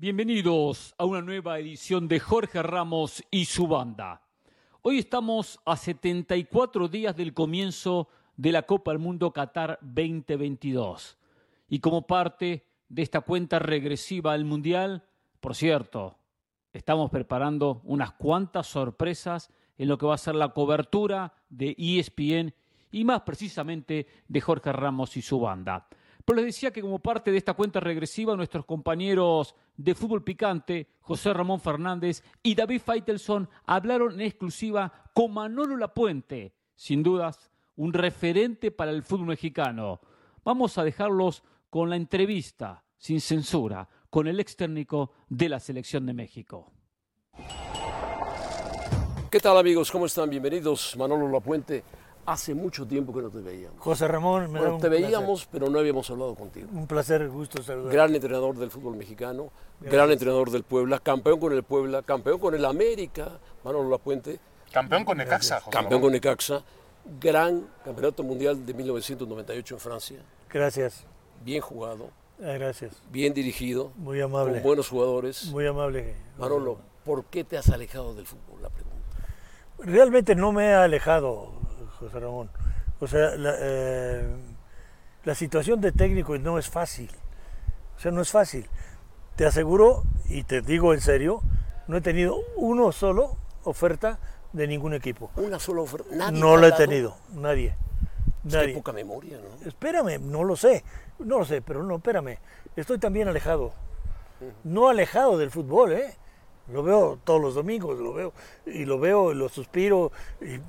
Bienvenidos a una nueva edición de Jorge Ramos y su banda. Hoy estamos a 74 días del comienzo de la Copa del Mundo Qatar 2022. Y como parte de esta cuenta regresiva al Mundial, por cierto, estamos preparando unas cuantas sorpresas en lo que va a ser la cobertura de ESPN y más precisamente de Jorge Ramos y su banda. Pero les decía que como parte de esta cuenta regresiva, nuestros compañeros de fútbol picante, José Ramón Fernández y David Feitelson, hablaron en exclusiva con Manolo Lapuente, sin dudas un referente para el fútbol mexicano. Vamos a dejarlos con la entrevista, sin censura, con el ex técnico de la Selección de México. ¿Qué tal amigos? ¿Cómo están? Bienvenidos, Manolo Lapuente. Hace mucho tiempo que no te veíamos. José Ramón, me da Bueno, un te placer. veíamos, pero no habíamos hablado contigo. Un placer, gusto saludar. Gran entrenador del fútbol mexicano, gran entrenador del Puebla, campeón con el Puebla, campeón con el América, Manolo Lapuente, Campeón con Necaxa, José campeón Ramón. con Necaxa, gran campeonato mundial de 1998 en Francia, Gracias, bien jugado, Ah, gracias. bien dirigido, Muy con amable. buenos jugadores. Muy amable. Manolo, ¿por qué te has alejado del fútbol? La pregunta. Realmente no me he alejado, José Ramón. O sea, la, eh, la situación de técnico no es fácil. O sea, no es fácil. Te aseguro, y te digo en serio, no he tenido uno solo oferta de ningún equipo. Una sola oferta. Nadie No ha he tenido, nadie. Es Nadie. poca memoria, ¿no? Espérame, no lo sé, no lo sé, pero no, espérame. Estoy también alejado. No alejado del fútbol, ¿eh? Lo veo todos los domingos, lo veo, y lo veo, y lo suspiro, y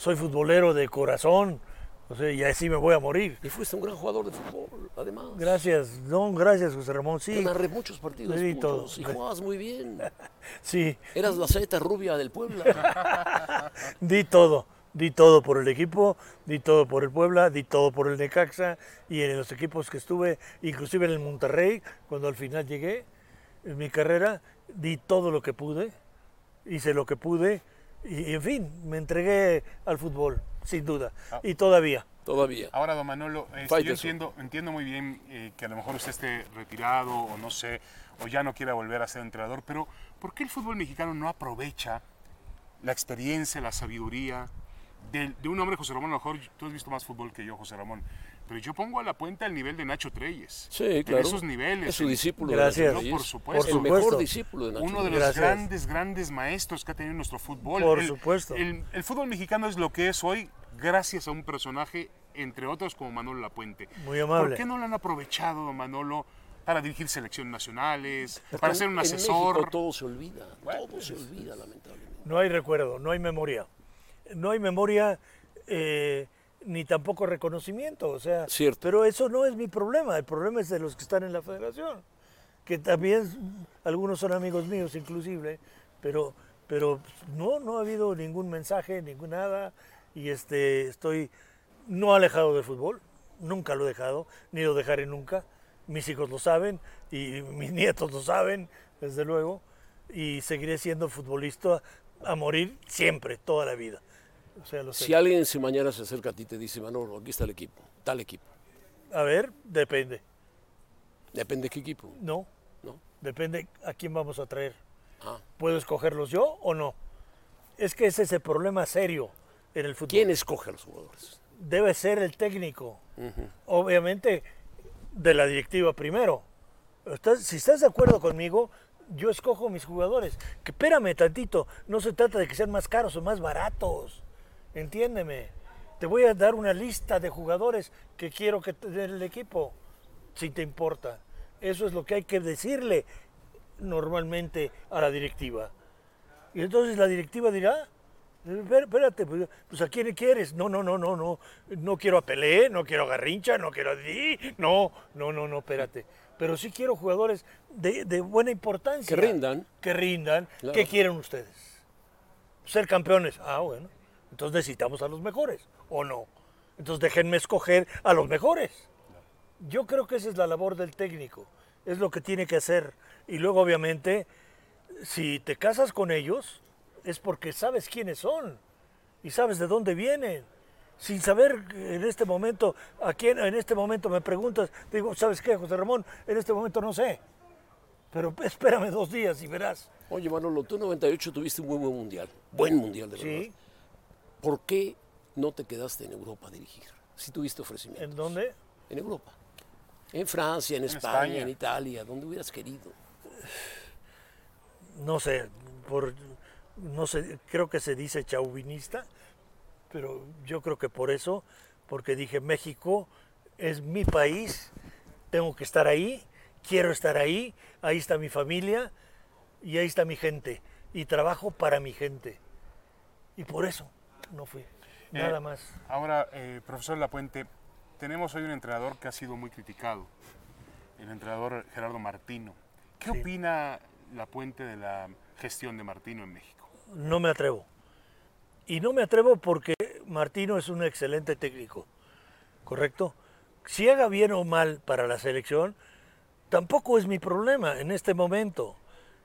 soy futbolero de corazón, o sea, y así me voy a morir. Y fuiste un gran jugador de fútbol, además. Gracias, no, gracias, José Ramón, Te sí, narré muchos partidos Sí, todos. y jugabas muy bien. sí, Eras la saeta rubia del Puebla. di todo, di todo por el equipo, di todo por el Puebla, di todo por el Necaxa, y en los equipos que estuve, inclusive en el Monterrey, cuando al final llegué, en mi carrera, di todo lo que pude, hice lo que pude, y en fin, me entregué al fútbol, sin duda, y todavía. Todavía. Ahora, don Manolo, este, yo entiendo, entiendo muy bien eh, que a lo mejor usted esté retirado o no sé, o ya no quiera volver a ser entrenador, pero ¿por qué el fútbol mexicano no aprovecha la experiencia, la sabiduría de, de un hombre, José Ramón? A lo mejor tú has visto más fútbol que yo, José Ramón, pero yo pongo a la puente al nivel de Nacho Treyes. Sí, En claro. esos niveles. Es su en- discípulo. Gracias. de Nacho No, por supuesto. El Por mejor supuesto. discípulo de Nacho uno de los. Gracias. grandes, grandes maestros que ha tenido nuestro fútbol. Por El- supuesto. El, el fútbol mexicano es lo que es hoy gracias a un personaje, entre otros, como Manolo Lapuente. Muy amable. ¿Por qué no lo han aprovechado, don Manolo, para dirigir selecciones nacionales, Porque para ser un en asesor? México todo se olvida. Todo se olvida, lamentablemente. No hay recuerdo, no hay memoria. No hay memoria eh, ni tampoco reconocimiento. O sea, Cierto. pero eso no es mi problema. El problema es de los que están en la federación. Que también algunos son amigos míos, inclusive. Pero, pero no, no ha habido ningún mensaje, ningún nada. Y este, estoy no alejado del fútbol. Nunca lo he dejado, ni lo dejaré nunca. Mis hijos lo saben y mis nietos lo saben, desde luego. Y seguiré siendo futbolista a morir siempre, toda la vida. O sea. Si alguien si mañana se acerca a ti y te dice, Manolo, aquí está el equipo, tal equipo. A ver, depende. Depende de qué equipo. No, ¿no? depende a quién vamos a traer. Ah. ¿Puedo escogerlos yo o no? Es que ese es el problema serio en el fútbol. ¿Quién escoge a los jugadores? Debe ser el técnico. Obviamente, de la directiva primero. Estás- si estás de acuerdo conmigo, yo escojo mis jugadores. Que espérame tantito, no se trata de que sean más caros o más baratos. Entiéndeme. Te voy a dar una lista de jugadores que quiero que tener el equipo, si te importa. Eso es lo que hay que decirle normalmente a la directiva. Y entonces la directiva dirá, "Espé- espérate, pues, pues, a quién quieres. No, no, no, no, no. No quiero a Pelé, no quiero a Garrincha, no quiero a Di. No, no, no, no, espérate. Pero sí quiero jugadores de, de buena importancia. Que rindan. Que rindan. Claro. ¿Qué quieren ustedes? Ser campeones. Ah, bueno. Entonces necesitamos a los mejores, ¿o no? Entonces déjenme escoger a los mejores. Yo creo que esa es la labor del técnico. Es lo que tiene que hacer. Y luego, obviamente, si te casas con ellos, es porque sabes quiénes son y sabes de dónde vienen. Sin saber en este momento, a quién en este momento me preguntas, digo, ¿sabes qué, José Ramón? En este momento no sé. Pero espérame dos días y verás. Oye, Manolo, tú en 98 tuviste un muy buen mundial. Buen mundial, de verdad. Sí. ¿Por qué no te quedaste en Europa a dirigir? Si tuviste ofrecimiento. ¿En dónde? En Europa. En Francia, en, En España, España. en Italia, donde hubieras querido. No sé, por, no sé, creo que se dice chauvinista, pero yo creo que por eso, porque dije México es mi país, tengo que estar ahí, quiero estar ahí, ahí está mi familia y ahí está mi gente y trabajo para mi gente. Y por eso no fui, nada Eh, más. Ahora, eh, profesor Lapuente, tenemos hoy un entrenador que ha sido muy criticado, el entrenador Gerardo Martino. ¿Qué Sí. opina Lapuente de la gestión de Martino en México? No me atrevo. Y no me atrevo porque Martino es un excelente técnico, ¿correcto? Si haga bien o mal para la selección, tampoco es mi problema en este momento.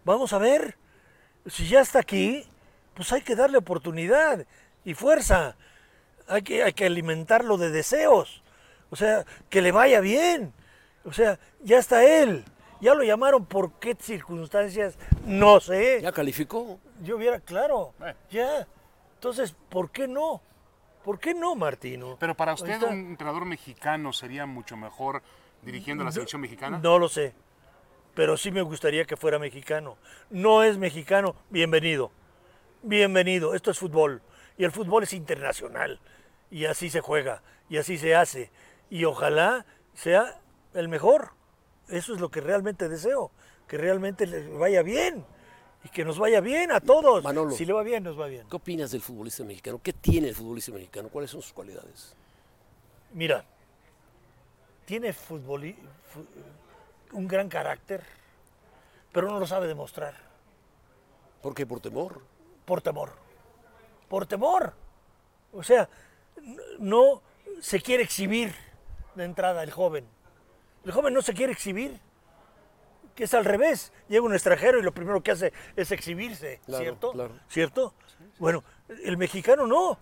Vamos a ver, si ya está aquí, pues hay que darle oportunidad y fuerza. Hay que, hay que alimentarlo de deseos. O sea, que le vaya bien. O sea, ya está él. Ya lo llamaron por qué circunstancias, no sé. ¿Ya calificó? Yo hubiera, claro, Bueno. ya. Entonces, ¿por qué no? ¿Por qué no, Martino? Pero para usted un entrenador mexicano sería mucho mejor dirigiendo a la selección mexicana. No lo sé, pero sí me gustaría que fuera mexicano. No es mexicano, bienvenido. Bienvenido, esto es fútbol. Y el fútbol es internacional. Y así se juega, y así se hace. Y ojalá sea el mejor. Eso es lo que realmente deseo. Que realmente le vaya bien. Y que nos vaya bien a todos. Manolo. Si le va bien, nos va bien. ¿Qué opinas del futbolista mexicano? ¿Qué tiene el futbolista mexicano? ¿Cuáles son sus cualidades? Mira, tiene futboli- fu- un gran carácter, pero no lo sabe demostrar. ¿Por qué? Por temor. Por temor. Por temor. O sea, no se quiere exhibir de entrada el joven. El joven no se quiere exhibir. Que es al revés. Llega un extranjero y lo primero que hace es exhibirse, Claro, ¿cierto? claro. ¿Cierto? Bueno, el mexicano no.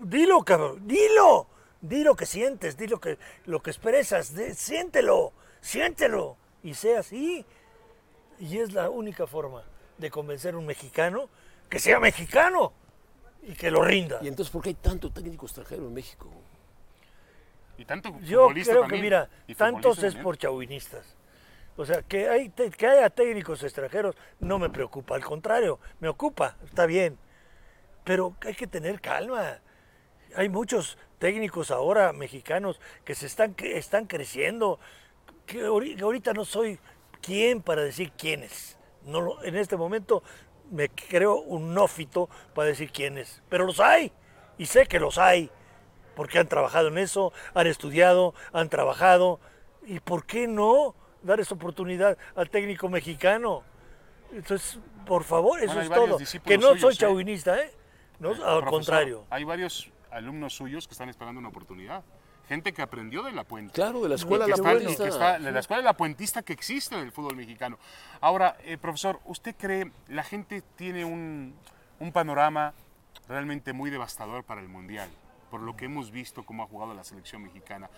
Dilo, cabrón, dilo. Di lo que sientes, di lo que, lo que expresas, de- siéntelo, siéntelo. Y sea así. Y es la única forma de convencer a un mexicano que sea mexicano y que lo rinda. ¿Y entonces por qué hay tanto técnico extranjero en México? Y tanto Yo creo también, que, mira, tantos es también. por chauvinistas. O sea, que, hay, te- que haya técnicos extranjeros no me preocupa, al contrario, me ocupa, está bien. Pero hay que tener calma. Hay muchos técnicos ahora mexicanos que se están, que están creciendo, que ahori- que ahorita no soy quien para decir quiénes. No en este momento me creo un nófito para decir quiénes, pero los hay, y sé que los hay porque han trabajado en eso, han estudiado, han trabajado. ¿Y por qué no dar esa oportunidad al técnico mexicano? Entonces, por favor, eso Bueno, es todo. Que no soy suyos, ¿eh? chauvinista, ¿eh? No, al Profesor, contrario. Hay varios alumnos suyos que están esperando una oportunidad. Gente que aprendió de la puente. Claro, de la escuela que La está, y Puentista. que está- de la escuela de la puentista que existe en el fútbol mexicano. Ahora, eh, profesor, ¿usted cree la gente tiene un, un panorama realmente muy devastador para el Mundial? Por lo que hemos visto cómo ha jugado la selección mexicana.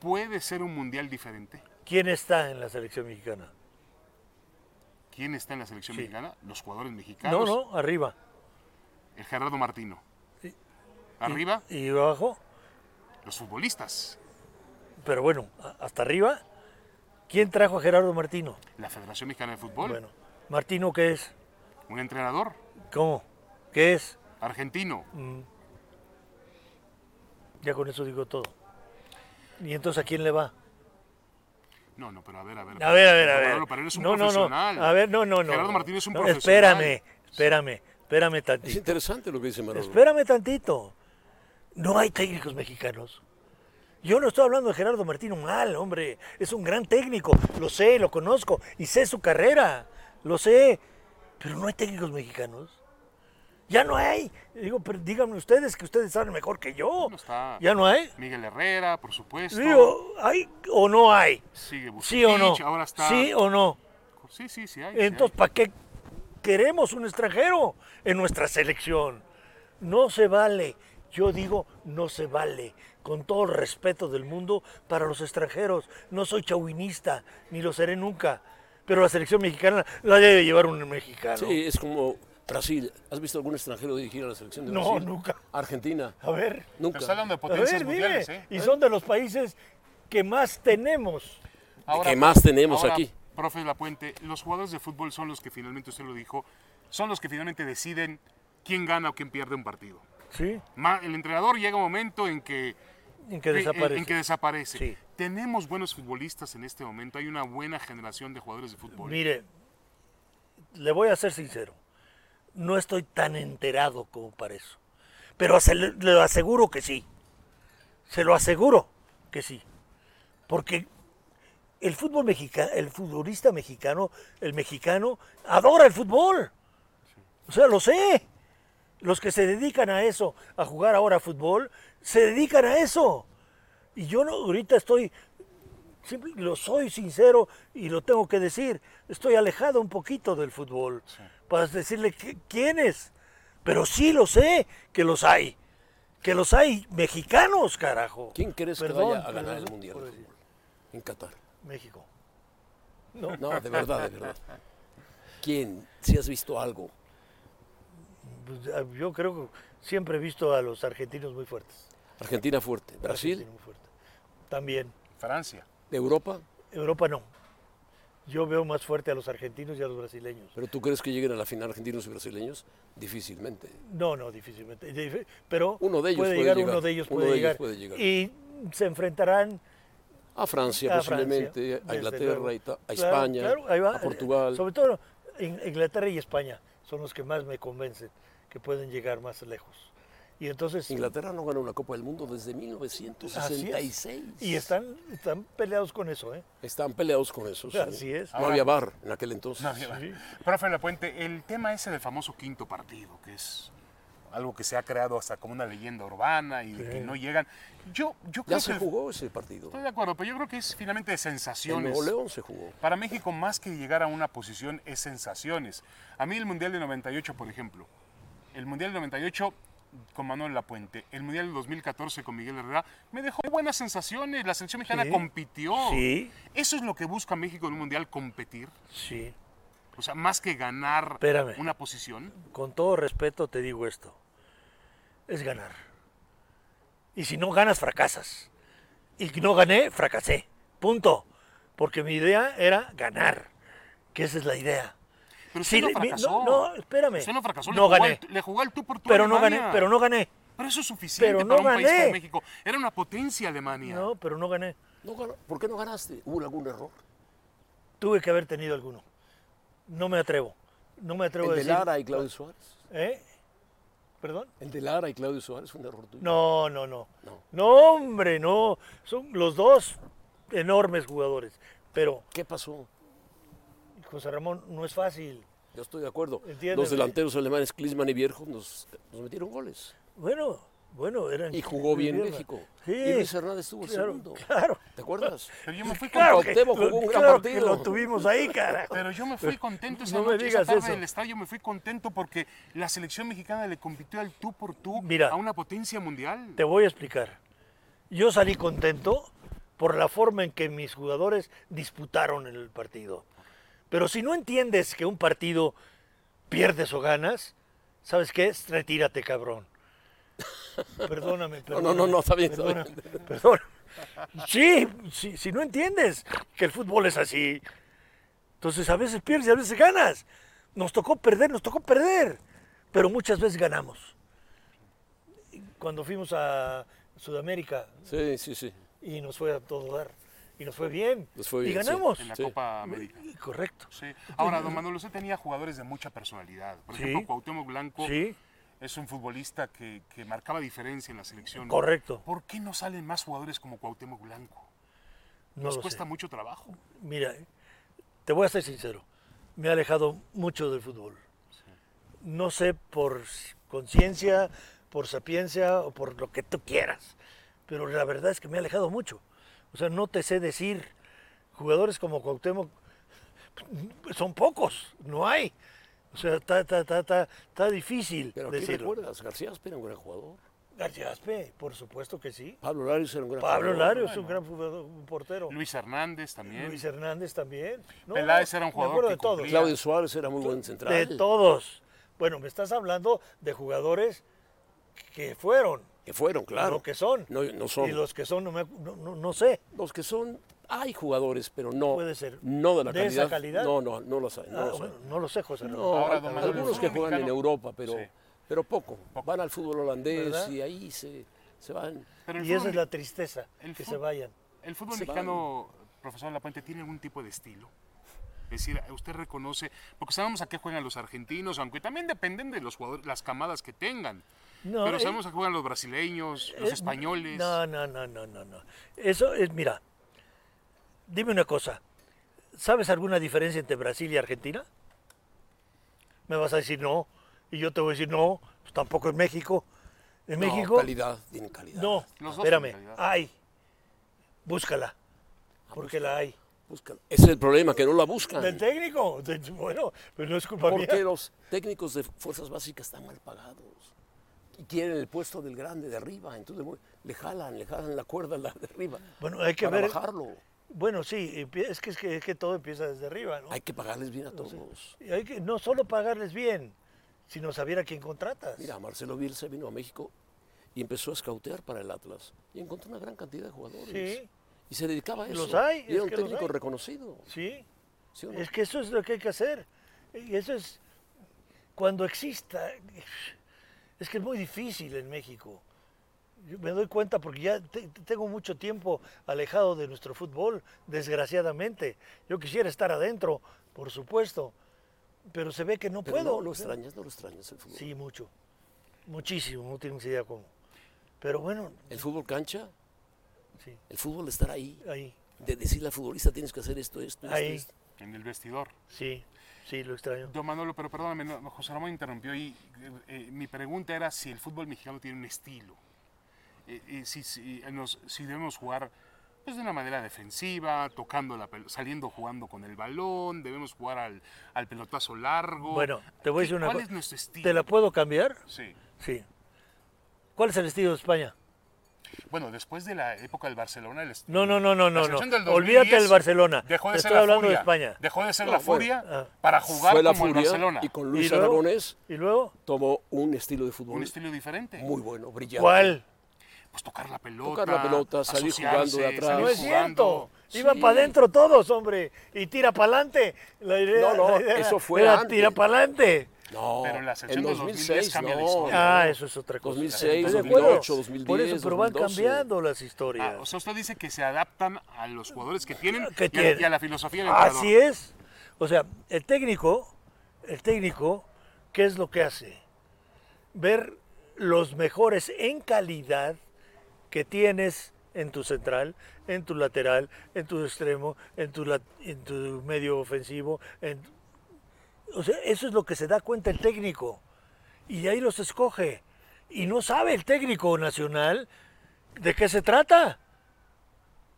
¿Puede ser un Mundial diferente? ¿Quién está en la selección mexicana? ¿Quién está en la selección Sí. mexicana? Los jugadores No, mexicanos. no, arriba. El Gerardo Martino. Sí. Arriba, ¿Y abajo? Los futbolistas. Pero bueno, hasta arriba. ¿Quién trajo a Gerardo Martino? La Federación Mexicana de Fútbol. Bueno, ¿Martino qué es? Un entrenador ¿Cómo? ¿Qué es? argentino. Ya con eso digo todo. ¿Y entonces a quién le va? No, no, pero a ver, a ver. A ver, a ver, a ver. Él es un no, no, no. profesional. A ver, no, no, no. Gerardo no. Martínez es un No, profesional. Espérame, espérame, espérame Es tantito. interesante lo que dice Manolo. Espérame tantito. No hay técnicos mexicanos. Yo no estoy hablando de Gerardo Martino mal, hombre. Es un gran técnico. Lo sé, lo conozco y sé su carrera. Lo sé. Pero no hay técnicos mexicanos. Ya no hay. Digo, pero díganme ustedes que ustedes saben mejor que yo. No está. Ya no hay. Miguel Herrera, por supuesto. Digo, ¿hay o no hay? Sigue ¿Sí o no? Ahora está. ¿Sí o no? Sí, sí, sí hay. sí Entonces, ¿para qué queremos un extranjero en nuestra selección? No se vale. Yo digo, no se vale. Con todo el respeto del mundo para los extranjeros. No soy chauvinista, ni lo seré nunca. pero la selección mexicana la debe llevar un mexicano. Sí, es como Brasil. ¿Has visto algún extranjero dirigir a la selección de No, Brasil? nunca. Argentina. A ver, Nunca. Pero está hablando de a potencias ver, mundiales, ¿eh? y son de los países que más tenemos. ¿Qué más tenemos ahora, aquí? Profe La Puente, los jugadores de fútbol son los que finalmente, usted lo dijo, son los que finalmente deciden quién gana o quién pierde un partido. Sí, El entrenador llega un momento en que, en que en- desaparece. en que desaparece. Sí. Tenemos buenos futbolistas en este momento, hay una buena generación de jugadores de fútbol. Mire, le voy a ser sincero. No estoy tan enterado como para eso. Pero se le, le aseguro que sí. Se lo aseguro que sí. Porque el fútbol mexicano, el futbolista mexicano, el mexicano, adora el fútbol. O sea, lo sé. Los que se dedican a eso, a jugar ahora fútbol, se dedican a eso. Y yo no, ahorita estoy lo soy sincero y lo tengo que decir. Estoy alejado un poquito del fútbol para decirle que- quiénes. Pero sí lo sé que los hay. Que los hay mexicanos, carajo. ¿Quién crees que vaya a ganar el Mundial de. Fútbol? En Qatar. México. No, No, de verdad, de verdad. ¿Quién? Si has visto algo. Pues, ah, yo creo que siempre he visto a los argentinos muy fuertes. Argentina fuerte. Brasil, Argentinos muy fuertes. También. Francia. de Europa. Europa no. Yo veo más fuerte a los argentinos y a los brasileños. ¿Pero tú crees que lleguen a la final argentinos y brasileños? Difícilmente. No, no, difícilmente. Dif- Pero Uno de ellos puede puede llegar, llegar. uno de ellos Uno puede, ellos llegar. puede llegar. Y se enfrentarán A Francia, a posiblemente, Francia, a Inglaterra, a, Ita- a Claro, España, claro, ahí va. a Portugal. Sobre todo In- Inglaterra y España son los que más me convencen que pueden llegar más lejos. Y entonces Inglaterra no ganó una Copa del Mundo desde así es. 1966. Y están, están peleados con eso, ¿eh? Están peleados con eso. sí. Así es. No había bar en aquel entonces. No, ya va. Profe La Puente, el tema ese del famoso quinto partido, que es algo que se ha creado hasta como una leyenda urbana y de que no llegan. Yo, yo creo ya se que- jugó ese partido. Estoy de acuerdo, pero yo creo que es finalmente de En sensaciones. Nuevo León se jugó. Para México, más que llegar a una posición, es sensaciones. A mí el Mundial de 98, por ejemplo, el Mundial de 98 con Manuel Lapuente, el Mundial del 2014 con Miguel Herrera, me dejó buenas sensaciones. La selección mexicana Sí. compitió. Sí. Eso es lo que busca México en un Mundial, competir. Sí. O sea, más que ganar Espérame. una posición. Con todo respeto te digo esto. Es ganar. Y si no ganas, fracasas. Y no gané, fracasé. Punto. Porque mi idea era ganar. Que esa es la idea. Pero Sí, usted no fracasó. no, no, espérame. Usted no fracasó, No le, jugó gané. al- le jugó al tú por tú a Pero no gané, pero no gané. Pero eso es suficiente Pero para no un país gané. como México. Era una potencia Alemania. No, pero no gané. No ¿Por qué no ganaste? ¿Hubo algún error? Tuve que haber tenido alguno. No me atrevo. No me atrevo ¿El a de decir. Lara y Claudio Suárez? ¿Eh? ¿Perdón? ¿El de Lara y Claudio Suárez fue un error tuyo? No, no, no. No. No, hombre, no. Son los dos enormes jugadores. Pero, ¿Qué pasó? José Ramón, no es fácil. Yo estoy de acuerdo. Entiéndeme. Los delanteros alemanes Klinsmann y Vierjo nos, nos metieron goles. Bueno, bueno, eran. Y jugó bien. México. Sí. Y Luis Hernández estuvo claro, segundo. Claro. ¿Te acuerdas? Pero yo me fui Claro que, jugó lo, un gran claro que partido. lo tuvimos ahí, carajo. Pero yo me fui contento esa No me noche, digas esa tarde eso. del estadio me fui contento porque la selección mexicana le compitió al tú por tú Mira. a una potencia mundial. Te voy a explicar. Yo salí contento por la forma en que mis jugadores disputaron el partido. Pero si no entiendes que un partido pierdes o ganas, ¿sabes qué es? Retírate, cabrón. Perdóname, No, perdóname. no, no, no, está bien, está perdóname, bien. sí, si no entiendes que el fútbol es así, entonces a veces pierdes y a veces ganas. Nos tocó perder, nos tocó perder, pero muchas veces ganamos. Cuando fuimos a Sudamérica Sí, sí, sí. y nos fue a todo dar, y nos fue bien, Nos fue y bien, sí. ganamos. en la Sí. Copa América. Y- Correcto. Sí. Ahora, don Manuel, usted tenía jugadores de mucha personalidad. Por Sí. ejemplo, Cuauhtémoc Blanco Sí, es un futbolista que, que marcaba diferencia en la selección. correcto. ¿Por qué no salen más jugadores como Cuauhtémoc Blanco? No Nos cuesta sé. mucho trabajo. Mira, te voy a ser sincero. Me he alejado mucho del fútbol. No sé por conciencia, por sapiencia o por lo que tú quieras. Pero la verdad es que me he alejado mucho. O sea, no te sé decir. Jugadores como Cuauhtémoc son pocos, no hay. O sea, está, está, está, está, está difícil Pero aquí decirlo. recuerdas, García Aspe era un gran jugador. García Aspe, por supuesto que sí. Pablo Larios era un gran Pablo jugador. Larios es un gran jugador, un portero. Luis Hernández también. Luis Hernández también. No, Peláez era un me jugador acuerdo que de todos. cumplía. Claudio Suárez era muy buen central. De todos. Bueno, me estás hablando de jugadores que fueron, Que fueron, claro. lo que son. No, no son. Y los que son, no, me- no- no- no sé. Los que son, hay jugadores, pero no. Puede ser. No de la ¿De calidad. esa calidad? No, no, no los hay. No, Ah, los hay. bueno, no lo sé, José. Ahora, don algunos que fútbol juegan en mexicano- Europa, pero, Sí. pero poco. Van al fútbol holandés ¿Verdad? y ahí se, se van. Pero Y esa fútbol es la tristeza, el que fut- se vayan. ¿El fútbol Se mexicano, profesor Lapuente, tiene algún tipo de estilo? Es decir, usted reconoce, porque sabemos a qué juegan los argentinos, aunque también dependen de los jugadores, las camadas que tengan. No, Pero eh, sabemos a qué juegan los brasileños, los Eh, españoles. No, no, no, no, no, no. Eso es, mira, dime una cosa. ¿Sabes alguna diferencia entre Brasil y Argentina? Me vas a decir no. Y yo te voy a decir no, pues tampoco en México. En No, México. calidad, tienen calidad. No, Los dos espérame, calidad. hay. Búscala. Porque la hay. Buscan. Ese es el problema, que no la buscan. ¿Del técnico? De- bueno, pues no es culpa Porque mía. los técnicos de fuerzas básicas están mal pagados. Y quieren el puesto del grande de arriba. Entonces le jalan, le jalan la cuerda a la de arriba. Bueno, hay que para ver. bajarlo. Bueno, sí, es que, es que, es que todo empieza desde arriba, ¿no? Hay que pagarles bien a todos. Y hay que no solo pagarles bien, sino saber a quién contratas. Mira, Marcelo Bielsa vino a México y empezó a escautear para el Atlas. Y encontró una gran cantidad de jugadores. Sí. Y se dedicaba a eso. Los hay, Y era un técnico reconocido. Sí, ¿sí o no? es que eso es lo que hay que hacer. Y eso es, cuando exista, es que es muy difícil en México. Yo me doy cuenta porque ya te- tengo mucho tiempo alejado de nuestro fútbol, desgraciadamente. Yo quisiera estar adentro, por supuesto, pero se ve que no Pero puedo. no lo extrañas, no lo extrañas el fútbol. Sí, mucho. Muchísimo, no tienes idea cómo. Pero bueno, El fútbol cancha, sí, el fútbol de estar ahí. ahí, De decirle al futbolista tienes que hacer esto, esto, esto, Ahí. esto. En el vestidor. sí, sí, lo extraño. Don Manolo, pero perdóname, no, José Ramón interrumpió y eh, eh, mi pregunta era si el fútbol mexicano tiene un estilo. Eh, si, si, nos- si debemos jugar pues, de una manera defensiva, tocando la saliendo jugando con el balón, debemos jugar al, al pelotazo largo. Bueno, te voy a ¿Qué- decir una ¿Cuál cosa. es nuestro estilo? ¿Te la puedo cambiar? Sí. Sí. ¿Cuál es el estilo de España? Bueno, después de la época del Barcelona, el No, no, no, no, la no, no. Olvídate 2010 del Barcelona. Dejó de Te ser estoy la hablando de furia. España. Dejó de ser No, la fue- furia ah. para jugar Fue la como el furia Barcelona. y con ¿Y Luis luego? Aragonés ¿Y luego? tomó un estilo de fútbol Un estilo diferente. muy bueno, brillante. ¿Cuál? Pues tocar la pelota. Tocar la pelota, salir jugando de atrás. No es cierto. Iban Sí. para adentro todos, hombre. Y tira para adelante. La idea, No, no, la idea eso fue era antes. tira para adelante. No, Pero en la selección en del 2010 2006 cambia la no. historia. Ah, eso es otra cosa. 2006, Estoy de acuerdo. 2008, 2010, Por eso, pero van 2012. cambiando las historias. Ah, o sea, usted dice que se adaptan a los jugadores que tienen, que y, a, tiene. y a la filosofía del entrenador. Así es. O sea, el técnico, el técnico, ¿qué es lo que hace? Ver los mejores en calidad que tienes en tu central, en tu lateral, en tu extremo, en tu, la- en tu medio ofensivo. en- o sea, eso es lo que se da cuenta el técnico. Y ahí los escoge. Y no sabe el técnico nacional de qué se trata.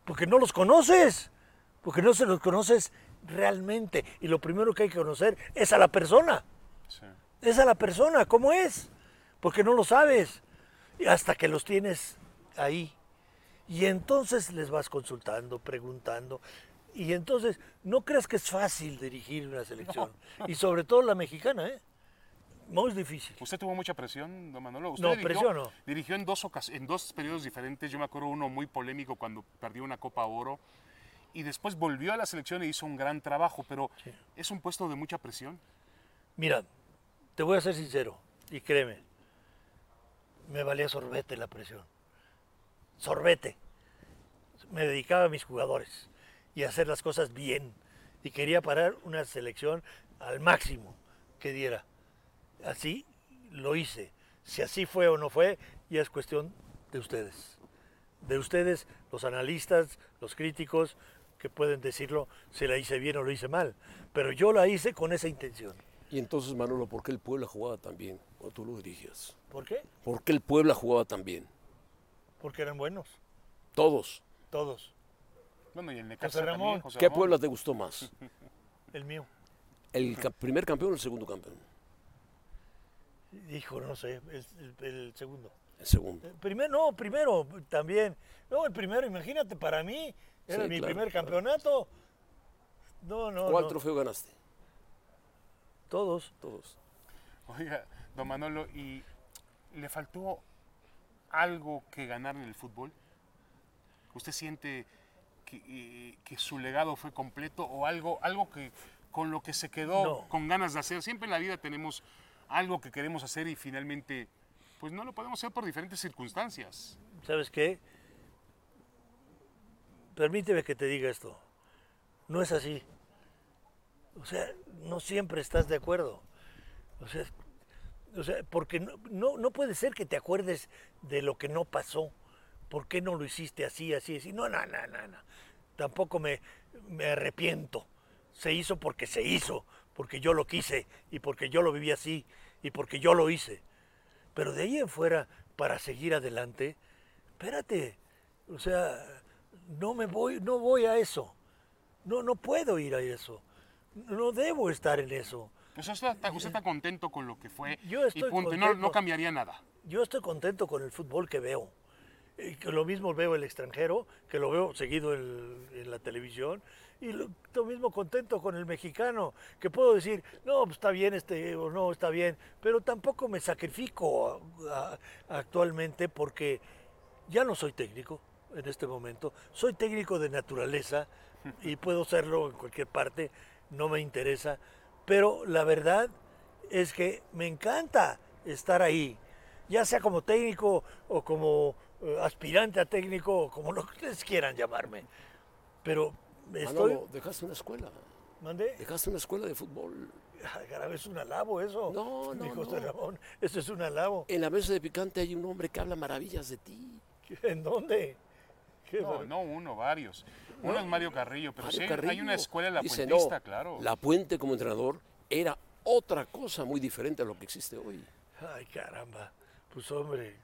Porque no los conoces. Porque no se los conoces realmente. Y lo primero que hay que conocer es a la persona. Sí. Es a la persona, ¿cómo es? Porque no lo sabes. Y hasta que los tienes ahí. Y entonces les vas consultando, preguntando. Y entonces, no creas que es fácil dirigir una selección. Y sobre todo la mexicana, ¿eh? Muy difícil. ¿Usted tuvo mucha presión, don Manolo? Usted No, dirigió, presión no. Dirigió en dos, en dos periodos diferentes. Yo me acuerdo uno muy polémico cuando perdió una Copa Oro. Y después volvió a la selección e hizo un gran trabajo. Pero es un puesto de mucha presión. Mira, te voy a ser sincero, y créeme, me valía sorbete la presión. Sorbete. Me dedicaba a mis jugadores y hacer las cosas bien. Y quería parar una selección al máximo que diera. Así lo hice. Si así fue o no fue, ya es cuestión de ustedes. De ustedes, los analistas, los críticos, que pueden decirlo si la hice bien o lo hice mal. Pero yo la hice con esa intención. Y entonces, Manolo, ¿por qué el Puebla jugaba tan bien cuando tú lo dirigías? ¿Por qué? ¿Por qué el Puebla jugaba tan bien? Porque eran buenos, Todos. todos. Bueno, y el Necaxa José Ramón. también, José ¿Qué Ramón. Puebla te gustó más? El mío. ¿El ca- primer campeón o el segundo campeón? Hijo, no sé, el, el- el segundo. El segundo. Eh, Primero, no, primero también. No, el primero, imagínate, para mí era Sí, mi claro, primer claro. campeonato. No, no, ¿Cuál no. trofeo ganaste? Todos. Todos. Oiga, don Manolo, ¿y le faltó algo que ganar en el fútbol? ¿Usted siente que, eh, que su legado fue completo o algo, algo que con lo que se quedó No. con ganas de hacer? Siempre en la vida tenemos algo que queremos hacer y finalmente pues no lo podemos hacer por diferentes circunstancias. ¿Sabes qué? Permíteme que te diga esto. No es así. O sea, no siempre estás de acuerdo. O sea, o sea porque no, no, no puede ser que te acuerdes de lo que no pasó. ¿Por qué no lo hiciste así, así, así? No, no, no, no. no. Tampoco me, me arrepiento. Se hizo porque se hizo, porque yo lo quise y porque yo lo viví así y porque yo lo hice. Pero de ahí en fuera, para seguir adelante, espérate, o sea, no me voy, no voy a eso. No, no puedo ir a eso. No debo estar en eso. Pues usted está, usted está contento con lo que fue Yo estoy y punto. no cambiaría nada. Yo estoy contento con el fútbol que veo. Y que lo mismo veo el extranjero, que lo veo seguido en, en la televisión, y lo, lo mismo contento con el mexicano, que puedo decir, no, pues está bien este, o no, está bien, pero tampoco me sacrifico a- a- actualmente porque ya no soy técnico en este momento, soy técnico de naturaleza y puedo serlo en cualquier parte, no me interesa, pero la verdad es que me encanta estar ahí, ya sea como técnico o como aspirante a técnico como lo que ustedes quieran llamarme. Pero estoy... Manolo, dejaste una escuela. ¿Mandé? Dejaste una escuela de fútbol. Caray, es un alabo eso. No, no, dijo no. José Ramón. Eso es un alabo. En la mesa de picante hay un hombre que habla maravillas de ti. ¿En dónde? Qué No, no uno, varios. Uno es Mario Carrillo, pero Mario sí hay- una escuela en la dice, Puentista, no, claro. La Puente como entrenador era otra cosa muy diferente a lo que existe hoy. Ay, caramba. Pues hombre,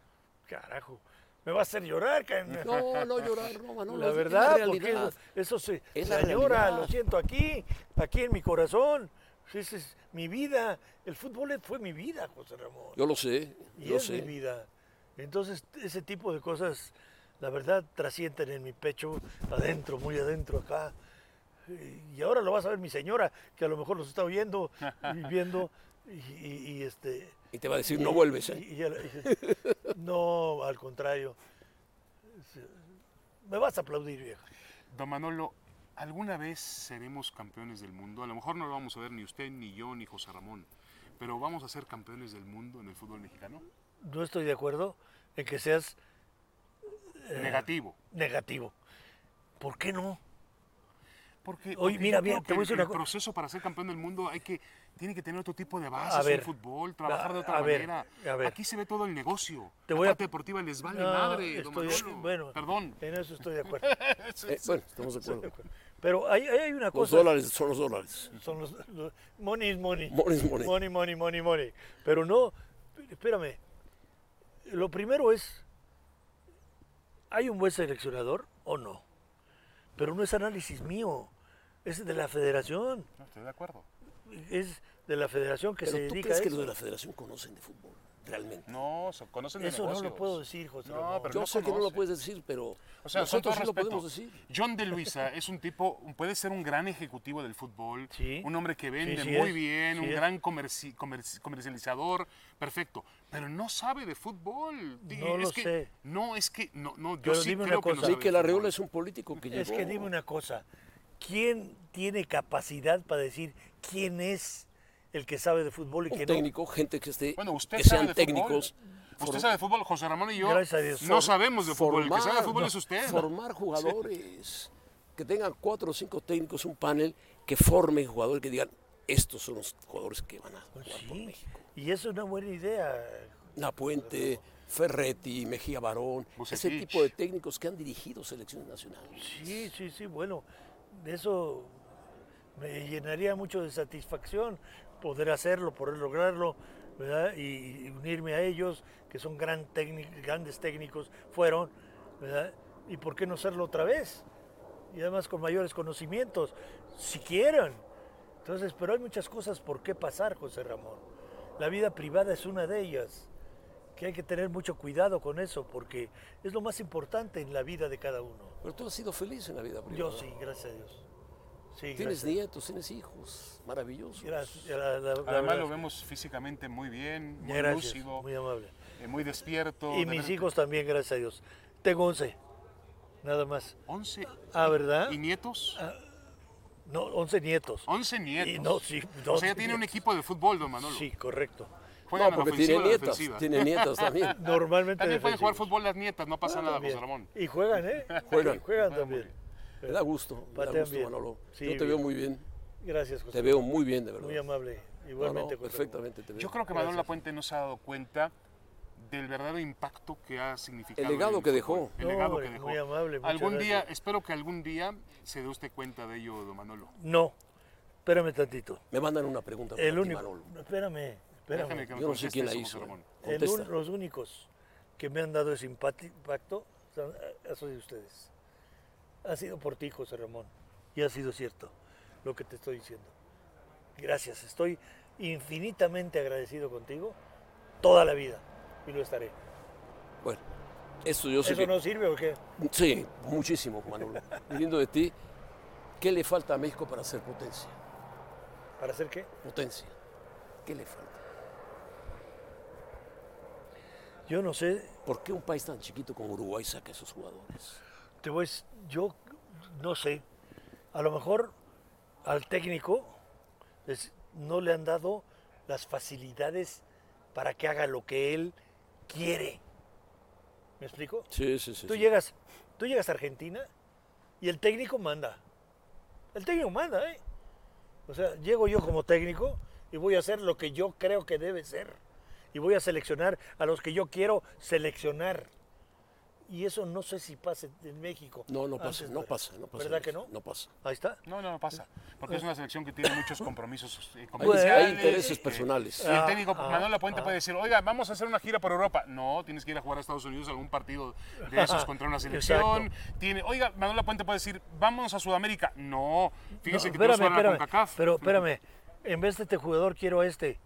carajo. Me va a hacer llorar, No, no llorar, no, Manolo. La es verdad, porque eso, eso se, Es la realidad. lo siento aquí, aquí en mi corazón. Esa es mi vida. El fútbol fue mi vida, José Ramón. Yo lo sé, y yo es mi sé. vida. Entonces, ese tipo de cosas, la verdad, trascienden en mi pecho, adentro, muy adentro acá. Y ahora lo vas a ver mi señora, que a lo mejor los está oyendo y viendo. Y, y- y, este. Y te va a decir, no vuelves, ¿eh? y- y ella- y- no, al contrario. Me vas a aplaudir, vieja. Don Manolo, ¿alguna vez seremos campeones del mundo? A lo mejor no lo vamos a ver ni usted, ni yo, ni José Ramón, pero ¿vamos a ser campeones del mundo en el fútbol mexicano? No estoy de acuerdo en que seas Eh. Negativo. negativo. ¿Por qué no? Porque, Oye, porque mira, mira, te voy a decir el una co- proceso para ser campeón del mundo hay que, tiene que tener otro tipo de bases, A ver, el fútbol, trabajar de otra a ver, manera. a ver. Aquí se ve todo el negocio. Te La voy a- parte deportiva les vale No, madre, don estoy- bueno, Perdón. En eso estoy de acuerdo. Eh, bueno, estamos de acuerdo. Pero hay, hay una Los cosa. dólares son los dólares. Son los, los- money is money. Money is money. Money, money, money, money. Pero no, espérame. Lo primero es, ¿hay un buen seleccionador o no? Pero no es análisis mío, es de la federación. No, estoy de acuerdo. Es de la federación que Pero se tú dedica crees a que los de la federación conocen de fútbol, realmente. No, so- conocen de Eso no lo puedo decir, José No, Ramón. pero Yo no sé que no lo puedes decir, pero O sea, nosotros sí lo respeto, podemos decir. John de Luisa es un tipo, puede ser un gran ejecutivo del fútbol, Sí. un hombre que vende sí muy es, bien, sí un es. gran comerci- comerci- comercializador, perfecto, pero no sabe de fútbol. No es lo que- sé. No, es que, no, no, yo Pero sí dime creo una que no cosa. Sí, de que la. Reola es un político que Es llegó. que dime una cosa, ¿quién tiene capacidad para decir quién es el que sabe de fútbol y un quién no? técnico, gente que esté, Bueno, usted que sabe sean de técnicos. fútbol. Usted sabe de fútbol, José Ramón y yo Gracias a Dios. no sabemos de fútbol. El que sabe de fútbol no, es usted. Formar jugadores, que tengan cuatro o cinco técnicos, un panel, que formen jugadores que digan, estos son los jugadores que van a jugar por Sí, México. y eso es una buena idea. Napuente, Ferretti, Mejía Barón, ese tipo de técnicos que han dirigido selecciones nacionales. Sí, sí, sí, bueno, eso me llenaría mucho de satisfacción poder hacerlo, poder lograrlo, ¿verdad? Y, y unirme a ellos, que son gran grandes técnicos, fueron, ¿verdad? Y por qué no hacerlo otra vez? Y además con mayores conocimientos, si quieren. Entonces, pero hay muchas cosas por qué pasar, José Ramón. La vida privada es una de ellas. que hay que tener mucho cuidado con eso, porque es lo más importante en la vida de cada uno. Pero tú has sido feliz en la vida privada. Yo sí, gracias a Dios. Sí, Tienes gracias. nietos, tienes hijos, la Además lo vemos físicamente muy bien, muy Gracias, lúcido, muy amable. eh, muy despierto. Y de mis ver- hijos también, gracias a Dios. Tengo 11, nada más. 11. Ah, ¿verdad? ¿Y nietos? No, 11 nietos. 11 nietos. Y no, sí, o sea, 12 ya tiene un nietos. equipo de fútbol, don Manolo. Sí, correcto. Juegan no, porque tiene nietas, defensiva. tiene nietas también. Normalmente También pueden jugar defensivos. fútbol las nietas, no pasa Ah, nada, también. José Ramón. Y juegan, ¿eh? Juegan. Juegan Juegan también. Me da gusto, me da gusto, bien. Manolo. Sí, Yo te bien. veo muy bien, Gracias, José. te veo muy bien, de verdad. Muy amable. No, Igualmente, no, José. perfectamente te veo. Yo creo que Gracias. Lapuente no se ha dado cuenta del verdadero impacto que ha significado. El legado que dejó. El No, legado que dejó. muy amable, algún día, espero que algún día se dé usted cuenta de ello, don Manolo. No, espérame tantito. Me mandan una pregunta para El ti, único. Manolo. Espérame, espérame. Déjame que me Yo no sé quién la hizo. Ramón. El los únicos que me han dado ese impacto, son, eh, soy de ustedes. Ha sido por ti, José Ramón. Y ha sido cierto lo que te estoy diciendo. Gracias. Estoy infinitamente agradecido contigo toda la vida. Y lo estaré. Bueno, eso yo sé ¿Eso que... no sirve o qué? Sí, muchísimo, Manolo. Viniendo de ti, ¿qué le falta a México para ser potencia? ¿Para hacer qué? Potencia. ¿Qué le falta? Yo no sé. ¿Por qué un país tan chiquito como Uruguay saca a esos jugadores? Te voy, yo no sé. A lo mejor al técnico no le han dado las facilidades para que haga lo que él quiere. ¿Me explico? Sí, sí, sí. Tú sí. llegas, tú llegas a Argentina y el técnico manda. El técnico manda, ¿eh? O sea, llego yo como técnico y voy a hacer lo que yo creo que debe ser. Y voy a seleccionar a los que yo quiero seleccionar. Y eso no sé si pase en México. No, no pasa, Antes no pasa, no pasa. ¿Verdad que no? No pasa. Ahí está. No, no, no pasa. Porque es una selección que tiene muchos compromisos eh, Hay, comerciales. hay intereses personales. Y el técnico Ah, Manuel Lapuente ah. puede decir, oiga, vamos a hacer una gira por Europa. No, tienes que ir a jugar a Estados Unidos algún partido de esos contra una selección. Tiene, oiga, Manuel Lapuente puede decir, vámonos a Sudamérica. No, fíjese No, que espérame, espérame. CONCACAF. Pero espérame, en vez de este jugador quiero a este.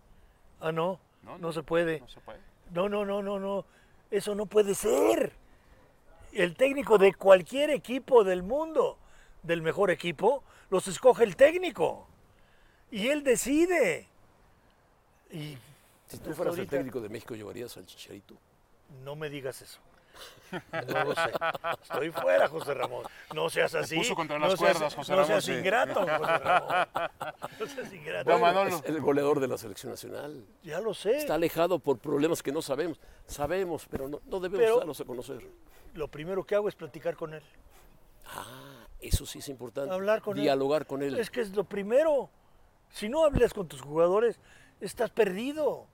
Ah, no, No, no, no. se puede. No se puede. No, no, no, no, no. Eso no puede ser. El técnico de cualquier equipo del mundo, del mejor equipo, los escoge el técnico. Y él decide. Y Si tú fueras el técnico de México, ¿llevarías al Chicharito? No me digas eso. No lo sé. Estoy fuera, José Ramón. No seas así. puso contra no las seas- cuerdas, José No Ramón, seas sí. ingrato, José Ramón. No seas ingrato. Manolo. Es el goleador de la selección nacional. Ya lo sé. Está alejado por problemas que no sabemos. Sabemos, pero no, no debemos Pero- darlos a conocer. Lo primero que hago es platicar con él. Ah, eso sí es importante. Hablar con él. Dialogar con él. Es que es lo primero. Si no hablas con tus jugadores, estás perdido.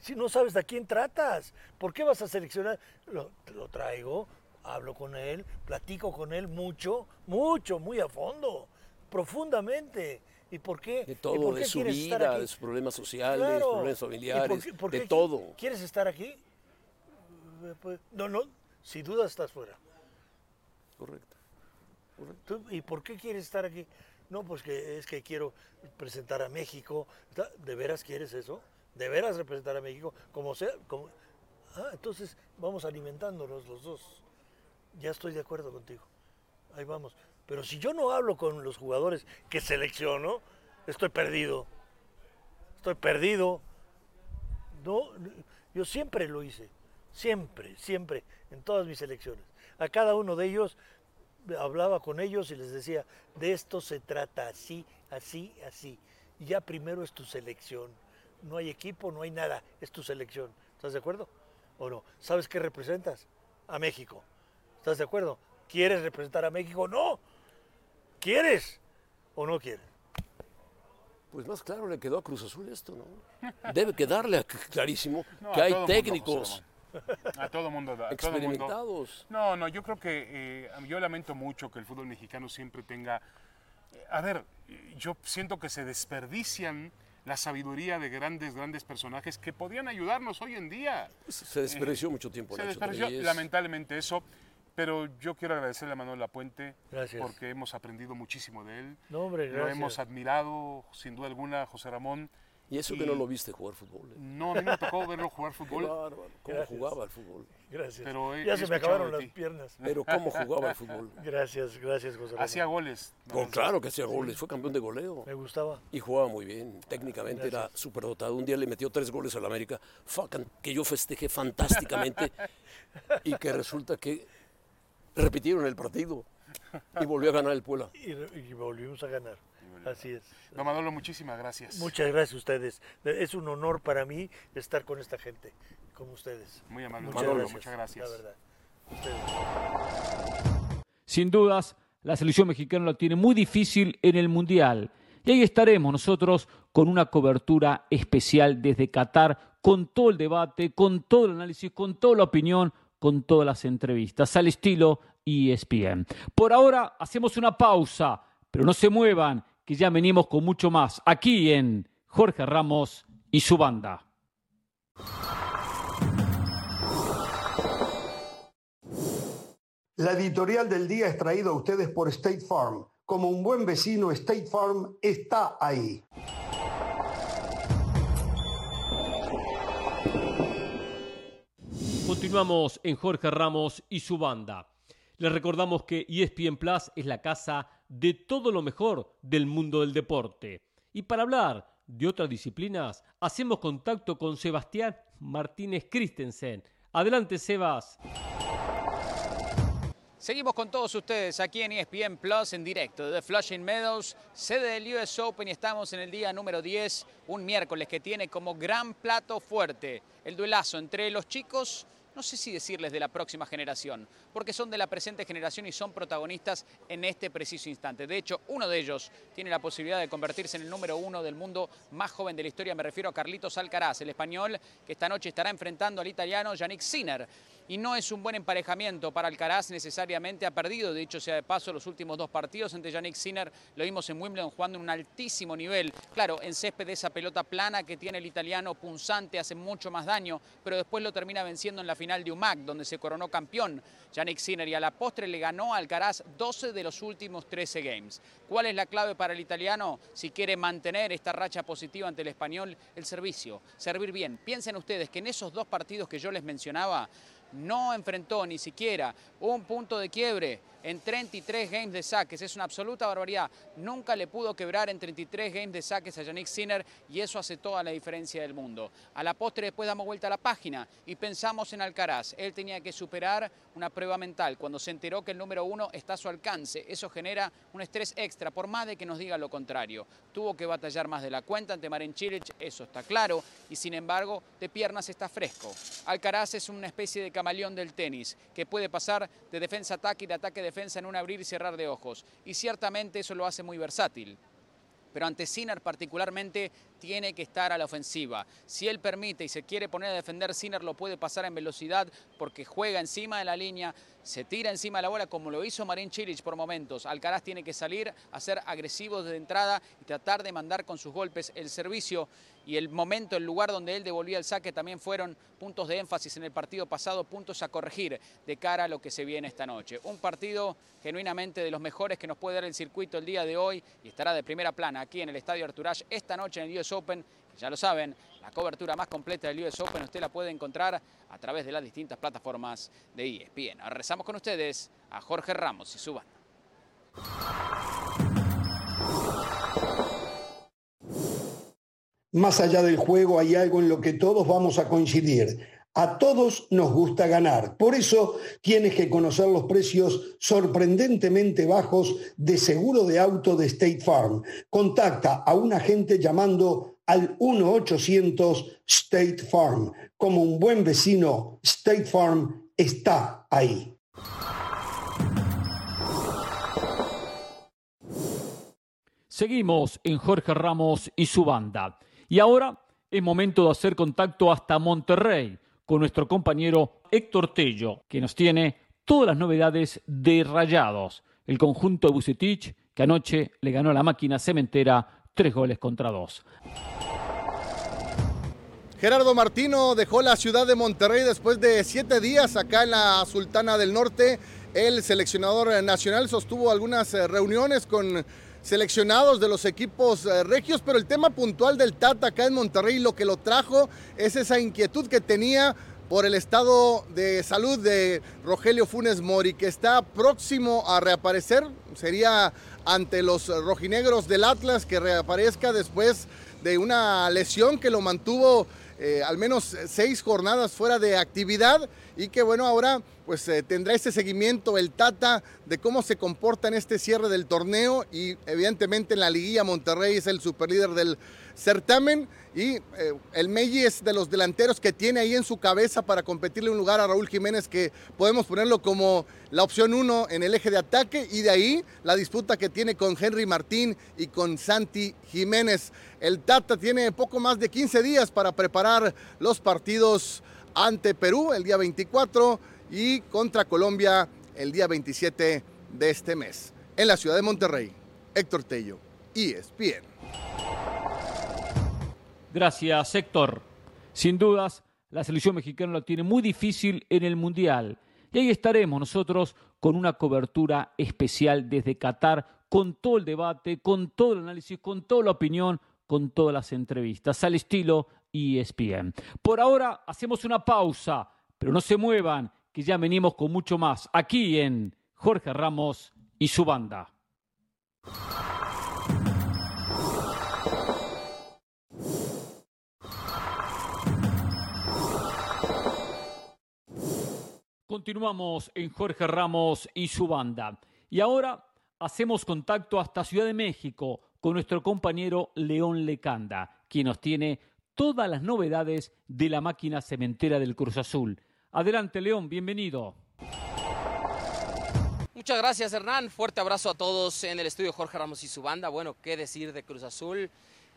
Si no sabes a quién tratas, ¿por qué vas a seleccionar? Lo, lo traigo, hablo con él, platico con él mucho, mucho, muy a fondo, profundamente. ¿Y por qué? De ¿Y todo, por de su vida, de sus problemas sociales, Claro. problemas ¿Y por familiares, qué- por de qué qui- todo. ¿Quieres estar aquí? Pues, no, no, si dudas estás fuera. Correcto. ¿Tú- ¿Y por qué quieres estar aquí? No, pues que es que quiero presentar a México. ¿Está- ¿De veras quieres eso? ¿De veras representar a México? Como sea. Como... Ah, entonces vamos alimentándonos los dos. Ya estoy de acuerdo contigo. Ahí vamos. Pero si yo no hablo con los jugadores que selecciono, estoy perdido. Estoy perdido. No, yo siempre lo hice. Siempre, siempre, en todas mis elecciones. A cada uno de ellos hablaba con ellos y les decía, de esto se trata así, así, así. Y ya primero es tu selección. No hay equipo, no hay nada, es tu selección. ¿Estás de acuerdo? ¿O no? ¿Sabes qué representas? A México. ¿Estás de acuerdo? ¿Quieres representar a México? No. ¿Quieres o no quieres? Pues más claro le quedó a Cruz Azul esto, ¿no? Debe quedarle clarísimo No, que hay técnicos. A todo mundo. A todo mundo. experimentados. No, no, yo creo que eh, yo lamento mucho que el fútbol mexicano siempre tenga... eh, A ver, eh, yo siento que se desperdician la sabiduría de grandes, grandes personajes que podían ayudarnos hoy en día. Se desperdició mucho tiempo Se Nacho desperdició lamentablemente eso, pero yo quiero agradecerle a Manuel Lapuente Gracias. porque hemos aprendido muchísimo de él. No, hombre, Lo hemos admirado, sin duda alguna, José Ramón, Y eso que no lo viste jugar fútbol. ¿eh? No, a mí me tocó verlo jugar Qué fútbol. bárbaro, cómo Gracias. jugaba el fútbol. Gracias. Pero he- ya he se me acabaron las piernas. Pero cómo jugaba el fútbol. Gracias, gracias, José Ramón. Hacía goles. Con- claro que hacía goles, fue campeón de goleo. Me gustaba. Y jugaba muy bien, técnicamente era superdotado. Un día le metió tres goles al América, que yo festejé fantásticamente y que resulta que repitieron el partido y volvió a ganar el Puebla. Y, y volvimos a ganar. Así es. Don Manolo, muchísimas gracias. Muchas gracias a ustedes. Es un honor para mí estar con esta gente, como ustedes. Muy amable. Muchas Manolo, gracias. muchas gracias. La verdad. Ustedes. Sin dudas, la selección mexicana lo tiene muy difícil en el Mundial. Y ahí estaremos nosotros con una cobertura especial desde Qatar, con todo el debate, con todo el análisis, con toda la opinión, con todas las entrevistas, al estilo ESPN. Por ahora hacemos una pausa, pero no se muevan, que ya venimos con mucho más aquí en Jorge Ramos y su banda. La editorial del día es traída a ustedes por State Farm. Como un buen vecino, State Farm está ahí. Continuamos en Jorge Ramos y su banda. Les recordamos que ESPN Plus es la casa de todo lo mejor del mundo del deporte. Y para hablar de otras disciplinas, hacemos contacto con Sebastián Martínez Christensen. Adelante, Sebas. Seguimos con todos ustedes aquí en ESPN Plus en directo desde Flushing Meadows, sede del US Open y estamos en el día número 10, un miércoles que tiene como gran plato fuerte el duelazo entre los chicos, no sé si decirles de la próxima generación, porque son de la presente generación y son protagonistas en este preciso instante. De hecho, uno de ellos tiene la posibilidad de convertirse en el número uno del mundo más joven de la historia, me refiero a Carlitos Alcaraz, el español que esta noche estará enfrentando al italiano Yannick Sinner y no es un buen emparejamiento. Para Alcaraz necesariamente ha perdido de hecho sea de paso los últimos dos partidos. Ante Yannick Sinner lo vimos en Wimbledon jugando en un altísimo nivel. Claro en césped esa pelota plana que tiene el italiano punzante hace mucho más daño pero después lo termina venciendo en la final de UMAC donde se coronó campeón. Yannick Sinner y a la postre le ganó a Alcaraz 12 de los últimos 13 games. ¿cuál es la clave para el italiano si quiere mantener esta racha positiva ante el español? el servicio, servir bien. Piensen ustedes que en esos dos partidos que yo les mencionaba no enfrentó ni siquiera un punto de quiebre en 33 games de saques. Es una absoluta barbaridad. Nunca le pudo quebrar en 33 games de saques a Yannick Sinner y eso hace toda la diferencia del mundo. A la postre después damos vuelta a la página y pensamos en Alcaraz. Él tenía que superar una prueba mental cuando se enteró que el número uno está a su alcance. Eso genera un estrés extra, por más de que nos diga lo contrario. Tuvo que batallar más de la cuenta ante Maren Cilic, eso está claro, y sin embargo, de piernas está fresco. Alcaraz es una especie de camaleón del tenis, que puede pasar de defensa-ataque y de ataque-defensa en un abrir y cerrar de ojos. Y ciertamente eso lo hace muy versátil. Pero ante Sinner particularmente tiene que estar a la ofensiva. Si él permite y se quiere poner a defender, Sinner lo puede pasar en velocidad porque juega encima de la línea, se tira encima de la bola como lo hizo Marin Cilic por momentos. Alcaraz tiene que salir a ser agresivo desde entrada y tratar de mandar con sus golpes el servicio y el momento, el lugar donde él devolvía el saque también fueron puntos de énfasis en el partido pasado, puntos a corregir de cara a lo que se viene esta noche. Un partido genuinamente de los mejores que nos puede dar el circuito el día de hoy y estará de primera plana aquí en el Estadio Arturage esta noche en el US Open. Ya lo saben, la cobertura más completa del US Open usted la puede encontrar a través de las distintas plataformas de ESPN. Ahora rezamos con ustedes a Jorge Ramos y su. Más allá del juego hay algo en lo que todos vamos a coincidir. A todos nos gusta ganar. Por eso tienes que conocer los precios sorprendentemente bajos de seguro de auto de State Farm. Contacta a un agente llamando al 1-800 State Farm. Como un buen vecino, State Farm está ahí. Seguimos en Jorge Ramos y su banda. Y ahora es momento de hacer contacto hasta Monterrey con nuestro compañero Héctor Tello, que nos tiene todas las novedades de Rayados, el conjunto de Bucetich que anoche le ganó a la máquina cementera tres goles contra dos. Gerardo Martino dejó la ciudad de Monterrey después de siete días acá en la Sultana del Norte. El seleccionador nacional sostuvo algunas eh, reuniones con seleccionados de los equipos eh, regios, pero el tema puntual del Tata acá en Monterrey, lo que lo trajo es esa inquietud que tenía por el estado de salud de Rogelio Funes Mori, que está próximo a reaparecer. Sería ante los rojinegros del Atlas que reaparezca después de una lesión que lo mantuvo eh, al menos seis jornadas fuera de actividad y que bueno, ahora pues eh, tendrá este seguimiento el Tata de cómo se comporta en este cierre del torneo y evidentemente en la liguilla Monterrey es el superlíder del certamen y eh, el Meji es de los delanteros que tiene ahí en su cabeza para competirle un lugar a Raúl Jiménez que podemos ponerlo como la opción uno en el eje de ataque y de ahí la disputa que tiene con Henry Martín y con Santi Jiménez. El Tata tiene poco más de 15 días para preparar los partidos ante Perú el día 24 y contra Colombia el día 27 de este mes. En la ciudad de Monterrey, Héctor Tello, ESPN. Gracias, Héctor. Sin dudas, la selección mexicana lo tiene muy difícil en el Mundial. Y ahí estaremos nosotros con una cobertura especial desde Qatar, con todo el debate, con todo el análisis, con toda la opinión, con todas las entrevistas, al estilo ESPN. Por ahora hacemos una pausa, pero no se muevan, que ya venimos con mucho más aquí en Jorge Ramos y su banda. Continuamos en Jorge Ramos y su banda. Y ahora hacemos contacto hasta Ciudad de México con nuestro compañero León Lecanda, quien nos tiene todas las novedades de la máquina cementera del Cruz Azul. Adelante, León, bienvenido. Muchas gracias, Hernán. Fuerte abrazo a todos en el estudio Jorge Ramos y su banda. Bueno, qué decir de Cruz Azul.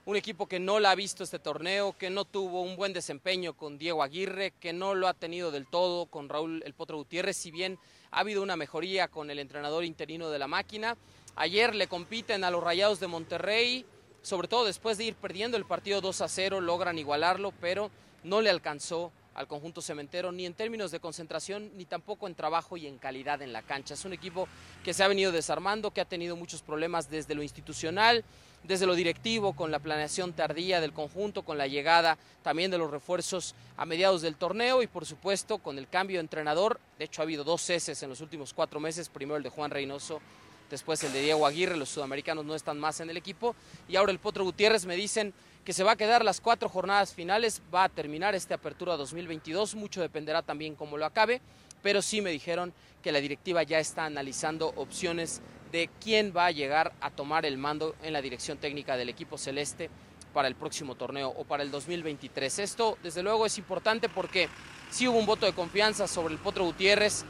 Un equipo que no la ha visto este torneo, que no tuvo un buen desempeño con Diego Aguirre, que no lo ha tenido del todo con Raúl El Potro Gutiérrez, si bien ha habido una mejoría con el entrenador interino de la máquina. Ayer le compiten a los Rayados de Monterrey, sobre todo después de ir perdiendo el partido 2 a 0, logran igualarlo, pero no le alcanzó al conjunto cementero ni en términos de concentración ni tampoco en trabajo y en calidad en la cancha. Es un equipo que se ha venido desarmando, que ha tenido muchos problemas desde lo institucional, desde lo directivo, con la planeación tardía del conjunto, con la llegada también de los refuerzos a mediados del torneo y por supuesto con el cambio de entrenador. De hecho ha habido dos ceses en los últimos cuatro meses, primero el de Juan Reynoso después el de Diego Aguirre, los sudamericanos no están más en el equipo, y ahora el Potro Gutiérrez me dicen que se va a quedar las cuatro jornadas finales, va a terminar esta apertura 2022, mucho dependerá también cómo lo acabe, pero sí me dijeron que la directiva ya está analizando opciones de quién va a llegar a tomar el mando en la dirección técnica del equipo celeste para el próximo torneo o para el 2023. Esto, desde luego, es importante porque sí hubo un voto de confianza sobre el Potro Gutiérrez,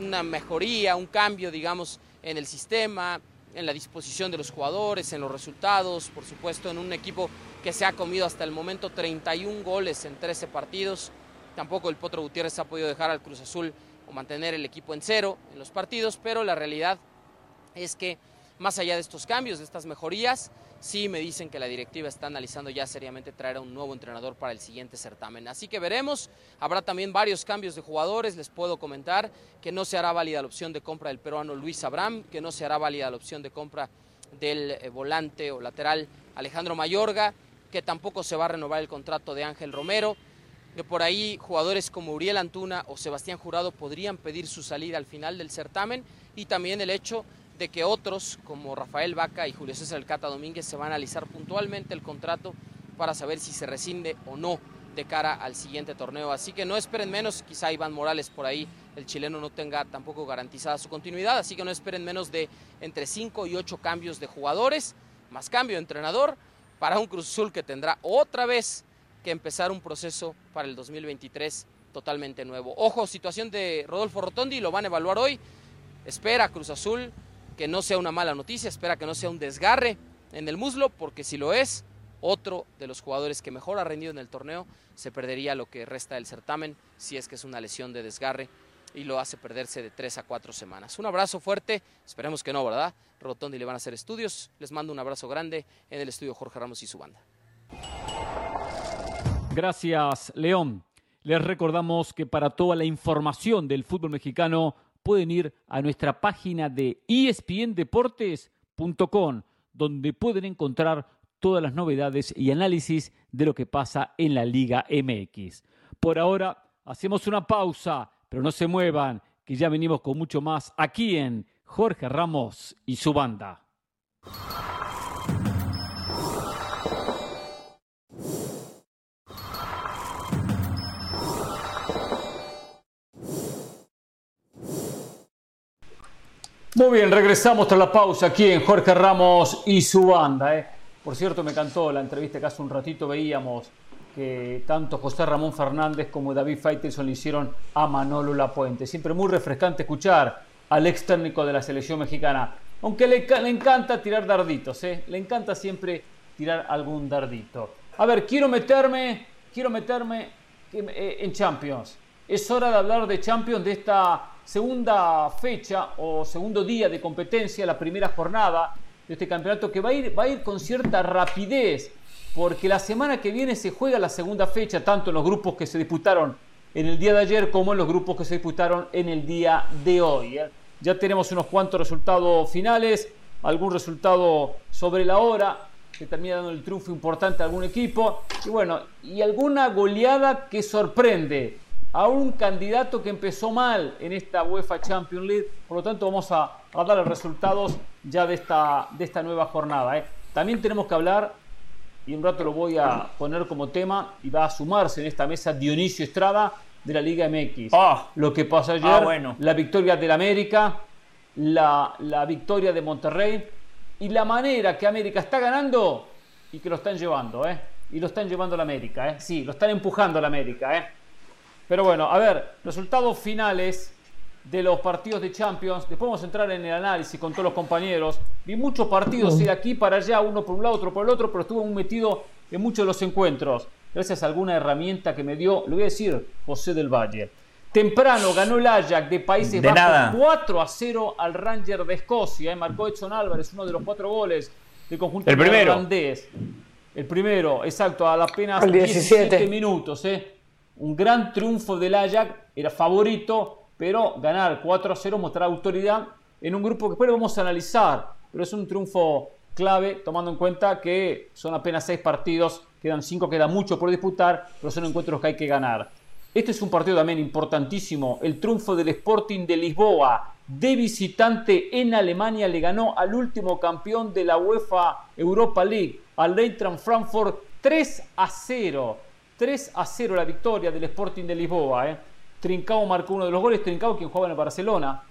una mejoría, un cambio, digamos, en el sistema, en la disposición de los jugadores, en los resultados, por supuesto, en un equipo que se ha comido hasta el momento 31 goles en 13 partidos. Tampoco el Potro Gutiérrez ha podido dejar al Cruz Azul o mantener el equipo en cero en los partidos, pero la realidad es que más allá de estos cambios, de estas mejorías, sí me dicen que la directiva está analizando ya seriamente traer a un nuevo entrenador para el siguiente certamen. Así que veremos, habrá también varios cambios de jugadores, les puedo comentar que no se hará válida la opción de compra del peruano Luis Abraham, que no se hará válida la opción de compra del eh, volante o lateral Alejandro Mayorga, que tampoco se va a renovar el contrato de Ángel Romero, que por ahí jugadores como Uriel Antuna o Sebastián Jurado podrían pedir su salida al final del certamen y también el hecho que otros, como Rafael Vaca y Julio César Cata Domínguez, se va a analizar puntualmente el contrato para saber si se rescinde o no de cara al siguiente torneo. Así que no esperen menos, quizá Iván Morales por ahí, el chileno no tenga tampoco garantizada su continuidad, así que no esperen menos de entre 5 y 8 cambios de jugadores, más cambio de entrenador, para un Cruz Azul que tendrá otra vez que empezar un proceso para el 2023 totalmente nuevo. Ojo, situación de Rodolfo Rotondi, lo van a evaluar hoy. Espera Cruz Azul que no sea una mala noticia, espera que no sea un desgarre en el muslo, porque si lo es, otro de los jugadores que mejor ha rendido en el torneo se perdería lo que resta del certamen, si es que es una lesión de desgarre y lo hace perderse de tres a cuatro semanas. Un abrazo fuerte, esperemos que no, ¿verdad? Rotondi le van a hacer estudios, les mando un abrazo grande en el estudio Jorge Ramos y su banda. Gracias, León. Les recordamos que para toda la información del fútbol mexicano pueden ir a nuestra página de espndeportes.com, donde pueden encontrar todas las novedades y análisis de lo que pasa en la Liga MX. Por ahora, hacemos una pausa, pero no se muevan, que ya venimos con mucho más aquí en Jorge Ramos y su banda. Muy bien, regresamos tras la pausa aquí en Jorge Ramos y su banda. ¿eh? Por cierto, me encantó la entrevista que hace un ratito veíamos que tanto José Ramón Fernández como David Faitelson le hicieron a Manolo Lapuente. Siempre muy refrescante escuchar al ex técnico de la selección mexicana. Aunque le, le encanta tirar darditos, ¿eh? le encanta siempre tirar algún dardito. A ver, quiero meterme, quiero meterme eh, en Champions. Es hora de hablar de Champions de esta segunda fecha o segundo día de competencia, la primera jornada de este campeonato que va a ir, va a ir con cierta rapidez, porque la semana que viene se juega la segunda fecha, tanto en los grupos que se disputaron en el día de ayer como en los grupos que se disputaron en el día de hoy. ¿eh? Ya tenemos unos cuantos resultados finales, algún resultado sobre la hora, que termina dando el triunfo importante a algún equipo, y bueno, y alguna goleada que sorprende a un candidato que empezó mal en esta UEFA Champions League. Por lo tanto, vamos a, dar los resultados ya de esta, de esta nueva jornada. ¿eh? También tenemos que hablar, y un rato lo voy a poner como tema, y va a sumarse en esta mesa Dionisio Estrada de la Liga MX. Ah. lo que pasó ayer, Ah, bueno. la victoria del América, la, la victoria de Monterrey y la manera que América está ganando y que lo están llevando, ¿eh? Y lo están llevando a la América, ¿eh? Sí, lo están empujando a la América, ¿eh? Pero bueno, a ver, resultados finales de los partidos de Champions. Después vamos a entrar en el análisis con todos los compañeros. Vi muchos partidos de aquí para allá, uno por un lado, otro por el otro, pero estuve muy metido en muchos de los encuentros. Gracias a alguna herramienta que me dio, le voy a decir, José del Valle. Temprano ganó el Ajax de Países De Bajos nada. 4 a 0 al Ranger de Escocia. ¿eh? Marcó Edson Álvarez, uno de los cuatro goles del conjunto El primero. neerlandés. El primero, exacto, a apenas Al 17 17. minutos. ¿eh? Un gran triunfo del Ajax, era favorito, pero ganar 4 a 0 mostrar autoridad en un grupo que después vamos a analizar, pero es un triunfo clave tomando en cuenta que son apenas 6 partidos, quedan 5, queda mucho por disputar, pero son encuentros que hay que ganar. Este es un partido también importantísimo, el triunfo del Sporting de Lisboa, de visitante en Alemania, le ganó al último campeón de la UEFA Europa League, al Eintracht Frankfurt 3 a 0. 3 a 0 la victoria del Sporting de Lisboa. ¿eh? Trincao marcó uno de los goles, Trincao quien juega en el Barcelona,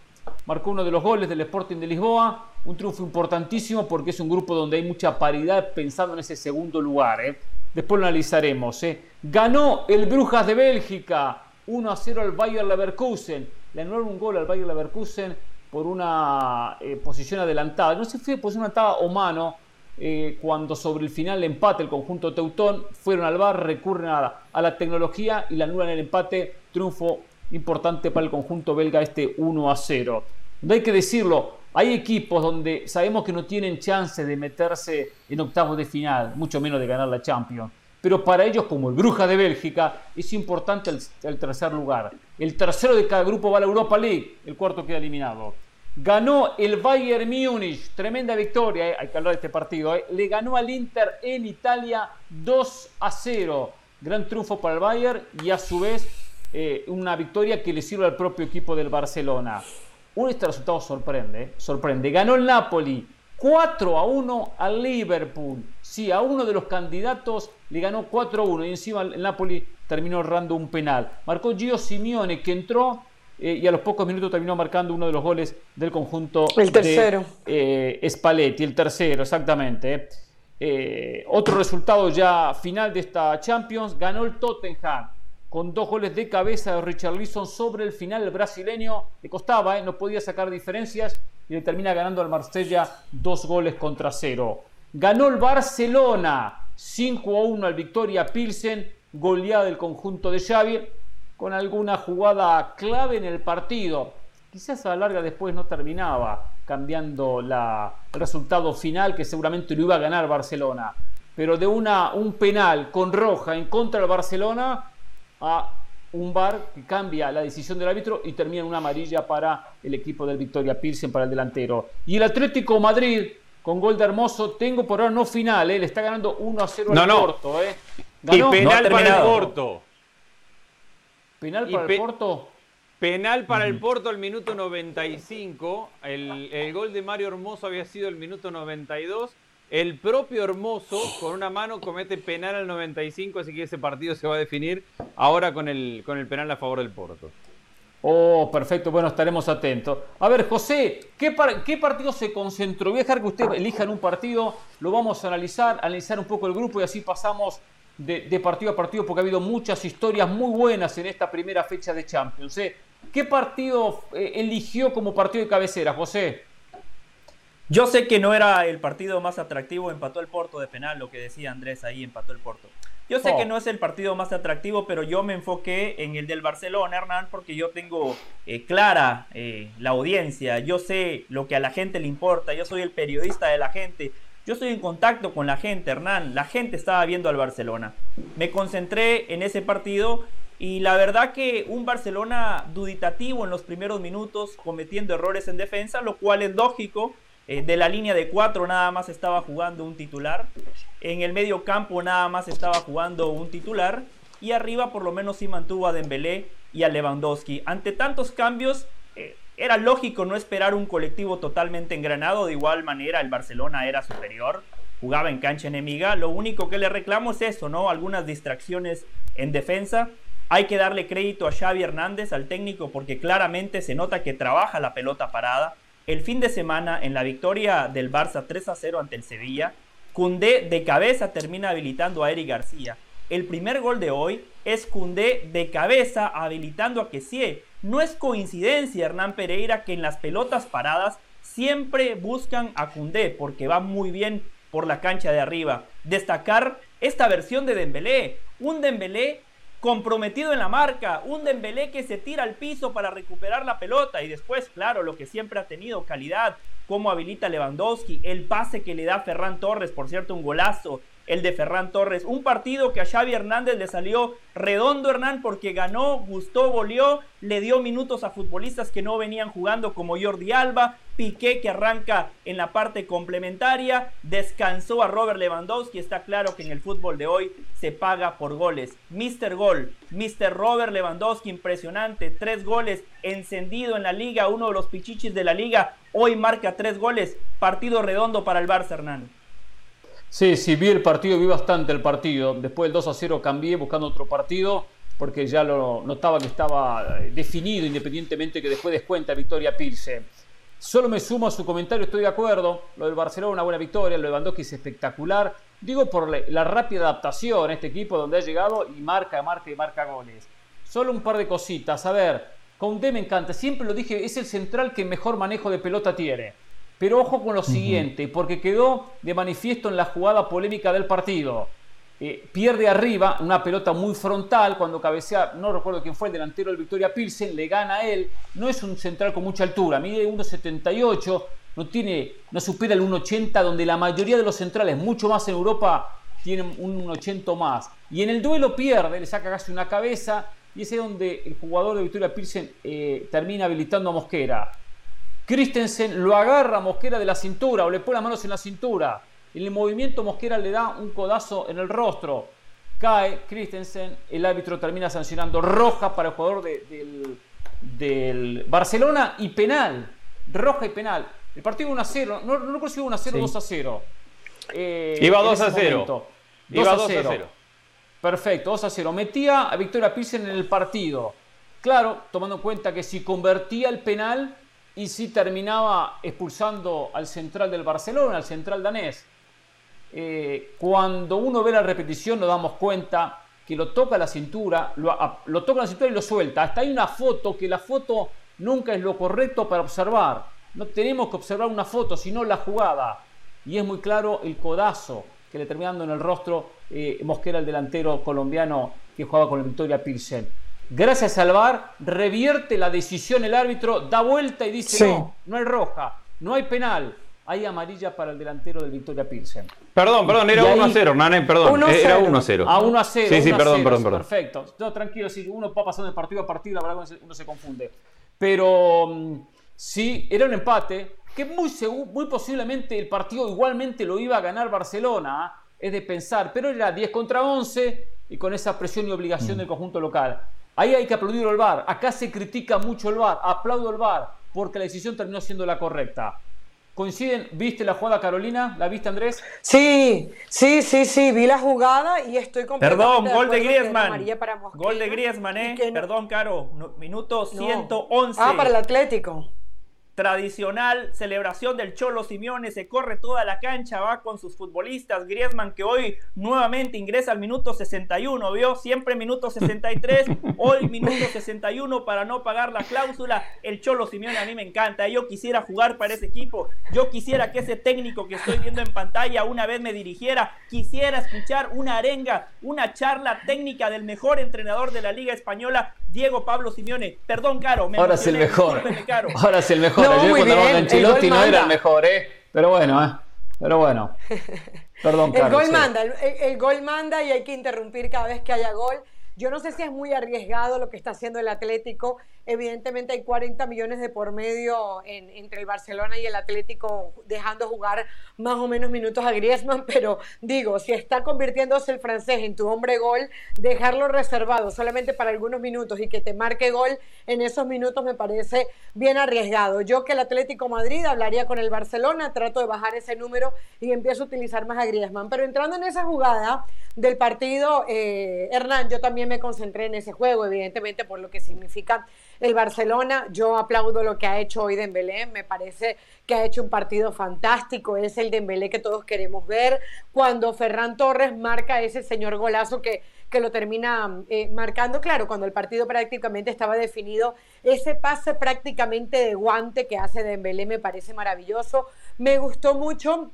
marcó uno de los goles del Sporting de Lisboa, un triunfo importantísimo porque es un grupo donde hay mucha paridad pensando en ese segundo lugar. ¿eh? Después lo analizaremos. ¿eh? Ganó el Brujas de Bélgica 1 a 0 al Bayer Leverkusen. Le anularon un gol al Bayer Leverkusen por una posición adelantada. No sé si fue posición adelantada o mano. Eh, cuando sobre el final empate el conjunto Teutón fueron al bar, recurren a la, a la tecnología y le anulan el empate. Triunfo importante para el conjunto belga este 1 a 0. No hay que decirlo, hay equipos donde sabemos que no tienen chance de meterse en octavos de final, mucho menos de ganar la Champions. Pero para ellos, como el Bruja de Bélgica, es importante el, el tercer lugar. El tercero de cada grupo va a la Europa League, el cuarto queda eliminado. Ganó el Bayern Múnich, tremenda victoria, eh, hay que hablar de este partido. eh. Le ganó al Inter en Italia 2 a 0. Gran triunfo para el Bayern y a su vez eh, una victoria que le sirve al propio equipo del Barcelona. Un este resultado sorprende, sorprende. Ganó el Napoli 4 a 1 al Liverpool. Sí, a uno de los candidatos le ganó 4 a 1 y encima el Napoli terminó errando un penal. Marcó Gio Simeone que entró eh, y a los pocos minutos terminó marcando uno de los goles del conjunto El tercero. de eh, Spalletti, el tercero, exactamente. eh. Otro resultado ya final de esta Champions, ganó el Tottenham con dos goles de cabeza de Richarlison sobre el final. El brasileño le costaba, eh, no podía sacar diferencias y le termina ganando al Marsella dos goles contra cero. Ganó el Barcelona 5 a 1 al Victoria Pilsen, goleada del conjunto de Xavi con alguna jugada clave en el partido. Quizás a la larga después no terminaba cambiando la- el resultado final que seguramente lo iba a ganar Barcelona. Pero de una, un penal con roja en contra del Barcelona a un bar que cambia la decisión del árbitro y termina en una amarilla para el equipo del Victoria Pilsen, para el delantero. Y el Atlético Madrid con gol de Hermoso. Tengo por ahora no final, ¿eh? le está ganando 1 a 0 No, al no. Porto. ¿eh? Y penal No para el. Porto. Penal para pe- el Porto. Penal para el Porto al minuto 95. El, el gol de Mario Hermoso había sido el minuto 92. El propio Hermoso, con una mano, comete penal al 95, así que ese partido se va a definir ahora con el, con el penal a favor del Porto. Oh, perfecto, bueno, estaremos atentos. A ver, José, ¿qué, par- qué partido se concentró? Voy a dejar que usted elija en un partido, lo vamos a analizar, analizar un poco el grupo y así pasamos de, de partido a partido porque ha habido muchas historias muy buenas en esta primera fecha de Champions. ¿eh? ¿Qué partido eh, eligió como partido de cabecera, José? Yo sé que no era el partido más atractivo, empató el Porto de penal, lo que decía Andrés ahí, empató el Porto. Yo sé Oh. que no es el partido más atractivo, pero yo me enfoqué en el del Barcelona, Hernán, porque yo tengo eh, clara eh, la audiencia, yo sé lo que a la gente le importa, yo soy el periodista de la gente, yo estoy en contacto con la gente, Hernán, la gente estaba viendo al Barcelona. Me concentré en ese partido y la verdad que un Barcelona duditativo en los primeros minutos, cometiendo errores en defensa, lo cual es lógico. Eh, de la línea de cuatro nada más estaba jugando un titular. En el medio campo nada más estaba jugando un titular. Y arriba por lo menos sí mantuvo a Dembélé y a Lewandowski. Ante tantos cambios, era lógico no esperar un colectivo totalmente engranado. De igual manera, el Barcelona era superior. Jugaba en cancha enemiga. Lo único que le reclamo es eso, ¿no? Algunas distracciones en defensa. Hay que darle crédito a Xavi Hernández, al técnico, porque claramente se nota que trabaja la pelota parada. El fin de semana, en la victoria del Barça 3 a 0 ante el Sevilla, Cundé de cabeza termina habilitando a Eric García. El primer gol de hoy es Cundé de cabeza habilitando a Kessie. No es coincidencia, Hernán Pereira, que en las pelotas paradas siempre buscan a Cundé porque va muy bien por la cancha de arriba. Destacar esta versión de Dembélé, un Dembélé comprometido en la marca, un Dembélé que se tira al piso para recuperar la pelota. Y después, claro, lo que siempre ha tenido calidad, cómo habilita Lewandowski, el pase que le da Ferran Torres, por cierto, un golazo, el de Ferran Torres, un partido que a Xavi Hernández le salió redondo Hernán porque ganó, gustó, goleó, le dio minutos a futbolistas que no venían jugando como Jordi Alba, Piqué que arranca en la parte complementaria, descansó a Robert Lewandowski, está claro que en el fútbol de hoy se paga por goles. Mr. Gol, Mr. Robert Lewandowski, impresionante, tres goles, encendido en la liga, uno de los pichichis de la liga, hoy marca tres goles, partido redondo para el Barça Hernán. Sí, sí, vi el partido, vi bastante el partido. Después del 2 a 0 cambié buscando otro partido porque ya lo notaba que estaba eh, definido independientemente que después descuenta Victoria Pilsen. Solo me sumo a su comentario, estoy de acuerdo. Lo del Barcelona, una buena victoria. Lo de Lewandowski es espectacular. Digo por la, rápida adaptación a este equipo donde ha llegado y marca, marca y marca goles. Solo un par de cositas. A ver, Conde me encanta. Siempre lo dije, es el central que mejor manejo de pelota tiene. Pero ojo con lo siguiente, porque quedó de manifiesto en la jugada polémica del partido. Eh, pierde arriba una pelota muy frontal cuando cabecea, no recuerdo quién fue el delantero del Victoria Pilsen, le gana a él. No es un central con mucha altura, mide 1,78, no, tiene, no supera el 1,80, donde la mayoría de los centrales, mucho más en Europa, tienen un 1,80 más. Y en el duelo pierde, le saca casi una cabeza, y ese es donde el jugador de Victoria Pilsen eh, termina habilitando a Mosquera. Christensen lo agarra a Mosquera de la cintura o le pone las manos en la cintura. En el movimiento Mosquera le da un codazo en el rostro. Cae Christensen, el árbitro termina sancionando roja para el jugador de- del, del Barcelona y penal. Roja y penal. El partido 1 a 0. No, no si 1 a 0 o 2 a 0. Eh, Iba en 2 a ese 0. momento. Iba 2 a 0. Perfecto, 2 a 0. Metía a Victoria Pilsen en el partido. Claro, tomando en cuenta que si convertía el penal y si terminaba expulsando al central del Barcelona, al central danés. Eh, cuando uno ve la repetición nos damos cuenta que lo toca la cintura, lo, lo toca la cintura y lo suelta. Hasta hay una foto que la foto nunca es lo correcto para observar. No tenemos que observar una foto, sino la jugada. Y es muy claro el codazo que le termina dando en el rostro eh, Mosquera, el delantero colombiano que jugaba con el Victoria Pilsen. Gracias al VAR, revierte la decisión el árbitro, da vuelta y dice, Sí. no, no hay roja, no hay penal, hay amarilla para el delantero del Victoria Pilsen. Perdón, perdón, era ahí- 1 a 0, Hernán, perdón. 1 a Era 0. 1 a 0. A 1 a 0. Sí, sí, 1 a perdón, 0, perdón, perdón. Perfecto. No, tranquilo, si uno va pasando de partido a partido, la verdad que uno se, uno se confunde. Pero mm, sí, era un empate. que muy, muy posiblemente el partido igualmente lo iba a ganar Barcelona, ¿ah? es de pensar, pero era 10 contra 11 y con esa presión y obligación mm. del conjunto local. Ahí hay que aplaudir al VAR. Acá se critica mucho el VAR. Aplaudo al VAR porque la decisión terminó siendo la correcta. ¿Coinciden? ¿Viste la jugada, Carolina? ¿La viste, Andrés? Sí, sí, sí, sí, vi la jugada y estoy completamente Perdón, gol de Griezmann. Gol de Griezmann, ¿eh? Perdón, Caro. Minuto 111. Ah, para el Atlético tradicional celebración del Cholo Simeone, se corre toda la cancha, va con sus futbolistas, Griezmann que hoy nuevamente ingresa al minuto 61, vio siempre minuto 63, hoy minuto 61 para no pagar la cláusula, el Cholo Simeone a mí me encanta, yo quisiera jugar para ese equipo, yo quisiera que ese técnico que estoy viendo en pantalla una vez me dirigiera, quisiera escuchar una arenga, una charla técnica del mejor entrenador de la Liga Española, Diego Pablo Simeone, perdón Caro, me ahora es el mejor, ahora es el mejor no, cuando Ancelotti no era el mejor, ¿eh? Pero bueno, ¿eh? Pero bueno. Perdón, El gol manda, el, gol manda y hay que interrumpir cada vez que haya gol. Yo no sé si es muy arriesgado lo que está haciendo el Atlético. Evidentemente hay 40 millones de por medio entre el Barcelona y el Atlético dejando jugar más o menos minutos a Griezmann, pero digo, si está convirtiéndose el francés en tu hombre gol, dejarlo reservado solamente para algunos minutos y que te marque gol en esos minutos me parece bien arriesgado. Yo que el Atlético Madrid hablaría con el Barcelona, trato de bajar ese número y empiezo a utilizar más a Griezmann. Pero entrando en esa jugada del partido, eh, Hernán, yo también me concentré en ese juego, evidentemente por lo que significa el Barcelona. Yo aplaudo lo que ha hecho hoy Dembélé, me parece que ha hecho un partido fantástico, es el Dembélé que todos queremos ver. Cuando Ferran Torres marca ese señor golazo que, que lo termina eh, marcando, claro, cuando el partido prácticamente estaba definido, ese pase prácticamente de guante que hace Dembélé me parece maravilloso. Me gustó mucho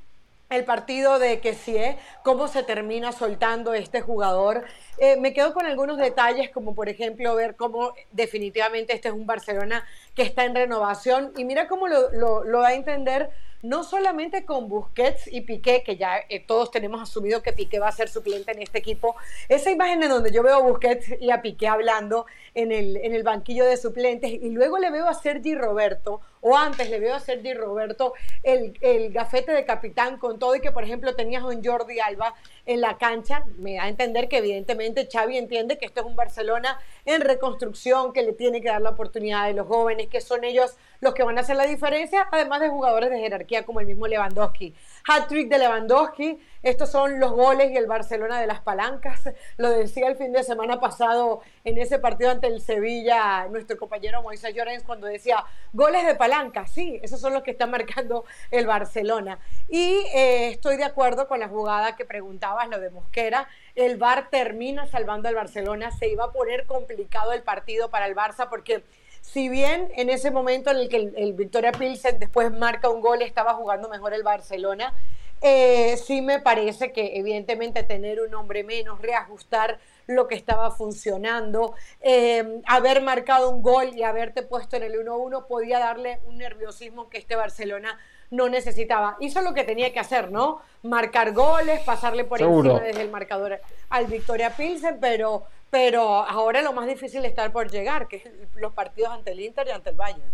el partido de sí, ¿eh? cómo se termina soltando este jugador. Eh, me quedo con algunos detalles, como por ejemplo ver cómo definitivamente este es un Barcelona que está en renovación y mira cómo lo, lo, da a entender no solamente con Busquets y Piqué, que ya eh, todos tenemos asumido que Piqué va a ser suplente en este equipo, esa imagen en donde yo veo a Busquets y a Piqué hablando en el, en el banquillo de suplentes y luego le veo a Sergi Roberto, o antes le veo a Sergi Roberto el, el gafete de capitán con todo y que por ejemplo tenías un Jordi Alba en la cancha, me da a entender que evidentemente Xavi entiende que esto es un Barcelona en reconstrucción, que le tiene que dar la oportunidad a los jóvenes, que son ellos los que van a hacer la diferencia, además de jugadores de jerarquía como el mismo Lewandowski. Hat-trick de Lewandowski, estos son los goles y el Barcelona de las palancas. Lo decía el fin de semana pasado en ese partido ante el Sevilla, nuestro compañero Moisés Llorens, cuando decía goles de palanca. Sí, esos son los que está marcando el Barcelona. Y eh, estoy de acuerdo con la jugada que preguntabas, lo de Mosquera. El VAR termina salvando al Barcelona. Se iba a poner complicado el partido para el Barça porque si bien en ese momento en el que el, Victoria Pilsen después marca un gol estaba jugando mejor el Barcelona, eh, sí me parece que evidentemente tener un hombre menos, reajustar lo que estaba funcionando, eh, haber marcado un gol y haberte puesto en el 1-1 podía darle un nerviosismo que este Barcelona no necesitaba. Hizo lo que tenía que hacer, ¿no? Marcar goles, pasarle por encima desde el marcador al Victoria Pilsen, pero pero ahora lo más difícil está por llegar, que es los partidos ante el Inter y ante el Bayern.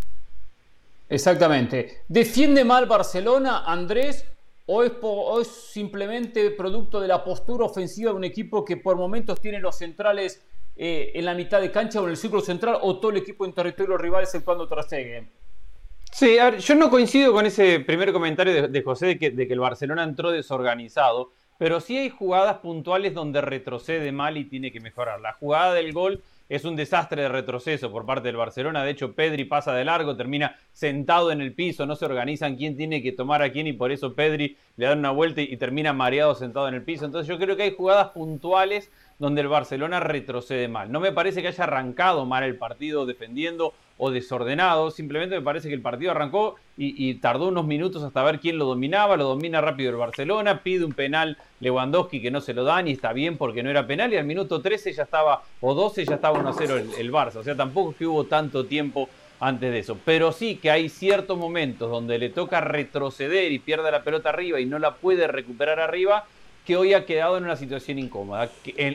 Exactamente. ¿Defiende mal Barcelona, Andrés, o es, simplemente producto de la postura ofensiva de un equipo que por momentos tiene los centrales eh, en la mitad de cancha o en el círculo central, o todo el equipo en territorio rival cuando trasegue? Sí, a ver, yo no coincido con ese primer comentario de, José de que, de que el Barcelona entró desorganizado pero sí hay jugadas puntuales donde retrocede mal y tiene que mejorar. La jugada del gol es un desastre de retroceso por parte del Barcelona. De hecho, Pedri pasa de largo, termina sentado en el piso, no se organizan quién tiene que tomar a quién y por eso Pedri le da una vuelta y termina mareado sentado en el piso. Entonces yo creo que hay jugadas puntuales donde el Barcelona retrocede mal. No me parece que haya arrancado mal el partido defendiendo o desordenado, simplemente me parece que el partido arrancó y, tardó unos minutos hasta ver quién lo dominaba, lo domina rápido el Barcelona, pide un penal Lewandowski que no se lo dan y está bien porque no era penal y al minuto 13 ya estaba, o 12 ya estaba 1-0 el, el Barça, o sea, tampoco es que hubo tanto tiempo antes de eso. Pero sí que hay ciertos momentos donde le toca retroceder y pierde la pelota arriba y no la puede recuperar arriba, que hoy ha quedado en una situación incómoda.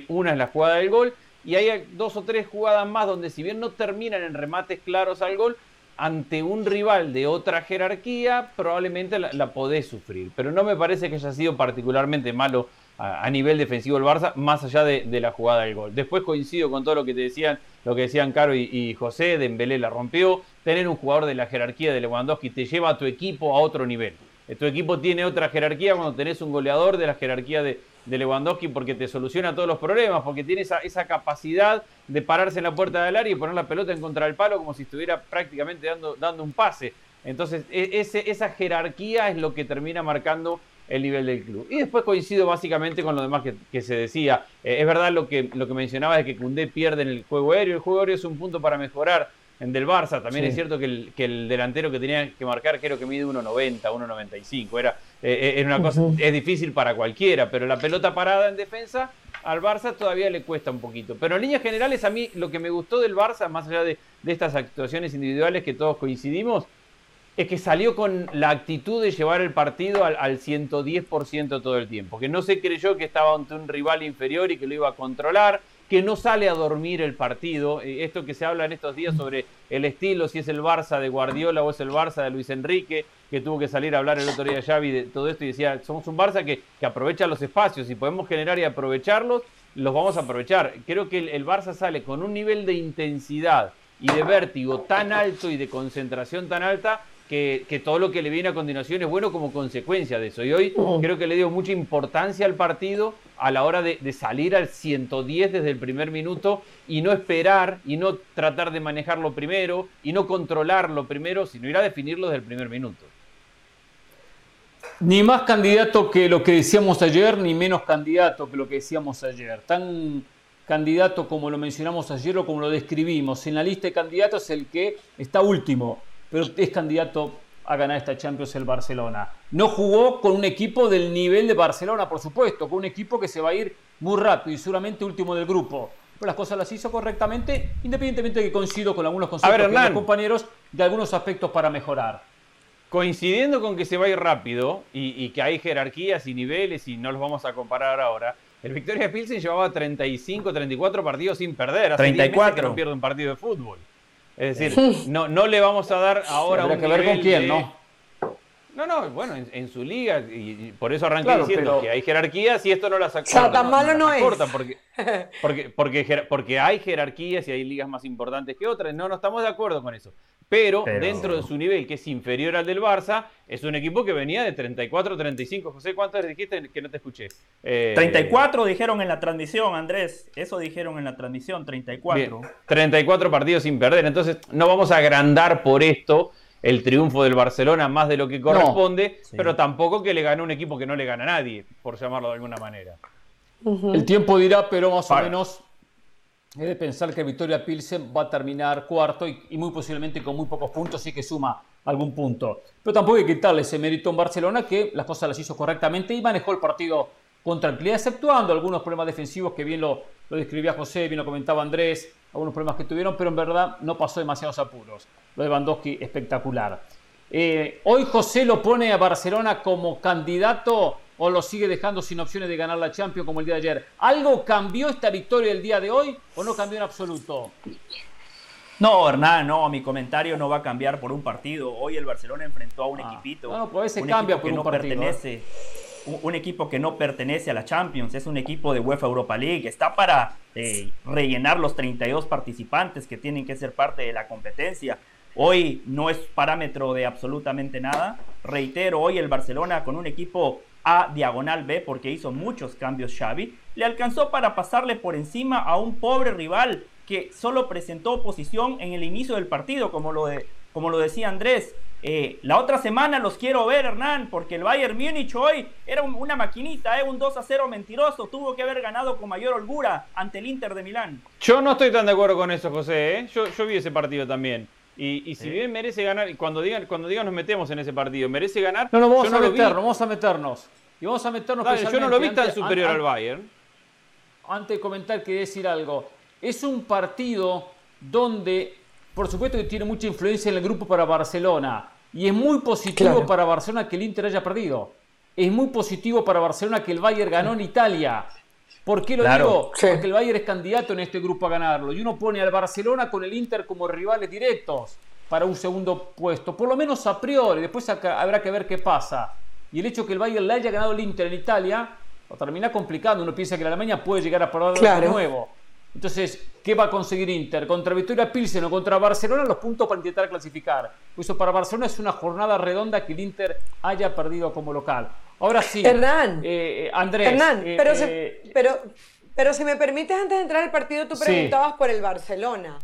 Una es la jugada del gol y hay dos o tres jugadas más donde si bien no terminan en remates claros al gol, ante un rival de otra jerarquía, probablemente la, podés sufrir. Pero no me parece que haya sido particularmente malo a, nivel defensivo el Barça, más allá de, la jugada del gol. Después coincido con todo lo que te decían, lo que decían Caro y, y José, Dembélé la rompió. Tener un jugador de la jerarquía de Lewandowski te lleva a tu equipo a otro nivel. Tu equipo tiene otra jerarquía cuando tenés un goleador de la jerarquía de, de Lewandowski porque te soluciona todos los problemas, porque tiene esa, esa capacidad de pararse en la puerta del área y poner la pelota en contra del palo como si estuviera prácticamente dando, dando un pase. Entonces, e- ese, esa jerarquía es lo que termina marcando el nivel del club. Y después coincido básicamente con lo demás que, que se decía. Eh, es verdad lo que, lo que mencionaba de que Cundé pierde en el juego aéreo. El juego aéreo es un punto para mejorar en del Barça. También Sí. es cierto que el, que el delantero que tenía que marcar creo que mide 1,90, 1,95. Era, eh, era una cosa, es difícil para cualquiera, pero la pelota parada en defensa al Barça todavía le cuesta un poquito. Pero en líneas generales a mí lo que me gustó del Barça, más allá de, de estas actuaciones individuales que todos coincidimos, es que salió con la actitud de llevar el partido al, al 110% todo el tiempo, que no se creyó que estaba ante un rival inferior y que lo iba a controlar, que no sale a dormir el partido. Eh, Esto que se habla en estos días sobre el estilo, si es el Barça de Guardiola o es el Barça de Luis Enrique, que tuvo que salir a hablar el otro día Xavi de todo esto y decía, somos un Barça que, que aprovecha los espacios y podemos generar y aprovecharlos, los vamos a aprovechar. Creo que el, el Barça sale con un nivel de intensidad y de vértigo tan alto y de concentración tan alta que, que todo lo que le viene a continuación es bueno como consecuencia de eso. Y hoy creo que le dio mucha importancia al partido a la hora de, de salir al 110 desde el primer minuto y no esperar y no tratar de manejarlo primero y no controlarlo primero, sino ir a definirlo desde el primer minuto. Ni más candidato que lo que decíamos ayer, ni menos candidato que lo que decíamos ayer. Tan candidato como lo mencionamos ayer o como lo describimos. En la lista de candidatos es el que está último, pero es candidato a ganar esta Champions el Barcelona. No jugó con un equipo del nivel de Barcelona, por supuesto, con un equipo que se va a ir muy rápido y seguramente último del grupo. Pero las cosas las hizo correctamente, independientemente de que coincido con algunos conceptos ver, Hernán. los compañeros de algunos aspectos para mejorar. Coincidiendo con que se va a ir rápido y, y que hay jerarquías y niveles y no los vamos a comparar ahora, el Victoria Pilsen llevaba 35, 34 partidos sin perder. Hace 10 meses que 34. no pierde un partido de fútbol. Es decir, no, no le vamos a dar ahora Habrá un que ver con nivel quién, de- ¿no? No, no, bueno, en, en su liga, y, y por eso arranqué Claro, diciendo pero- que hay jerarquías y esto no las O sea, tan malo no es. acortan porque, porque, porque, hay jerarquías y hay ligas más importantes que otras. No, no estamos de acuerdo con eso. Pero, Pero- dentro de su nivel, que es inferior al del Barça, es un equipo que venía de 34, 35. José, ¿cuántas dijiste que no te escuché? Eh, 34 dijeron en la transmisión, Andrés. Eso dijeron en la transmisión, 34. Bien, 34 partidos sin perder. Entonces, no vamos a agrandar por esto el triunfo del Barcelona más de lo que corresponde, Sí. pero tampoco que le ganó un equipo que no le gana a nadie, por llamarlo de alguna manera. El tiempo dirá, pero más Para. o menos he de pensar que Victoria Pilsen va a terminar cuarto y, y muy posiblemente con muy pocos puntos sí que suma algún punto. Pero tampoco hay que quitarle ese mérito en Barcelona que las cosas las hizo correctamente y manejó el partido con tranquilidad, exceptuando algunos problemas defensivos que bien lo, lo describía José, bien lo comentaba Andrés, algunos problemas que tuvieron, pero en verdad no pasó demasiados apuros. Lo de Bandowski espectacular. Eh, hoy José lo pone a Barcelona como candidato o lo sigue dejando sin opciones de ganar la Champions como el día de ayer. ¿Algo cambió esta victoria el día de hoy o no cambió en absoluto? No, Hernán, no, mi comentario no va a cambiar por un partido. Hoy el Barcelona enfrentó a un Ah, equipito. no, pues cambia equipo por que un no partido, ¿eh? pertenece. Un, un equipo que no pertenece a la Champions, es un equipo de UEFA Europa League, está para eh, rellenar los 32 participantes que tienen que ser parte de la competencia. Hoy no es parámetro de absolutamente nada. Reitero, hoy el Barcelona con un equipo A diagonal B, porque hizo muchos cambios Xavi, le alcanzó para pasarle por encima a un pobre rival que solo presentó oposición en el inicio del partido, como lo, de, como lo decía Andrés. Eh, la otra semana los quiero ver, Hernán, porque el Bayern Múnich hoy era un- una maquinita, eh, un 2 a 0 mentiroso. Tuvo que haber ganado con mayor holgura ante el Inter de Milán. Yo no estoy tan de acuerdo con eso, José. ¿eh? Yo vi ese partido también. Y, y si bien merece ganar, y cuando digan, cuando digan nos metemos en ese partido, merece ganar. No, no, vamos yo no a lo vi. meternos, vamos a meternos. Y vamos a meternos Dale, yo no lo vi tan superior al Bayern. Antes de comentar, quería decir algo. Es un partido donde, por supuesto, que tiene mucha influencia en el grupo para Barcelona. Y es muy positivo Claro. para Barcelona que el Inter haya perdido. Es muy positivo para Barcelona que el Bayern ganó en Italia. ¿Por qué lo Claro. digo? Sí. Porque el Bayern es candidato en este grupo a ganarlo. Y uno pone al Barcelona con el Inter como rivales directos. para un segundo puesto, por lo menos a priori, después habrá que ver qué pasa. Y el hecho que el Bayern le haya ganado el Inter en Italia, lo termina complicando. Uno piensa que la Alemania puede llegar a perder de nuevo. Entonces, ¿qué va a conseguir Inter? ¿Contra Victoria Pilsen o contra Barcelona? Los puntos para intentar clasificar. Eso para Barcelona es una jornada redonda que el Inter haya perdido como local. Ahora sí. Hernán. Eh, eh, Andrés. Hernán, eh, pero, pero, pero si me permites, antes de entrar al partido, tú preguntabas por el Barcelona.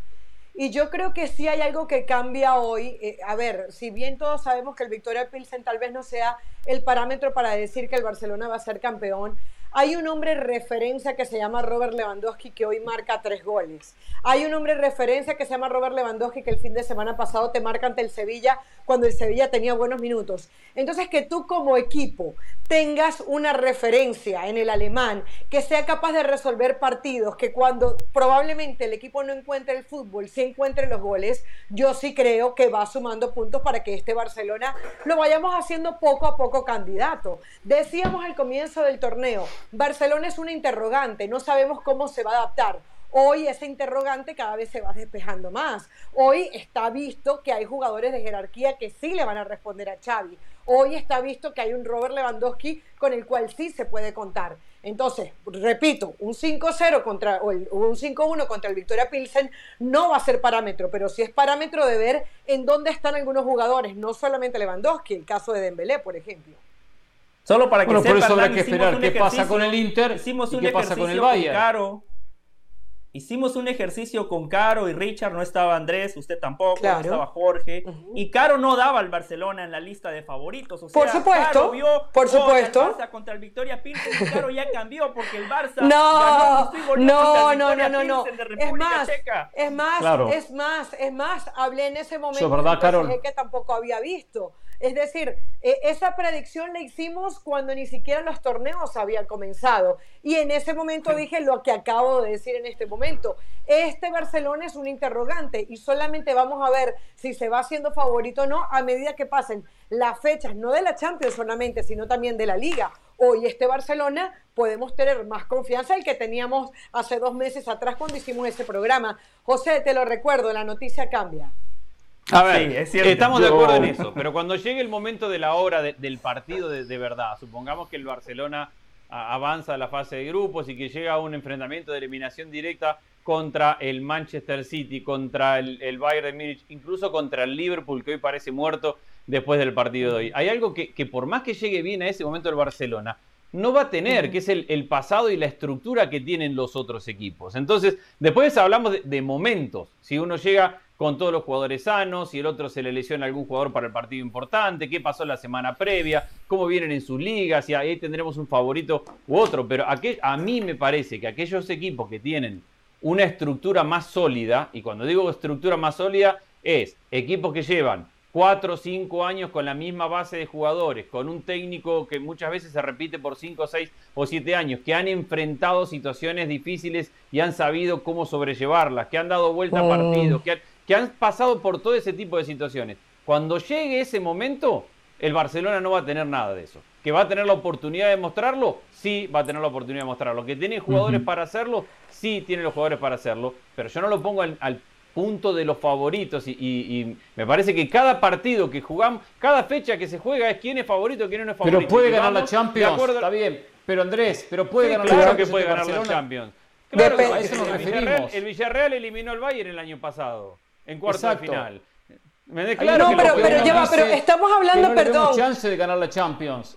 Y yo creo que sí hay algo que cambia hoy. a ver, si bien todos sabemos que el Victoria Pilsen tal vez no sea el parámetro para decir que el Barcelona va a ser campeón, hay un hombre referencia que se llama Robert Lewandowski que hoy marca tres goles. Hay un hombre referencia que se llama Robert Lewandowski que el fin de semana pasado te marca ante el Sevilla cuando el Sevilla tenía buenos minutos. Entonces que tú como equipo tengas una referencia en el alemán que sea capaz de resolver partidos, que cuando probablemente el equipo no encuentre el fútbol, sí encuentre los goles, yo sí creo que va sumando puntos para que este Barcelona lo vayamos haciendo poco a poco candidato. Decíamos al comienzo del torneo, Barcelona es una interrogante, no sabemos cómo se va a adaptar. Hoy ese interrogante cada vez se va despejando más. Hoy está visto que hay jugadores de jerarquía que sí le van a responder a Xavi. Hoy está visto que hay un Robert Lewandowski con el cual sí se puede contar. Entonces, repito, un 5-0 contra o un 5-1 contra el Victoria Pilsen no va a ser parámetro, pero sí es parámetro de ver en dónde están algunos jugadores, no solamente Lewandowski, el caso de Dembélé, por ejemplo. Solo para que bueno, por eso habrá que esperar qué pasa con el Inter y qué pasa con el Bayern. Caro. Hicimos un ejercicio con Caro y Richard, no estaba Andrés, usted tampoco, no estaba Jorge. Y Caro no daba al Barcelona en la lista de favoritos. O sea, por supuesto, Caro vio por supuesto. El Barça contra el Victoria Pilsen Caro ya cambió porque el Barça no, no, no, no, no, no, Es más, es más, es más, es más, hablé en ese momento verdad, que tampoco había visto. Es decir, e, esa predicción la hicimos cuando ni siquiera los torneos habían comenzado. Y en ese momento dije lo que acabo de decir en este momento. Este Barcelona es un interrogante y solamente vamos a ver si se va haciendo favorito o no a medida que pasen las fechas, no de la Champions solamente, sino también de la Liga. Hoy este Barcelona podemos tener más confianza del que teníamos hace dos meses atrás cuando hicimos ese programa. José, te lo recuerdo, la noticia cambia. A ver, estamos de acuerdo en eso, pero cuando llegue el momento de la hora del partido de, verdad, supongamos que el Barcelona avanza a la fase de grupos y que llega a un enfrentamiento de eliminación directa contra el Manchester City, contra el, Bayern de Múnich, incluso contra el Liverpool, que hoy parece muerto después del partido de hoy. Hay algo que, por más que llegue bien a ese momento el Barcelona, no va a tener, que es el, pasado y la estructura que tienen los otros equipos. Entonces, después hablamos de, de momentos. Si uno llega con todos los jugadores sanos, si el otro se le lesiona algún jugador para el partido importante, qué pasó la semana previa, cómo vienen en sus ligas, y ahí tendremos un favorito u otro. Pero a mí me parece que aquellos equipos que tienen una estructura más sólida, y cuando digo estructura más sólida, es equipos que llevan cuatro o cinco años con la misma base de jugadores, con un técnico que muchas veces se repite por cinco, seis o siete años, que han enfrentado situaciones difíciles y han sabido cómo sobrellevarlas, que han dado vuelta a oh. partidos, que han, que han pasado por todo ese tipo de situaciones. Cuando llegue ese momento, el Barcelona no va a tener nada de eso. ¿Que va a tener la oportunidad de mostrarlo? Sí, va a tener la oportunidad de mostrarlo. ¿Que tiene jugadores para hacerlo? Sí, tiene los jugadores para hacerlo. Pero yo no lo pongo al, punto de los favoritos y, me parece que cada partido que jugamos, cada fecha que se juega es quién es favorito, quién no es favorito. Pero puede ganar la Champions, está bien. Pero Andrés, pero puede ganar claro la Champions. que puede ganar la Champions. Claro, a eso nos referimos. el Villarreal eliminó al Bayern el año pasado en cuarto de final. Me claro no, pero, pero, lleva, pero estamos hablando, no perdón. No chance de ganar la Champions.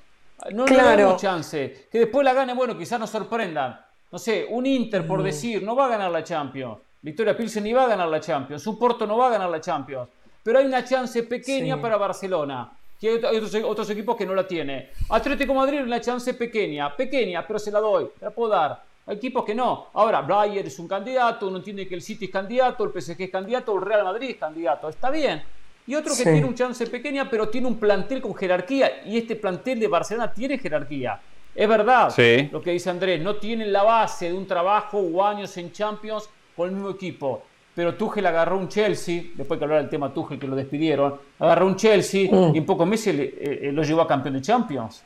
No claro. tenemos chance. Que después la gane, bueno, quizás nos sorprendan. No sé, un Inter, por mm. decir, no va a ganar la Champions. Victoria Pilsen ni va a ganar la Champions. Un Porto no va a ganar la Champions. Pero hay una chance pequeña para Barcelona. Que hay otros, otros, equipos que no la tienen. Atlético Madrid una chance pequeña, pequeña, pero se la doy, la puedo dar. Hay equipos que no. Ahora, Bayern es un candidato, uno entiende que el City es candidato, el PSG es candidato, el Real Madrid es candidato. Está bien. Y otro que tiene un chance pequeña, pero tiene un plantel con jerarquía. Y este plantel de Barcelona tiene jerarquía. Es verdad lo que dice Andrés. No tienen la base de un trabajo o años en Champions con el mismo equipo. Pero Tuchel agarró un Chelsea, después que hablar del tema Tuchel que lo despidieron, agarró un Chelsea mm. y en pocos meses eh, lo llevó a campeón de Champions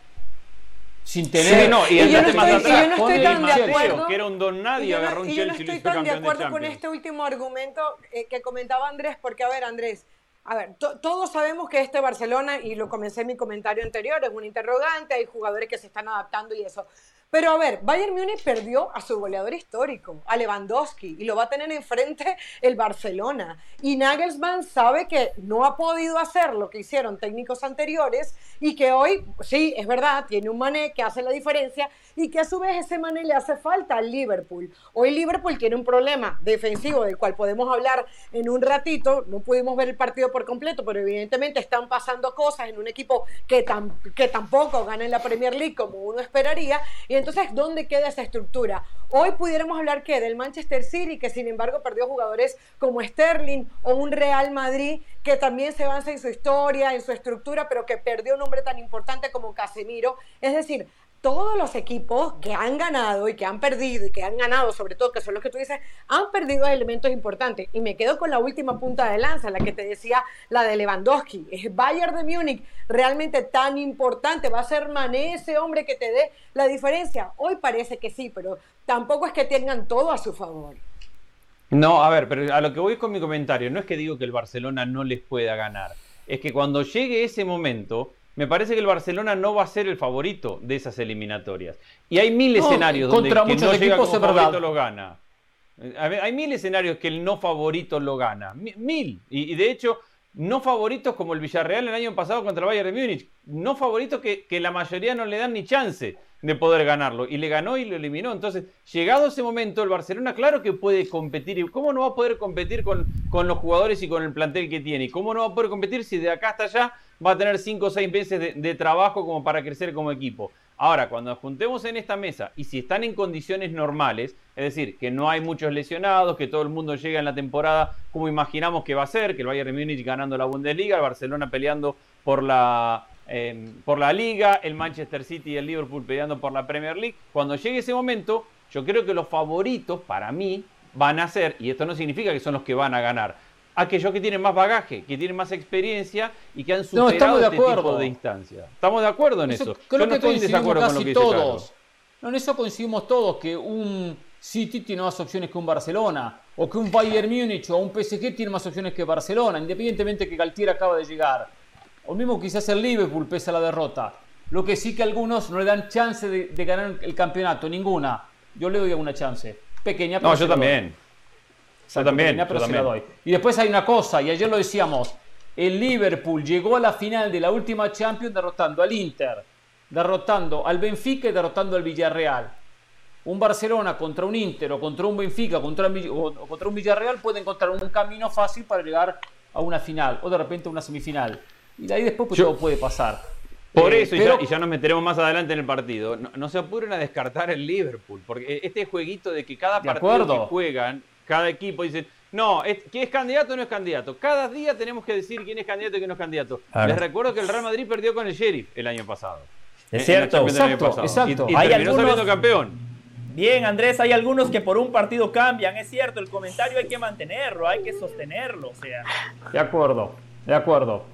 sin tener. no, y, yo no estoy, más atrás, yo no estoy tan de acuerdo. Que era un don nadie, agarró un y yo no estoy tan de acuerdo con este último argumento eh, que comentaba Andrés, porque, a ver, Andrés, A ver, todos sabemos que este Barcelona, y lo comencé en mi comentario anterior, es un interrogante, hay jugadores que se están adaptando y eso. Pero a ver, Bayern Múnich perdió a su goleador histórico, a Lewandowski, y lo va a tener enfrente el Barcelona. Y Nagelsmann sabe que no ha podido hacer lo que hicieron técnicos anteriores y que hoy, sí, es verdad, tiene un Mané que hace la diferencia y que a su vez ese Mané le hace falta al Liverpool. Hoy Liverpool tiene un problema defensivo del cual podemos hablar en un ratito. No pudimos ver el partido por completo, pero evidentemente están pasando cosas en un equipo que, que tampoco gana en la Premier League como uno esperaría. Entonces, ¿dónde queda esa estructura? Hoy pudiéramos hablar que del Manchester City, que sin embargo perdió jugadores como Sterling o un Real Madrid, que también se avanza en su historia, en su estructura, pero que perdió un hombre tan importante como Casemiro. Es decir, todos los equipos que han ganado y que han perdido y que han ganado, sobre todo, que son los que tú dices, han perdido elementos importantes. Y me quedo con la última punta de lanza, la que te decía, la de Lewandowski. ¿Es Bayern de Múnich realmente tan importante? ¿Va a ser Mané ese hombre que te dé la diferencia? Hoy parece que sí, pero tampoco es que tengan todo a su favor. No, a ver, pero a lo que voy con mi comentario, no es que digo que el Barcelona no les pueda ganar, es que cuando llegue ese momento me parece que el Barcelona no va a ser el favorito de esas eliminatorias. Y hay mil escenarios donde el que no llega como favorito lo gana. Hay mil escenarios que el no favorito lo gana. Mil. Y, de hecho, no favoritos como el Villarreal el año pasado contra el Bayern de Múnich. No favoritos que, que la mayoría no le dan ni chance de poder ganarlo. Y le ganó y lo eliminó. Entonces, llegado ese momento, el Barcelona, claro que puede competir. ¿Y cómo no va a poder competir con, con los jugadores y con el plantel que tiene? ¿Y cómo no va a poder competir si de acá hasta allá va a tener 5 o 6 meses de, trabajo como para crecer como equipo? Ahora, cuando nos juntemos en esta mesa y si están en condiciones normales, es decir, que no hay muchos lesionados, que todo el mundo llega en la temporada como imaginamos que va a ser, que el Bayern Múnich ganando la Bundesliga, el Barcelona peleando por la Em, por la liga, el Manchester City y el Liverpool peleando por la Premier League. Cuando llegue ese momento, yo creo que los favoritos para mí van a ser, y esto no significa que son los que van a ganar, aquellos que tienen más bagaje, que tienen más experiencia y que han superado de este tipo de instancias. Estamos de acuerdo en eso. Creo que estoy en desacuerdo con lo que todos. No, en eso coincidimos todos, que un City tiene más opciones que un Barcelona, o que un Bayern Múnich o un PSG tiene más opciones que Barcelona, independientemente que Galtier acaba de llegar o mismo quizás el Liverpool pese a la derrota. Lo que sí que algunos no le dan chance de, ganar el campeonato, ninguna. Yo le doy alguna chance. Pequeña, pero. No, yo también. También. pero yo también. La doy. Y después hay una cosa, y ayer lo decíamos: el Liverpool llegó a la final de la última Champions derrotando al Inter, derrotando al Benfica y derrotando al Villarreal. Un Barcelona contra un Inter o contra un Benfica contra o contra un Villarreal puede encontrar un camino fácil para llegar a una final o de repente a una semifinal. Y de ahí después pues, todo puede pasar. Por eh, eso, y, ya, nos meteremos más adelante en el partido, no, se apuren a descartar el Liverpool, porque este jueguito de que cada partido que juegan, cada equipo dice, no, ¿quién es candidato o no es candidato? Cada día tenemos que decir quién es candidato y quién no es candidato. Les recuerdo que el Real Madrid perdió con el Sheriff el año pasado. Es cierto, exacto, Y, terminó saliendo campeón. Bien, Andrés, hay algunos que por un partido cambian, es cierto, el comentario hay que mantenerlo, hay que sostenerlo, o sea. De acuerdo, de acuerdo.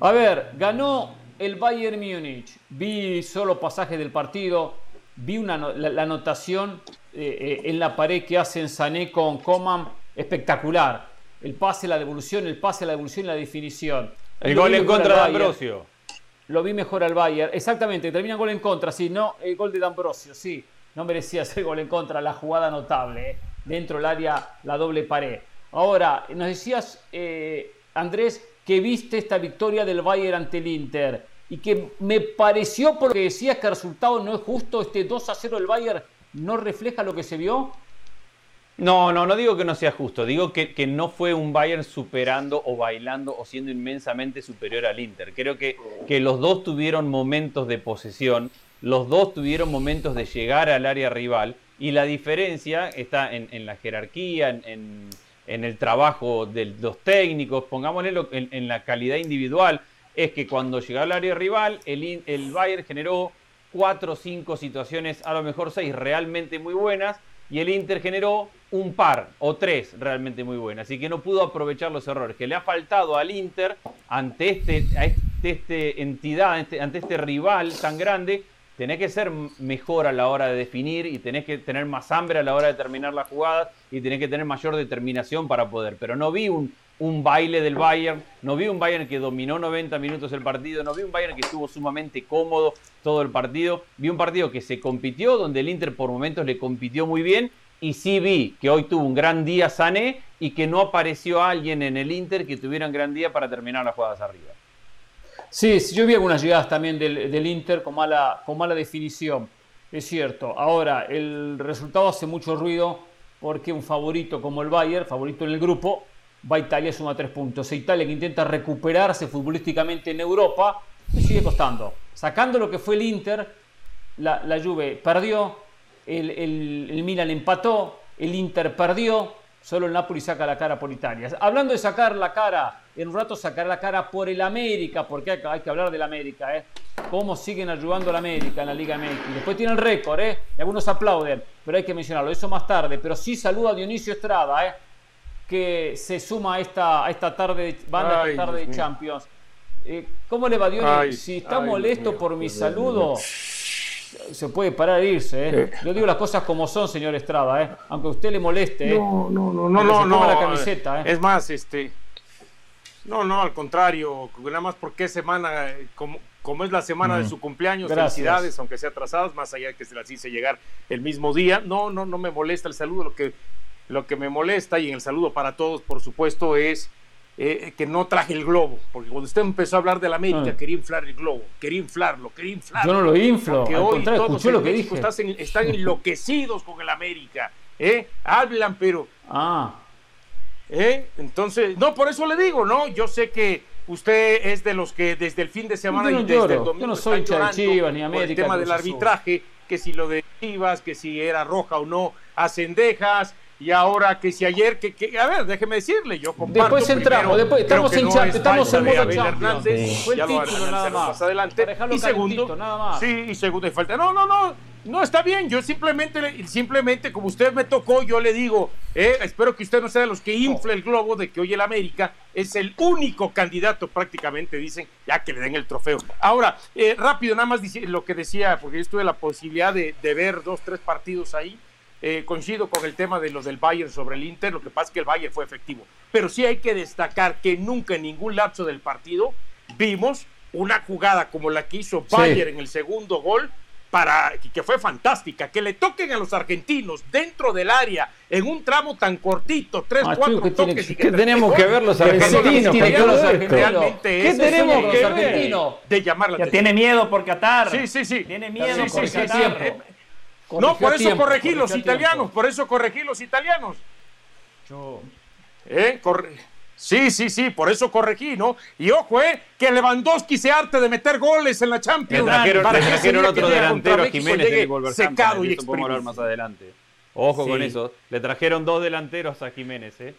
A ver, ganó el Bayern Múnich. Vi solo pasajes del partido. Vi una, la, anotación eh, eh, en la pared que hacen Sané con Coman. Espectacular. El pase, la devolución, el pase, la devolución y la definición. El gol en contra de Ambrosio. Lo vi mejor al Bayern. Exactamente, termina gol en contra. Sí, no, el gol de D'Ambrosio, sí. No merecía ser gol en contra. La jugada notable. Eh. Dentro del área, la doble pared. Ahora, nos decías, Andrés, que viste esta victoria del Bayern ante el Inter y que me pareció por lo que decías que el resultado no es justo, este 2 a 0 del Bayern no refleja lo que se vio? No, no, no digo que no sea justo, digo que, que, no fue un Bayern superando o bailando o siendo inmensamente superior al Inter. Creo que, que los dos tuvieron momentos de posesión, los dos tuvieron momentos de llegar al área rival y la diferencia está en, en la jerarquía, en en el trabajo de los técnicos, pongámosle en, la calidad individual, es que cuando llegó al área rival, el, el Bayern generó cuatro o cinco situaciones, a lo mejor seis realmente muy buenas, y el Inter generó un par o tres realmente muy buenas, así que no pudo aprovechar los errores que le ha faltado al Inter ante este, este, este entidad, ante este rival tan grande, tenés que ser mejor a la hora de definir y tenés que tener más hambre a la hora de terminar las jugadas y tenés que tener mayor determinación para poder. Pero no vi un, un baile del Bayern, no vi un Bayern que dominó 90 minutos el partido, no vi un Bayern que estuvo sumamente cómodo todo el partido, vi un partido que se compitió, donde el Inter por momentos le compitió muy bien y sí vi que hoy tuvo un gran día Sané y que no apareció alguien en el Inter que tuviera un gran día para terminar las jugadas arriba. Sí, yo vi algunas llegadas también del, Inter con mala, con mala definición, es cierto. Ahora, el resultado hace mucho ruido porque un favorito como el Bayern, favorito en el grupo, va Italia suma tres puntos. E Italia que intenta recuperarse futbolísticamente en Europa, le sigue costando. Sacando lo que fue el Inter, la, la Juve perdió, el, el, el Milan empató, el Inter perdió, solo el Napoli saca la cara por Italia. Hablando de sacar la cara, en un rato sacar la cara por el América, porque hay, que hablar del América, ¿eh? Cómo siguen ayudando al América en la Liga MX. Después tiene el récord, ¿eh? Y algunos aplauden, pero hay que mencionarlo, eso más tarde. Pero sí saluda a Dionisio Estrada, ¿eh? Que se suma a esta, a esta tarde, banda esta tarde de Champions. Eh, ¿Cómo le va Dionisio? Si está molesto por mi saludo se puede parar e irse. ¿eh? Yo digo las cosas como son, señor Estrada, ¿eh? aunque a usted le moleste. ¿eh? No, no, no, no, no, no. la camiseta. ¿eh? Es más, este. No, no, al contrario, nada más porque semana, como, como es la semana de su cumpleaños, felicidades, aunque sea atrasados, más allá de que se las hice llegar el mismo día. No, no, no me molesta el saludo, lo que, lo que me molesta, y en el saludo para todos, por supuesto, es eh, que no traje el globo, porque cuando usted empezó a hablar de la América, ah. quería inflar el globo, quería inflarlo, quería inflarlo. Yo no lo inflo, porque hoy todos lo que dije. Están, enloquecidos con el América, ¿eh? Hablan, pero... Ah. ¿Eh? Entonces, no, por eso le digo, ¿no? Yo sé que usted es de los que desde el fin de semana y desde el domingo yo no soy están Chivas, ni América, el tema del arbitraje, que si lo de Chivas, que si era roja o no, a Cendejas, y ahora que si ayer, que, que, a ver, déjeme decirle, yo comparto Después entramos, después, estamos en no estamos en modo Hernández, Fue el ya título nada más. Más adelante. Y segundo, nada más. sí, y segundo, y falta. No, no, no, no está bien. Yo simplemente, simplemente, como usted me tocó, yo le digo, eh, espero que usted no sea de los que infle el globo de que hoy el América es el único candidato, prácticamente dicen, ya que le den el trofeo. Ahora, eh, rápido, nada más lo que decía, porque yo tuve la posibilidad de, de ver dos, tres partidos ahí. Eh, coincido con el tema de los del Bayern sobre el Inter, lo que pasa es que el Bayern fue efectivo. Pero sí hay que destacar que nunca en ningún lapso del partido vimos una jugada como la que hizo Bayern en el segundo gol, para que fue fantástica, que le toquen a los argentinos dentro del área en un tramo tan cortito, tres, ah, cuatro toques. ¿Qué tenemos que ver los argentinos? ¿Qué tenemos que ver? De llamar la ya tiene miedo por Qatar. Sí, sí, sí. Tiene miedo por Qatar no, por eso corregí los italianos, por eso corregí los italianos. Yo... ¿Eh? Sí, sí, sí, por eso corregí, ¿no? Y ojo, ¿eh? Que Lewandowski se arte de meter goles en la Champions. Le trajeron, para le trajeron otro delantero a Jiménez secado y podemos hablar más adelante. Ojo con eso. Le trajeron dos delanteros a Jiménez, ¿eh?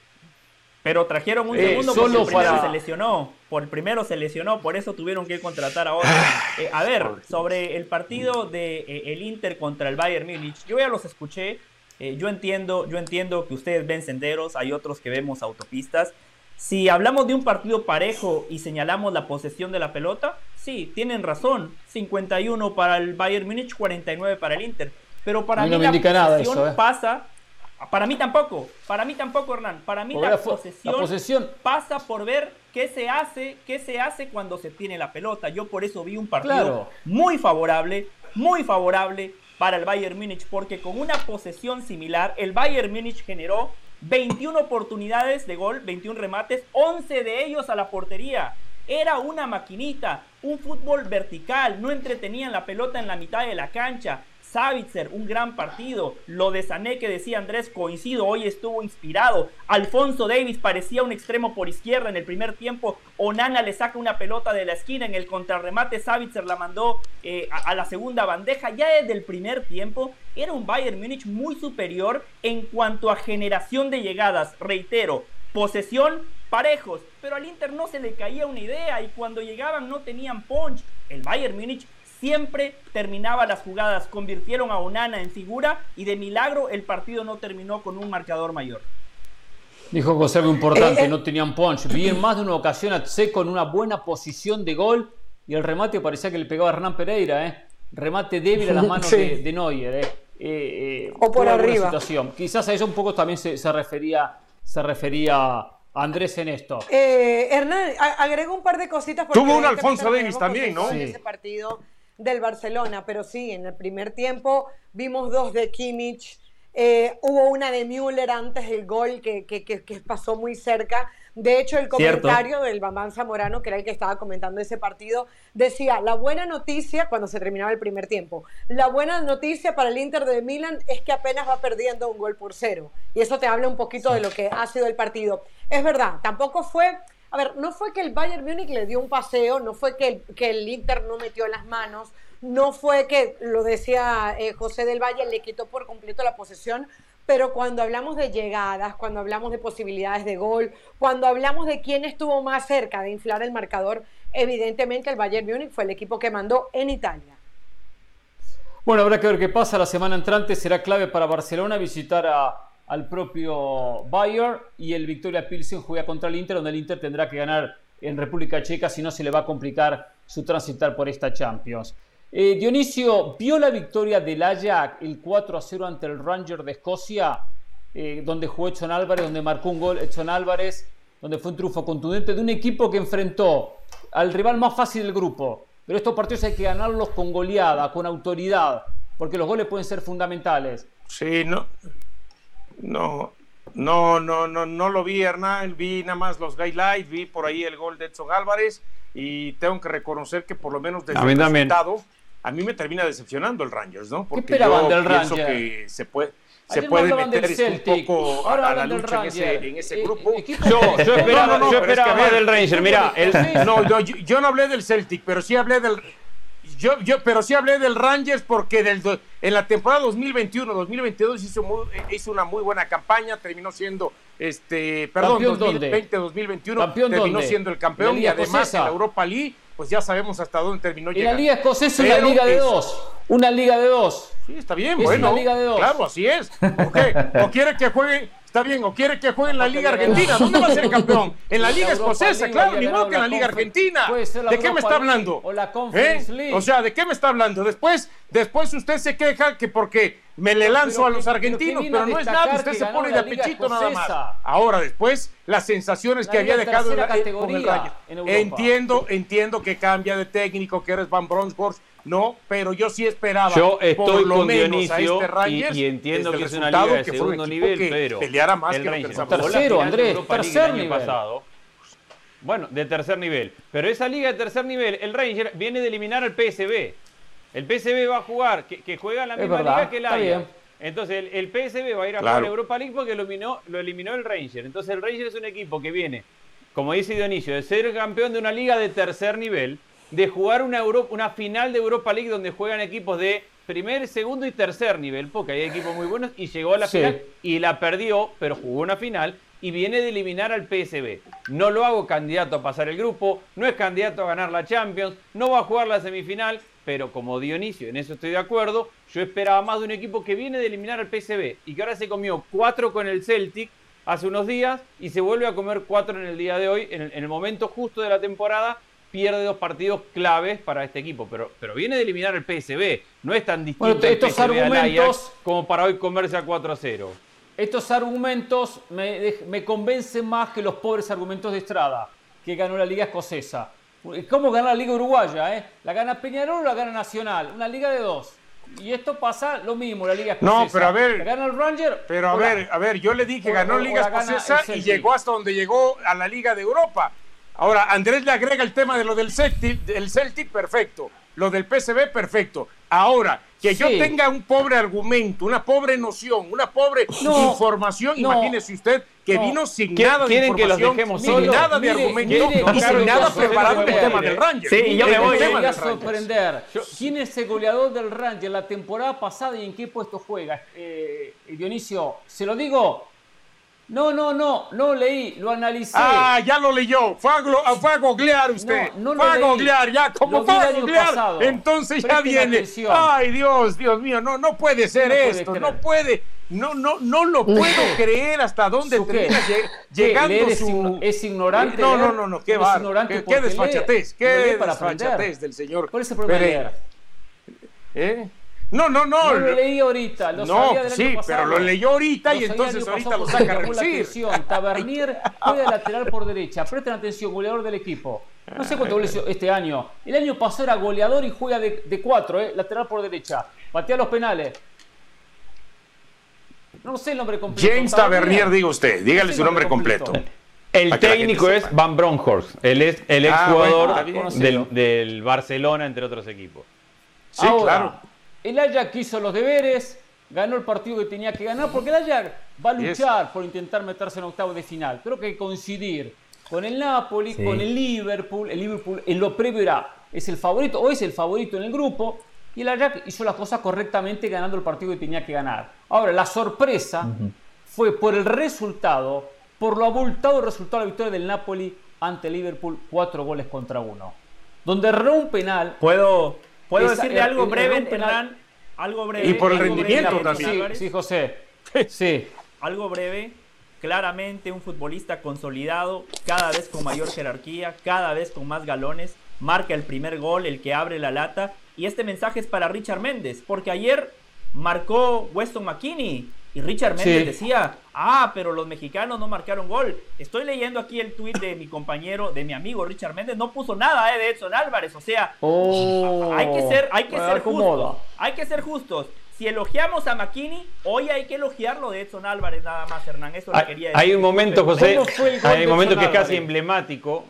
Pero trajeron un eh, segundo solo porque primero se lesionó. Por el primero se lesionó, por eso tuvieron que contratar a otro. Ah, eh, a ver, sobre el partido de eh, el Inter contra el Bayern Múnich, yo ya los escuché. yo entiendo, yo entiendo que ustedes ven senderos, hay otros que vemos autopistas. Si hablamos de un partido parejo y señalamos la posesión de la pelota, sí, tienen razón. 51 para el Bayern Múnich, 49 para el Inter. Pero para mí, la posesión pasa para mí tampoco, para mí tampoco, Hernán. Para mí la posesión, pasa por ver qué se hace, qué se hace cuando se tiene la pelota. Yo por eso vi un partido muy favorable, muy favorable para el Bayern Múnich, porque con una posesión similar, el Bayern Múnich generó 21 oportunidades de gol, 21 remates, 11 de ellos a la portería. Era una maquinita, un fútbol vertical, no entretenían la pelota en la mitad de la cancha, Savitzer, un gran partido. Lo de Sané que decía Andrés, coincido, hoy estuvo inspirado. Alfonso Davis parecía un extremo por izquierda en el primer tiempo. Onana le saca una pelota de la esquina en el contrarremate. Savitzer la mandó eh, a, a, la segunda bandeja. Ya desde el primer tiempo era un Bayern Múnich muy superior en cuanto a generación de llegadas. Reitero, posesión parejos, pero al Inter no se le caía una idea y cuando llegaban no tenían punch. El Bayern Múnich siempre terminaba las jugadas, convirtieron a Onana en figura y de milagro el partido no terminó con un marcador mayor. Dijo José algo importante, eh, eh. no tenían punch. Vi en más de una ocasión a Tseco en una buena posición de gol y el remate parecía que le pegaba a Hernán Pereira. ¿eh? remate débil a las manos de, de, Neuer. Eh. Eh, o por arriba. Situación. Quizás a eso un poco también se, se refería, se refería Andrés en esto. Hernán, agregó un par de cositas. Tuvo un Alfonso Davis también, ¿no? Sí. Ese partido del Barcelona, pero sí, en el primer tiempo vimos dos de Kimmich, eh, hubo una de Müller antes del gol que, que, pasó muy cerca. De hecho, el comentario del Bambán Zamorano, que era el que estaba comentando ese partido, decía, la buena noticia, cuando se terminaba el primer tiempo, la buena noticia para el Inter de Milán es que apenas va perdiendo un gol por cero. Y eso te habla un poquito de lo que ha sido el partido. Es verdad, tampoco fue a ver, no fue que el Bayern Múnich le dio un paseo, no fue que el, que el Inter no metió las manos, no fue que, lo decía eh, José del Valle, le quitó por completo la posesión, pero cuando hablamos de llegadas, cuando hablamos de posibilidades de gol, cuando hablamos de quién estuvo más cerca de inflar el marcador, evidentemente el Bayern Múnich fue el equipo que mandó en Italia. Bueno, habrá que ver qué pasa. La semana entrante será clave para Barcelona visitar a, al propio Bayern y el Victoria Pilsen juega contra el Inter, donde el Inter tendrá que ganar en República Checa, si no se le va a complicar su transitar por esta Champions. Eh, Dionisio, ¿vio la victoria del Ajax el 4 a 0 ante el Ranger de Escocia, eh, donde jugó Edson Álvarez, donde marcó un gol Edson Álvarez, donde fue un triunfo contundente de un equipo que enfrentó al rival más fácil del grupo? Pero estos partidos hay que ganarlos con goleada, con autoridad, porque los goles pueden ser fundamentales. Sí, no, no, no, no, no, no lo vi, Hernán. Vi nada más los highlights, vi por ahí el gol de Edson Álvarez y tengo que reconocer que por lo menos desde el resultado a mí me termina decepcionando el Rangers, ¿no? Porque yo pienso que se puede se puede meter un poco a, la lucha en ese, en ese, grupo. Yo, yo esperaba, no, yo esperaba del Rangers. Mira, el, no, no yo, yo, no hablé del Celtic, pero sí hablé del yo, yo, pero sí hablé del Rangers porque del, en la temporada 2021-2022 hizo, hizo una muy buena campaña, terminó siendo, este, perdón, 2020-2021 terminó siendo el campeón y además en la Europa League, pues ya sabemos hasta dónde terminó llegando. la Liga Escocesa es una liga de dos, una liga de dos. Sí, está bien, bueno. Una liga de dos. Claro, así es. ¿O ¿O quiere que juegue Está bien, o quiere que juegue en la Liga Argentina. ¿Dónde va a ser campeón? En la Liga Escocesa, claro, ni modo que en la Liga Argentina. ¿De qué me está hablando? O la Conference ¿Eh? League. O sea, ¿de qué me está hablando? Después, después usted se queja que porque me le lanzo a los argentinos, pero, no es nada, usted se pone de apechito nada más. Ahora, después, las sensaciones que había dejado en la, categoría Entiendo, entiendo que cambia de técnico, que eres Van Bronsborg, no, pero yo sí esperaba yo estoy por lo con menos a este Rangers, y, entiendo que es una liga de segundo nivel, pero peleara más el que Rangers, tercero, Andrés, tercer nivel. Pasado, bueno, de tercer nivel. Pero esa liga de tercer nivel, el Ranger viene de eliminar al PSB. El PSB va a jugar, que, juega en la misma liga que el Ajax. Entonces el, PSB va a ir a jugar Europa League porque lo eliminó, lo eliminó el Ranger. Entonces el Ranger es un equipo que viene, como dice Dionisio, de ser campeón de una liga de tercer nivel de jugar una, una final de Europa League donde juegan equipos de primer, segundo y tercer nivel, porque hay equipos muy buenos, y llegó a la final y la perdió, pero jugó una final y viene de eliminar al PSB. No lo hago candidato a pasar el grupo, no es candidato a ganar la Champions, no va a jugar la semifinal, pero como Dionisio, en eso estoy de acuerdo, yo esperaba más de un equipo que viene de eliminar al PSB y que ahora se comió cuatro con el Celtic hace unos días y se vuelve a comer cuatro en el día de hoy, en el momento justo de la temporada pierde dos partidos claves para este equipo, pero, pero viene de eliminar el PSB. No es tan distinto estos argumentos, como para hoy comerse a 4 a 0. Estos argumentos me, me convencen más que los pobres argumentos de Estrada, que ganó la Liga Escocesa. ¿Cómo ganar la Liga Uruguaya? Eh? ¿La gana Peñarol o la gana Nacional? Una liga de dos. Y esto pasa lo mismo, la Liga Escocesa. No, pero a ver. ¿La gana el Ranger? Pero a ver, a ver, yo le dije que ganó la Liga Escocesa y llegó hasta donde llegó a la Liga de Europa. Ahora, Andrés le agrega el tema de lo del Celtic, del Celtic, perfecto. Lo del PSV, perfecto. Ahora, que yo tenga un pobre argumento, una pobre noción, una pobre información, imagínese usted que vino sin nada de información, que los sin nada de argumento y sin nada preparado en el tema del Ranger. Sí, yo me voy, a sorprender. ¿Quién es el goleador del Ranger la temporada pasada y en qué puesto juega? Eh, Dionisio, se lo digo, no, no, no, no leí, lo analicé. Ah, ya lo leyó. Fue a, fue a googlear usted. No, no fue a googlear, ya, como fue a googlear, entonces ya viene. Ay, Dios, Dios mío, no, no puede ser esto, no puede. No, no, no lo puedo creer hasta dónde termina llegando su... Es ignorante. No, no, no, no, qué va. Qué, qué desfachatez, qué desfachatez del señor. ¿Cuál es el problema? ¿Eh? No, no, no. lo leí ahorita. Lo no, sí, pero lo leyó ahorita y entonces ahorita lo saca a relucir. Tabernier juega lateral por derecha. Presten atención, goleador del equipo. No sé cuánto goles este año. El año pasado era goleador y juega de, de cuatro, ¿eh? lateral por derecha. Patea los penales. No sé el nombre completo. James Tavernier, diga usted. Dígale su nombre completo. El técnico es Van Bronckhorst, el, ex, el ah, exjugador del, Barcelona, entre otros equipos. Sí, claro. El Ajax hizo los deberes, ganó el partido que tenía que ganar, porque el Ajax va a luchar por intentar meterse en octavo de final. Creo que hay que coincidir con el Napoli, con el Liverpool. El Liverpool en lo previo era, es el favorito o es el favorito en el grupo. Y el Ajax hizo las cosas correctamente ganando el partido que tenía que ganar. Ahora, la sorpresa fue por el resultado, por lo abultado resultado de la victoria del Napoli ante Liverpool, cuatro goles contra uno. Donde erró un penal. ¿Puedo, puedo decirle algo breve, penal, Algo breve. Y por el rendimiento también. Sí, José. Sí. Algo breve. Claramente un futbolista consolidado, cada vez con mayor jerarquía, cada vez con más galones. Marca el primer gol, el que abre la lata y este mensaje es para Richard Méndez, porque ayer marcó Weston McKinney y Richard Méndez decía, ah, pero los mexicanos no marcaron gol. Estoy leyendo aquí el tuit de mi compañero, de mi amigo Richard Méndez, no puso nada eh, de Edson Álvarez, o sea, oh. hay que ser, hay que ser justos, hay que ser justos. Si elogiamos a McKinney, hoy hay que elogiarlo de Edson Álvarez nada más, Hernán. Eso hay, quería decir. Hay un momento, José, hay un momento que es casi emblemático.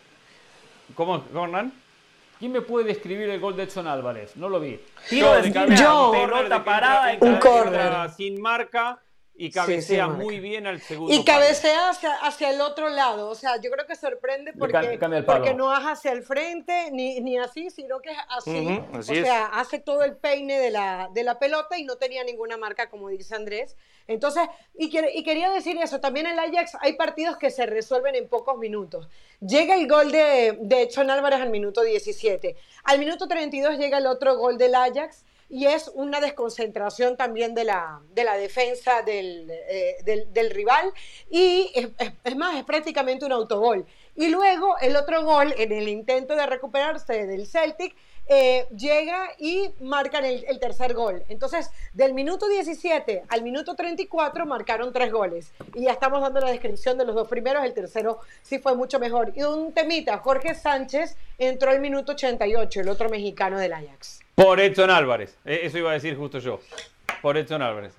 ¿Cómo, Hernán? ¿Quién me puede describir el gol de Edson Álvarez? No lo vi. Tiro de Yo. pelota parada, un corner sin marca y cabecea muy bien al segundo. Y cabecea hacia, hacia, el otro lado. O sea, yo creo que sorprende porque, porque no es hacia el frente ni, ni así, sino que es así. o sea, hace todo el peine de la, de la pelota y no tenía ninguna marca, como dice Andrés. Entonces, y, y quería decir eso, también en el Ajax hay partidos que se resuelven en pocos minutos. Llega el gol de, de Edson Álvarez al minuto 17. Al minuto 32 llega el otro gol del Ajax y es una desconcentración también de la, de la defensa del, eh, del, rival y es, más, es prácticamente un autogol. Y luego el otro gol en el intento de recuperarse del Celtic eh, llega y marcan el, el, tercer gol. Entonces, del minuto 17 al minuto 34 marcaron tres goles. Y ya estamos dando la descripción de los dos primeros, el tercero sí fue mucho mejor. Y un temita, Jorge Sánchez entró al minuto 88, el otro mexicano del Ajax. Por Edson Álvarez. E, eso iba a decir justo yo. Por Edson Álvarez.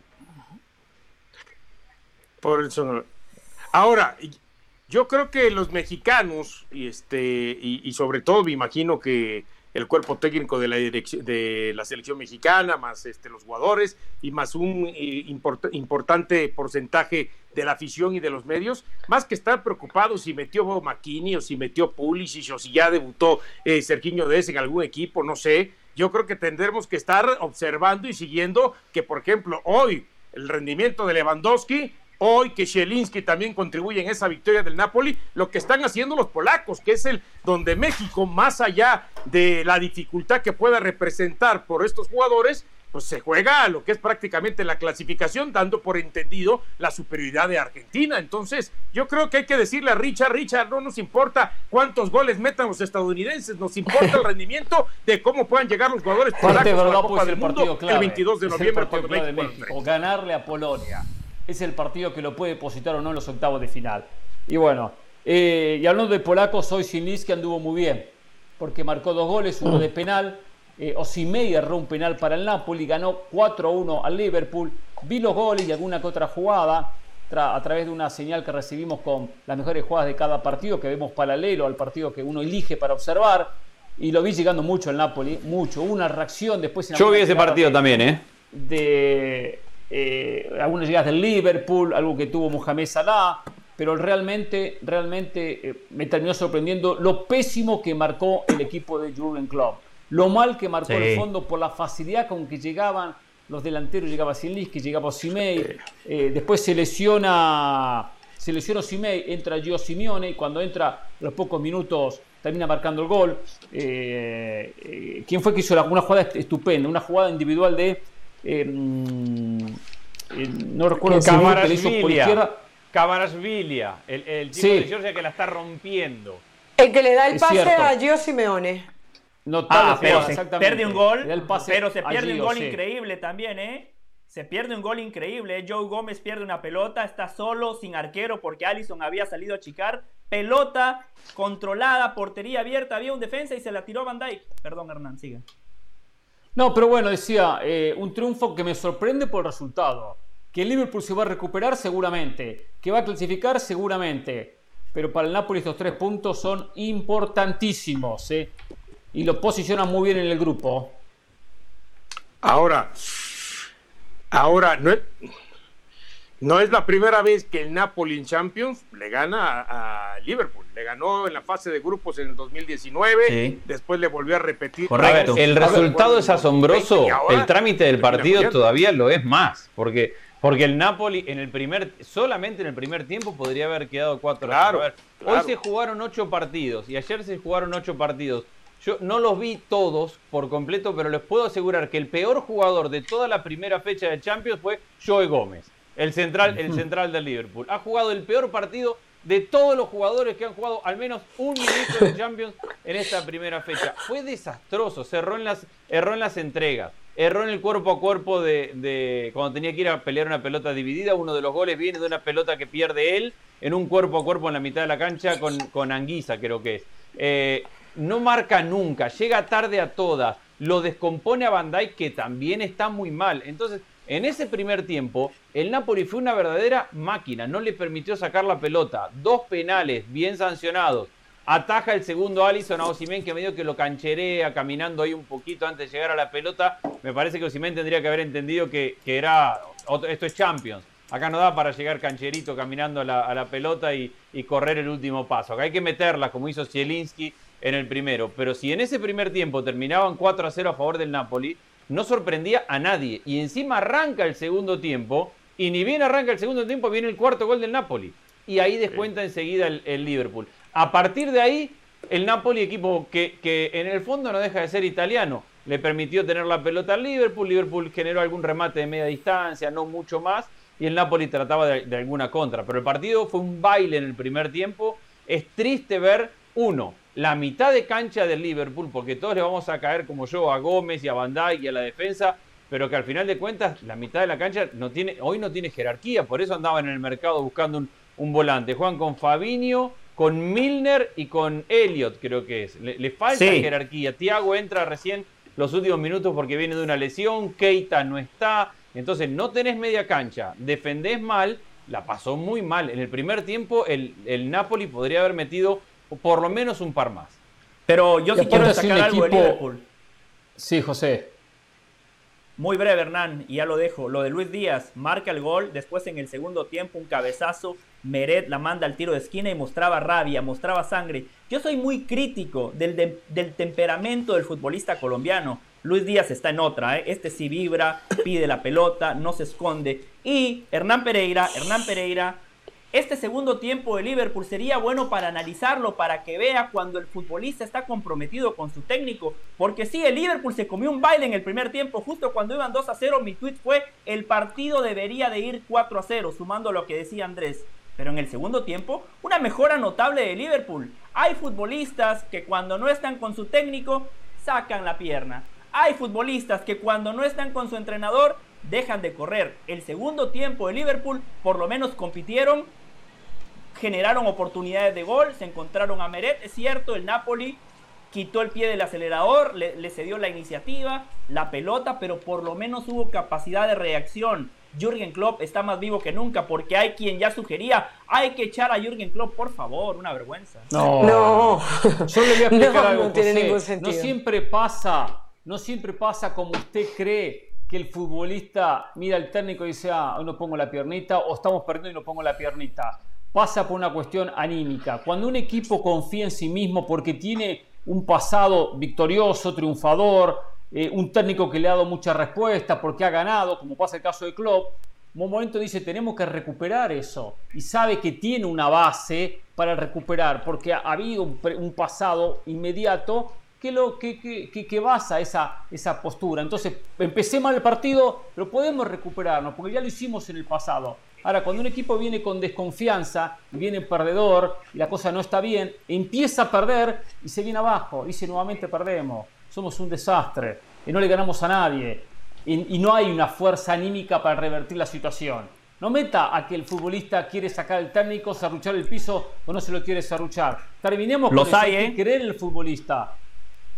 Por Edson Álvarez. Ahora, yo creo que los mexicanos, y, este, y, sobre todo me imagino que el cuerpo técnico de la, de la selección mexicana, más este, los jugadores y más un eh, importante porcentaje de la afición y de los medios, más que estar preocupados si metió Maquini o si metió Pulisic o si ya debutó eh, Sergiño Dez en algún equipo, no sé. Yo creo que tendremos que estar observando y siguiendo que, por ejemplo, hoy el rendimiento de Lewandowski, hoy que Shelinski también contribuye en esa victoria del Napoli, lo que están haciendo los polacos, que es el donde México, más allá de la dificultad que pueda representar por estos jugadores, pues se juega a lo que es prácticamente la clasificación, dando por entendido la superioridad de Argentina. Entonces, yo creo que hay que decirle a Richard, Richard, no nos importa cuántos goles metan los estadounidenses, nos importa el rendimiento de cómo puedan llegar los jugadores polacos a la Copa del Mundo el 22 de noviembre O ganarle a Polonia. Es el partido que lo puede depositar o no en los octavos de final. Y bueno, eh, y hablando de polacos, hoy que anduvo muy bien, porque marcó dos goles, uno de penal eh, Osimei erró un penal para el Napoli, ganó 4-1 al Liverpool. Vi los goles y alguna que otra jugada a través de una señal que recibimos con las mejores jugadas de cada partido, que vemos paralelo al partido que uno elige para observar. Y lo vi llegando mucho al Napoli, mucho. Una reacción después. Yo vi ese partido también, ¿eh? De eh, algunas llegadas del Liverpool, algo que tuvo Mohamed Salah pero realmente, realmente eh, me terminó sorprendiendo lo pésimo que marcó el equipo de Jurgen Klopp. Lo mal que marcó el fondo por la facilidad con que llegaban los delanteros, llegaba que llegaba Simei, eh, después se lesiona, se lesiona Simei, entra Gio Simeone y cuando entra a los pocos minutos termina marcando el gol. Eh, ¿Quién fue que hizo una jugada estupenda? Una jugada individual de... No recuerdo el hizo por izquierda. Camarasvilia, el, el de Georgia que la está rompiendo. El que le da el pase a Gio Simeone. ah, pero se pierde un gol, pero se pierde un gol increíble también, ¿eh? Se pierde un gol increíble. ¿eh? Joe Gómez pierde una pelota, está solo, sin arquero, porque Allison había salido a chicar. Pelota controlada, portería abierta, había un defensa y se la tiró Van Dyke. Perdón, Hernán, sigue. No, pero bueno, decía, eh, un triunfo que me sorprende por el resultado. Que el Liverpool se va a recuperar seguramente, que va a clasificar seguramente. Pero para el Napoli estos tres puntos son importantísimos. ¿eh? Y lo posicionan muy bien en el grupo. Ahora, ahora, no es, no es la primera vez que el Napoli en Champions le gana a, Liverpool. Le ganó en la fase de grupos en el 2019, después le volvió a repetir. Correcto. el resultado es asombroso, el trámite del partido todavía lo es más, porque porque el Napoli en el primer, solamente en el primer tiempo podría haber quedado 4 claro, Hoy se jugaron 8 partidos y ayer se jugaron 8 partidos. Yo no los vi todos por completo, pero les puedo asegurar que el peor jugador de toda la primera fecha de Champions fue Joe Gómez, el central, el central del Liverpool. Ha jugado el peor partido de todos los jugadores que han jugado al menos un minuto de Champions en esta primera fecha. Fue desastroso, se erró en las, erró en las entregas erró en el cuerpo a cuerpo de, cuando tenía que ir a pelear una pelota dividida. Uno de los goles viene de una pelota que pierde él en un cuerpo a cuerpo en la mitad de la cancha con, con Anguisa, creo que es. Eh, no marca nunca, llega tarde a todas, lo descompone a Bandai que también está muy mal. Entonces, en ese primer tiempo, el Napoli fue una verdadera máquina, no le permitió sacar la pelota. Dos penales bien sancionados Ataja el segundo Allison a Osimen, que medio que lo cancherea caminando ahí un poquito antes de llegar a la pelota. Me parece que Osimen tendría que haber entendido que, era. Esto es Champions. Acá no da para llegar cancherito caminando a la, pelota y, correr el último paso. Acá hay que meterla, como hizo Zielinski en el primero. Pero si en ese primer tiempo terminaban 4 a 0 a favor del Napoli, no sorprendía a nadie. Y encima arranca el segundo tiempo. Y ni bien arranca el segundo tiempo, viene el cuarto gol del Napoli. Y ahí descuenta enseguida el Liverpool. A partir de ahí, el Napoli, equipo que, en el fondo no deja de ser italiano, le permitió tener la pelota al Liverpool. Liverpool generó algún remate de media distancia, no mucho más. Y el Napoli trataba de, alguna contra. Pero el partido fue un baile en el primer tiempo. Es triste ver, uno, la mitad de cancha del Liverpool, porque todos le vamos a caer como yo a Gómez y a Van y a la defensa, pero que al final de cuentas la mitad de la cancha no tiene, hoy no tiene jerarquía, por eso andaba en el mercado buscando un, un volante. Juan con Fabinho, con Milner y con Elliot, creo que es. Le, falta jerarquía. Tiago entra recién los últimos minutos porque viene de una lesión, Keita no está, entonces no tenés media cancha, defendés mal, la pasó muy mal. En el primer tiempo el, el Napoli podría haber metido por lo menos un par más. Pero yo sí quiero destacar algo de Liverpool. Sí, José. Muy breve, Hernán, y ya lo dejo. Lo de Luis Díaz, marca el gol, después en el segundo tiempo un cabezazo, Meret la manda al tiro de esquina y mostraba rabia, mostraba sangre. Yo soy muy crítico del, del temperamento del futbolista colombiano. Luis Díaz está en otra, ¿eh? este sí vibra, pide la pelota, no se esconde. Y Hernán Pereira, Hernán Pereira este segundo tiempo de Liverpool sería bueno para analizarlo, para que vea cuando el futbolista está comprometido con su técnico. Porque sí, el Liverpool se comió un baile en el primer tiempo, justo cuando iban 2 a 0. Mi tweet fue: el partido debería de ir 4 a 0, sumando lo que decía Andrés. Pero en el segundo tiempo, una mejora notable de Liverpool. Hay futbolistas que cuando no están con su técnico, sacan la pierna. Hay futbolistas que cuando no están con su entrenador, dejan de correr. El segundo tiempo de Liverpool, por lo menos compitieron generaron oportunidades de gol, se encontraron a Meret, es cierto, el Napoli quitó el pie del acelerador, le, cedió la iniciativa, la pelota, pero por lo menos hubo capacidad de reacción. Jürgen Klopp está más vivo que nunca porque hay quien ya sugería, hay que echar a Jürgen Klopp, por favor, una vergüenza. No, no. Yo le voy a explicar algo, no tiene ningún sentido. No siempre pasa, no siempre pasa como usted cree que el futbolista mira al técnico y dice, ah, hoy no pongo la piernita, o estamos perdiendo y no pongo la piernita pasa por una cuestión anímica. Cuando un equipo confía en sí mismo porque tiene un pasado victorioso, triunfador, eh, un técnico que le ha dado mucha respuesta porque ha ganado, como pasa el caso de Klopp, un momento dice tenemos que recuperar eso y sabe que tiene una base para recuperar porque ha, habido un, pasado inmediato que, lo, que, que, que, basa esa, esa postura. Entonces, empecé mal el partido, pero podemos recuperarnos porque ya lo hicimos en el pasado. Ahora, cuando un equipo viene con desconfianza, viene perdedor y la cosa no está bien, empieza a perder y se viene abajo, dice nuevamente perdemos. somos un desastre y no le ganamos a nadie. Y, no hay una fuerza anímica para revertir la situación. No meta a que el futbolista quiere sacar el técnico, serruchar el piso o no se lo quiere serruchar. Terminemos con hay, ¿eh? creer en el futbolista.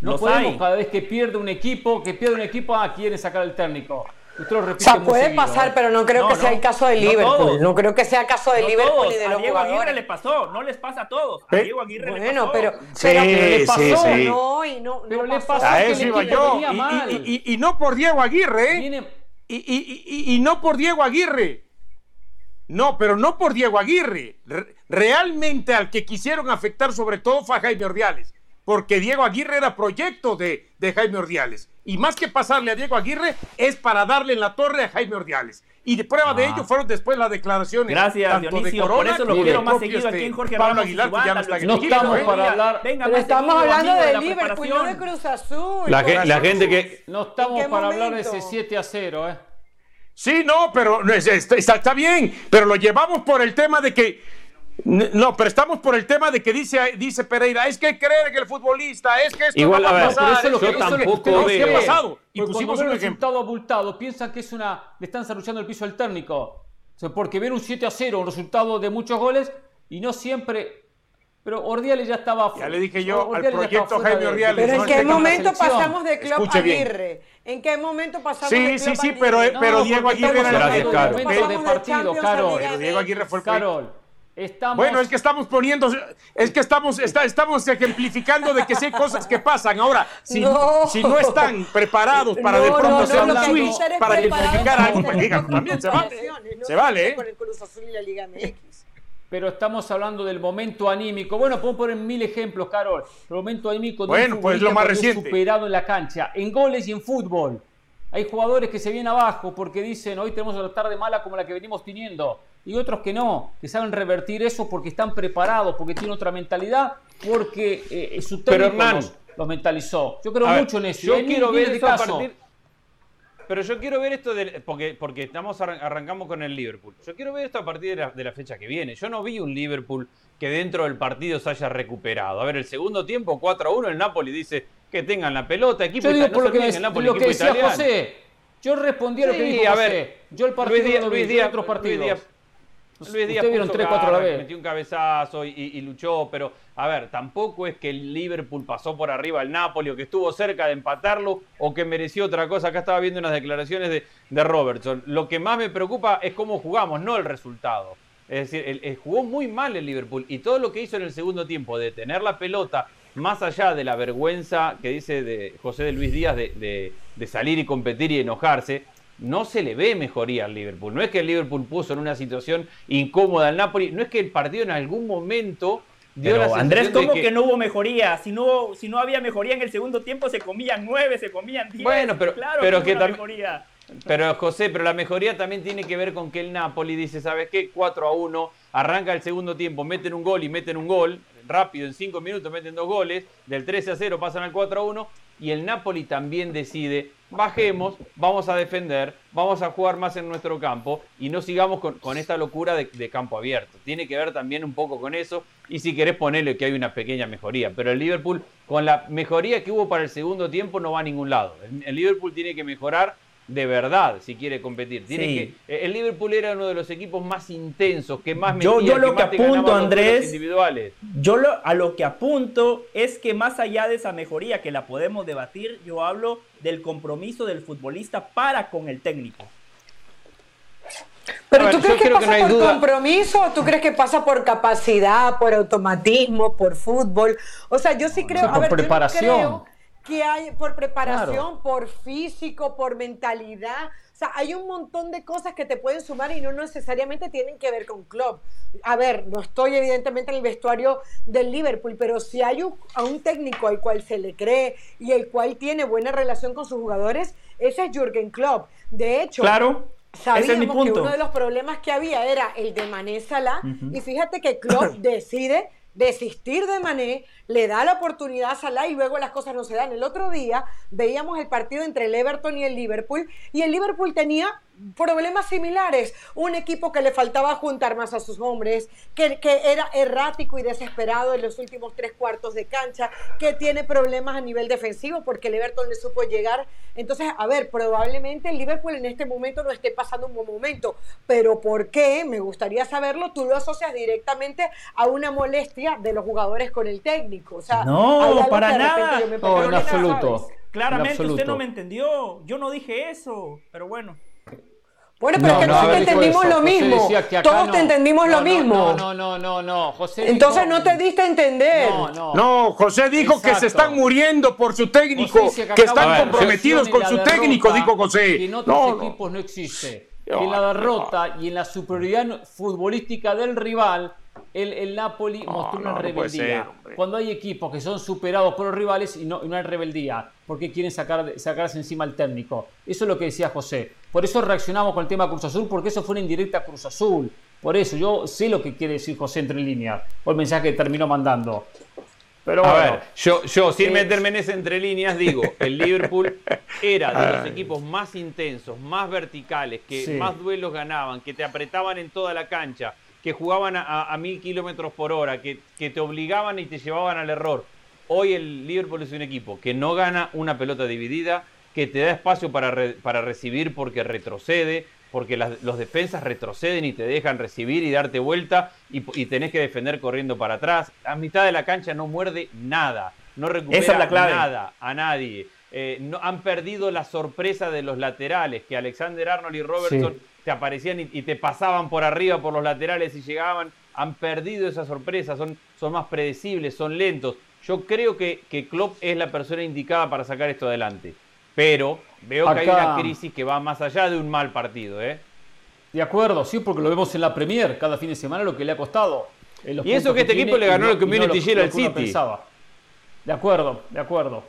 No podemos cada vez que pierde un equipo, que pierde un equipo, ah, quiere sacar el técnico. O sea, puede pasar, ¿eh? pero no creo que sea el caso de Liverpool. No, creo que sea el caso de Liverpool y de los a Diego Aguirre le pasó, no les pasa a todos. A Diego Aguirre bueno, le pasó. pero, sí, pero, le pasó. Sí, no, y no, pero le pasó. A eso iba yo. Y, y, y, no por Diego Aguirre. ¿eh? Y, no por Diego Aguirre. No, pero no por Diego Aguirre. Realmente al que quisieron afectar sobre todo fue a Jaime Ordiales porque Diego Aguirre era proyecto de, Jaime Ordiales. Y más que pasarle a Diego Aguirre, es para darle en la torre a Jaime Ordiales. Y de prueba de ah. ello fueron después las declaraciones. Gracias, tanto Dionisio, de Corona, por eso lo quiero más seguido aquí en Jorge Pablo Aguilar, que ya no está No estamos para hablar. Pero estamos hablando de, Liverpool, no de Cruz Azul. La, gente que. No estamos para hablar de ese 7 a 0, ¿eh? Sí, no, pero está, está bien. Pero lo llevamos por el tema de que no, pero estamos por el tema de que dice, dice Pereira, es que creer que el futbolista, es que esto Igual, no va a pasar. Eso es lo que, tampoco ¿Qué ha pasado? Y pusimos un resultado abultado, piensan que es una, le están cerruchando el piso al técnico. porque ven un 7 a 0, un resultado de muchos goles, y no siempre... Pero Ordiales ya estaba Ya le dije yo al proyecto Jaime Ordiales. Pero ¿en qué momento pasamos de Club a Aguirre? ¿En qué momento pasamos sí, de Sí, sí, sí, pero, pero Diego Aguirre era el momento de partido, Carol. Pero Diego Aguirre fue el Carol. Bueno, es que estamos poniendo, es que estamos, estamos ejemplificando de que sí hay cosas que pasan. Ahora, si no, si no están preparados para de pronto hacer un switch, para ejemplificar algo, pues digan, también se vale. Se vale, ¿eh? Pero estamos hablando del momento anímico. Bueno, podemos poner mil ejemplos, Carol. El momento anímico de bueno, pues lo más reciente. superado en la cancha, en goles y en fútbol. Hay jugadores que se vienen abajo porque dicen, hoy tenemos una tarde mala como la que venimos teniendo y otros que no, que saben revertir eso porque están preparados, porque tienen otra mentalidad, porque eh, su técnico los, mentalizó. Yo creo mucho en eso. Yo quiero ver esto a partir... Pero yo quiero ver esto porque, porque estamos arrancamos con el Liverpool. Yo quiero ver esto a partir de la, de la fecha que viene. Yo no vi un Liverpool que dentro del partido se haya recuperado. A ver, el segundo tiempo, 4 a 1, el Napoli dice que tengan la pelota. Equipo yo digo por lo que, el Napoli, lo que decía José. Yo respondí a lo que dijo a ver, Yo el partido Luis Díaz, lo vi, Luis otros partidos. Luis Díaz vieron 3, 4 a la vez. metió un cabezazo y, luchó, pero a ver, tampoco es que el Liverpool pasó por arriba al Napoli o que estuvo cerca de empatarlo o que mereció otra cosa. Acá estaba viendo unas declaraciones de, de Robertson. Lo que más me preocupa es cómo jugamos, no el resultado. Es decir, jugó muy mal el Liverpool y todo lo que hizo en el segundo tiempo de tener la pelota, más allá de la vergüenza que dice de José de Luis Díaz de, de salir y competir y enojarse, no se le ve mejoría al Liverpool. No es que el Liverpool puso en una situación incómoda al Napoli, no es que el partido en algún momento dio Pero, Andrés, ¿cómo que... no hubo mejoría? Si no, si no había mejoría en el segundo tiempo, se comían nueve, se comían diez. Bueno, pero, claro pero que, mejoría. Pero José, pero la mejoría también tiene que ver con que el Napoli dice, ¿sabes qué? 4 a 1, arranca el segundo tiempo, meten un gol y meten un gol, rápido, en 5 minutos meten dos goles, del 13 a 0 pasan al 4 a 1, y el Napoli también decide, bajemos, vamos a defender, vamos a jugar más en nuestro campo y no sigamos con, esta locura de, campo abierto. Tiene que ver también un poco con eso y si querés ponerle que hay una pequeña mejoría, pero el Liverpool con la mejoría que hubo para el segundo tiempo no va a ningún lado. el Liverpool tiene que mejorar de verdad si quiere competir. Tiene que, el Liverpool era uno de los equipos más intensos, que más metía, Yo, lo que, apunto, Andrés, individuales. Yo lo, a lo que apunto es que más allá de esa mejoría que la podemos debatir, yo hablo del compromiso del futbolista para con el técnico. Pero tú crees que pasa por compromiso o tú crees que pasa por capacidad, por automatismo, por fútbol? O sea, yo sí creo, por preparación que hay por preparación, por físico, por mentalidad. O sea, hay un montón de cosas que te pueden sumar y no necesariamente tienen que ver con club. A ver, no estoy evidentemente en el vestuario del Liverpool, pero si hay un, a un técnico al cual se le cree y el cual tiene buena relación con sus jugadores, ese es Jürgen Klopp. De hecho, claro. Sabíamos que uno de los problemas que había era el de Mané Salah, y fíjate que Klopp decide desistir de Mané, le da la oportunidad a Salah y luego las cosas no se dan. El otro día veíamos el partido entre el Everton y el Liverpool y el Liverpool tenía problemas similares. Un equipo que le faltaba juntar más a sus hombres, que, que, era errático y desesperado en los últimos tres cuartos de cancha, que tiene problemas a nivel defensivo porque el Everton le supo llegar. Entonces, a ver, probablemente el Liverpool en este momento no esté pasando un buen momento, pero ¿por qué? Me gustaría saberlo. Tú lo asocias directamente a una molestia de los jugadores con el técnico. O sea, no, para nada. No, en absoluto. Claramente usted no me entendió. Yo no dije eso, pero bueno. Bueno, pero es que no, te entendimos lo mismo. Todos te entendimos lo mismo. No, no, no, no, José. Entonces no te diste a entender. No, José dijo que se están muriendo por su técnico, que, están comprometidos con su técnico, dijo José. Que en otros equipos no existe. Que en la derrota y en la superioridad futbolística del rival el, Napoli mostró una rebeldía. Cuando hay equipos que son superados por los rivales y no, hay rebeldía, porque quieren sacar, sacarse encima al técnico. Eso es lo que decía José. Por eso reaccionamos con el tema Cruz Azul, porque eso fue una indirecta Cruz Azul. Por eso yo sé lo que quiere decir José entre líneas, o el mensaje que terminó mandando. Pero a ver, yo, yo sin meterme en ese entre líneas, digo, el Liverpool era de los equipos más intensos, más verticales, que más duelos ganaban, que te apretaban en toda la cancha, que jugaban a, mil kilómetros por hora, que, te obligaban y te llevaban al error. Hoy el Liverpool es un equipo que no gana una pelota dividida, que te da espacio para, para recibir porque retrocede, porque los defensas retroceden y te dejan recibir y darte vuelta y, tenés que defender corriendo para atrás. A mitad de la cancha no muerde nada, no recupera nada a nadie. Eh, no, han perdido la sorpresa de los laterales, que Alexander Arnold y Robertson te aparecían y, te pasaban por arriba por los laterales y llegaban, han perdido esa sorpresa, son, son más predecibles, son lentos. Yo creo que, que Klopp es la persona indicada para sacar esto adelante. Pero veo que hay una crisis que va más allá de un mal partido. ¿eh? De acuerdo, sí, porque lo vemos en la Premier cada fin de semana lo que le ha costado. y eso que este equipo le ganó el Community Shield al City. De acuerdo, de acuerdo.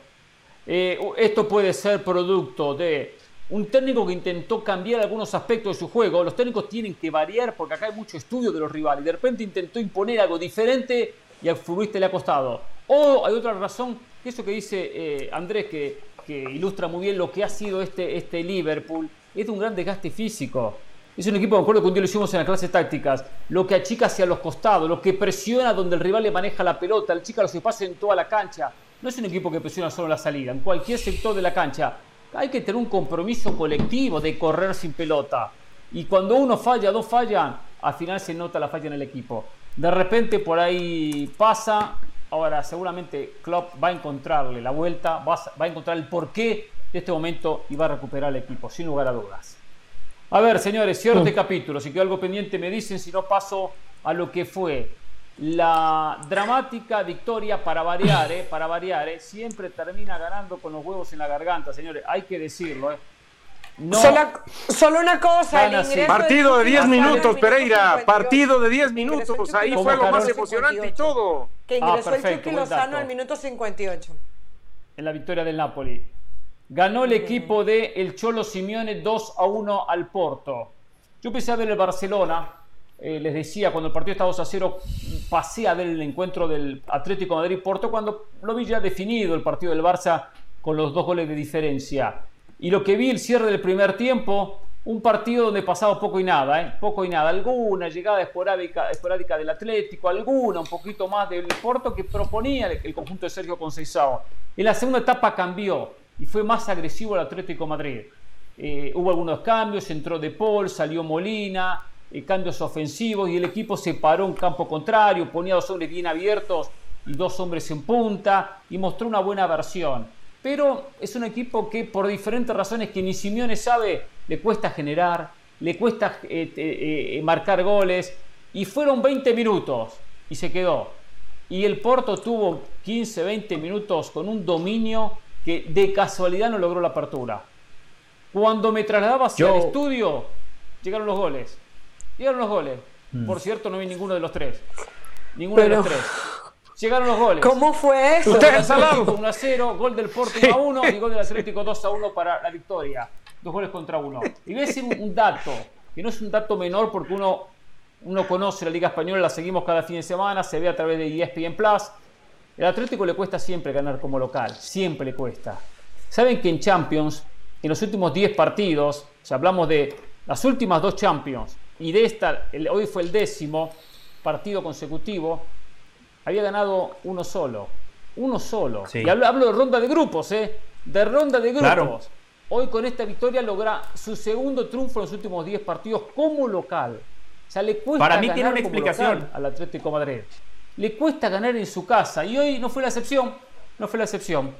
Eh, esto puede ser producto de un técnico que intentó cambiar algunos aspectos de su juego. Los técnicos tienen que variar porque acá hay mucho estudio de los rivales. De repente intentó imponer algo diferente y al futbolista le ha costado. O hay otra razón, que eso que dice eh, Andrés, que, ilustra muy bien lo que ha sido este, este Liverpool, es de un gran desgaste físico. Es un equipo, me acuerdo que un lo hicimos en las clases tácticas, lo que achica hacia los costados, lo que presiona donde el rival le maneja la pelota, el chica los espacios en toda la cancha. No es un equipo que presiona solo la salida, en cualquier sector de la cancha hay que tener un compromiso colectivo de correr sin pelota. Y cuando uno falla, dos fallan, al final se nota la falla en el equipo. De repente por ahí pasa, ahora seguramente Klopp va a encontrarle la vuelta, va a encontrar el porqué de este momento y va a recuperar el equipo, sin lugar a dudas. A ver, señores, cierro este capítulo. Si quedó algo pendiente, me dicen, si no paso a lo que fue la dramática victoria para variar, ¿eh? para variar, ¿eh? siempre termina ganando con los huevos en la garganta, señores, hay que decirlo. ¿eh? No, solo, una cosa, partido de 10 minutos, Pereira, partido de 10 minutos, ahí fue lo más emocionante y todo. Que ingresó ah, el Chucky Lozano al minuto 58. En la victoria del Napoli. Ganó el equipo de el Cholo Simeone 2 a 1 al Porto. Yo empecé a ver el Barcelona, eh, les decía, cuando el partido estaba 2 a 0, pasé a ver el encuentro del Atlético Madrid-Porto cuando lo vi ya definido el partido del Barça con los dos goles de diferencia. Y lo que vi el cierre del primer tiempo, un partido donde pasaba poco y nada, ¿eh? poco y nada. Alguna llegada esporádica, esporádica del Atlético, alguna un poquito más del Porto que proponía el, conjunto de Sergio Conceição. En la segunda etapa cambió y fue más agresivo el Atlético Madrid. Eh, hubo algunos cambios, entró De Paul, salió Molina, cambios ofensivos y el equipo se paró en campo contrario, ponía dos hombres bien abiertos y dos hombres en punta y mostró una buena versión. Pero es un equipo que por diferentes razones que ni Simeone sabe, le cuesta generar, le cuesta eh, eh, eh, marcar goles y fueron 20 minutos y se quedó. Y el Porto tuvo 15, 20 minutos con un dominio que de casualidad no logró la apertura. Cuando me trasladaba hacia el estudio, llegaron los goles. Llegaron los goles. Mm. Por cierto, no vi ninguno de los tres. Ninguno de los tres. Llegaron los goles. ¿Cómo fue eso? Usted es 1 a 0, gol del Porto 1 a 1 y gol del Atlético 2 a 1 para la victoria. Dos goles contra uno. Y voy a decir un, dato, que no es un dato menor porque uno, uno conoce la Liga Española, la seguimos cada fin de semana, se ve a través de ESPN Plus. El Atlético le cuesta siempre ganar como local, siempre le cuesta. Saben que en Champions, en los últimos 10 partidos, si hablamos de Las últimas dos Champions y de esta, hoy fue el décimo partido consecutivo, había ganado uno solo. Uno solo. Y hablo, de ronda de grupos, ¿eh? De ronda de grupos. Hoy con esta victoria logra su segundo triunfo en los últimos 10 partidos como local. O sea, le cuesta Para mí tiene una explicación al Atlético Madrid. Le cuesta ganar en su casa y hoy no fue la excepción. No fue la excepción.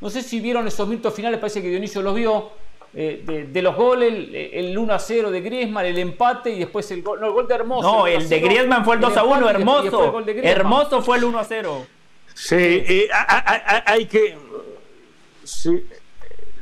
No sé si vieron esos minutos finales, parece que Dionisio los vio. Eh, de, los goles, el, 1 a 0 de Griezmann, el empate y después el gol, no, el gol de Hermoso. No, el, de Griezmann fue el 2 a 1, Hermoso. Hermoso fue el 1 a 0. Sí, eh, hay que. Sí,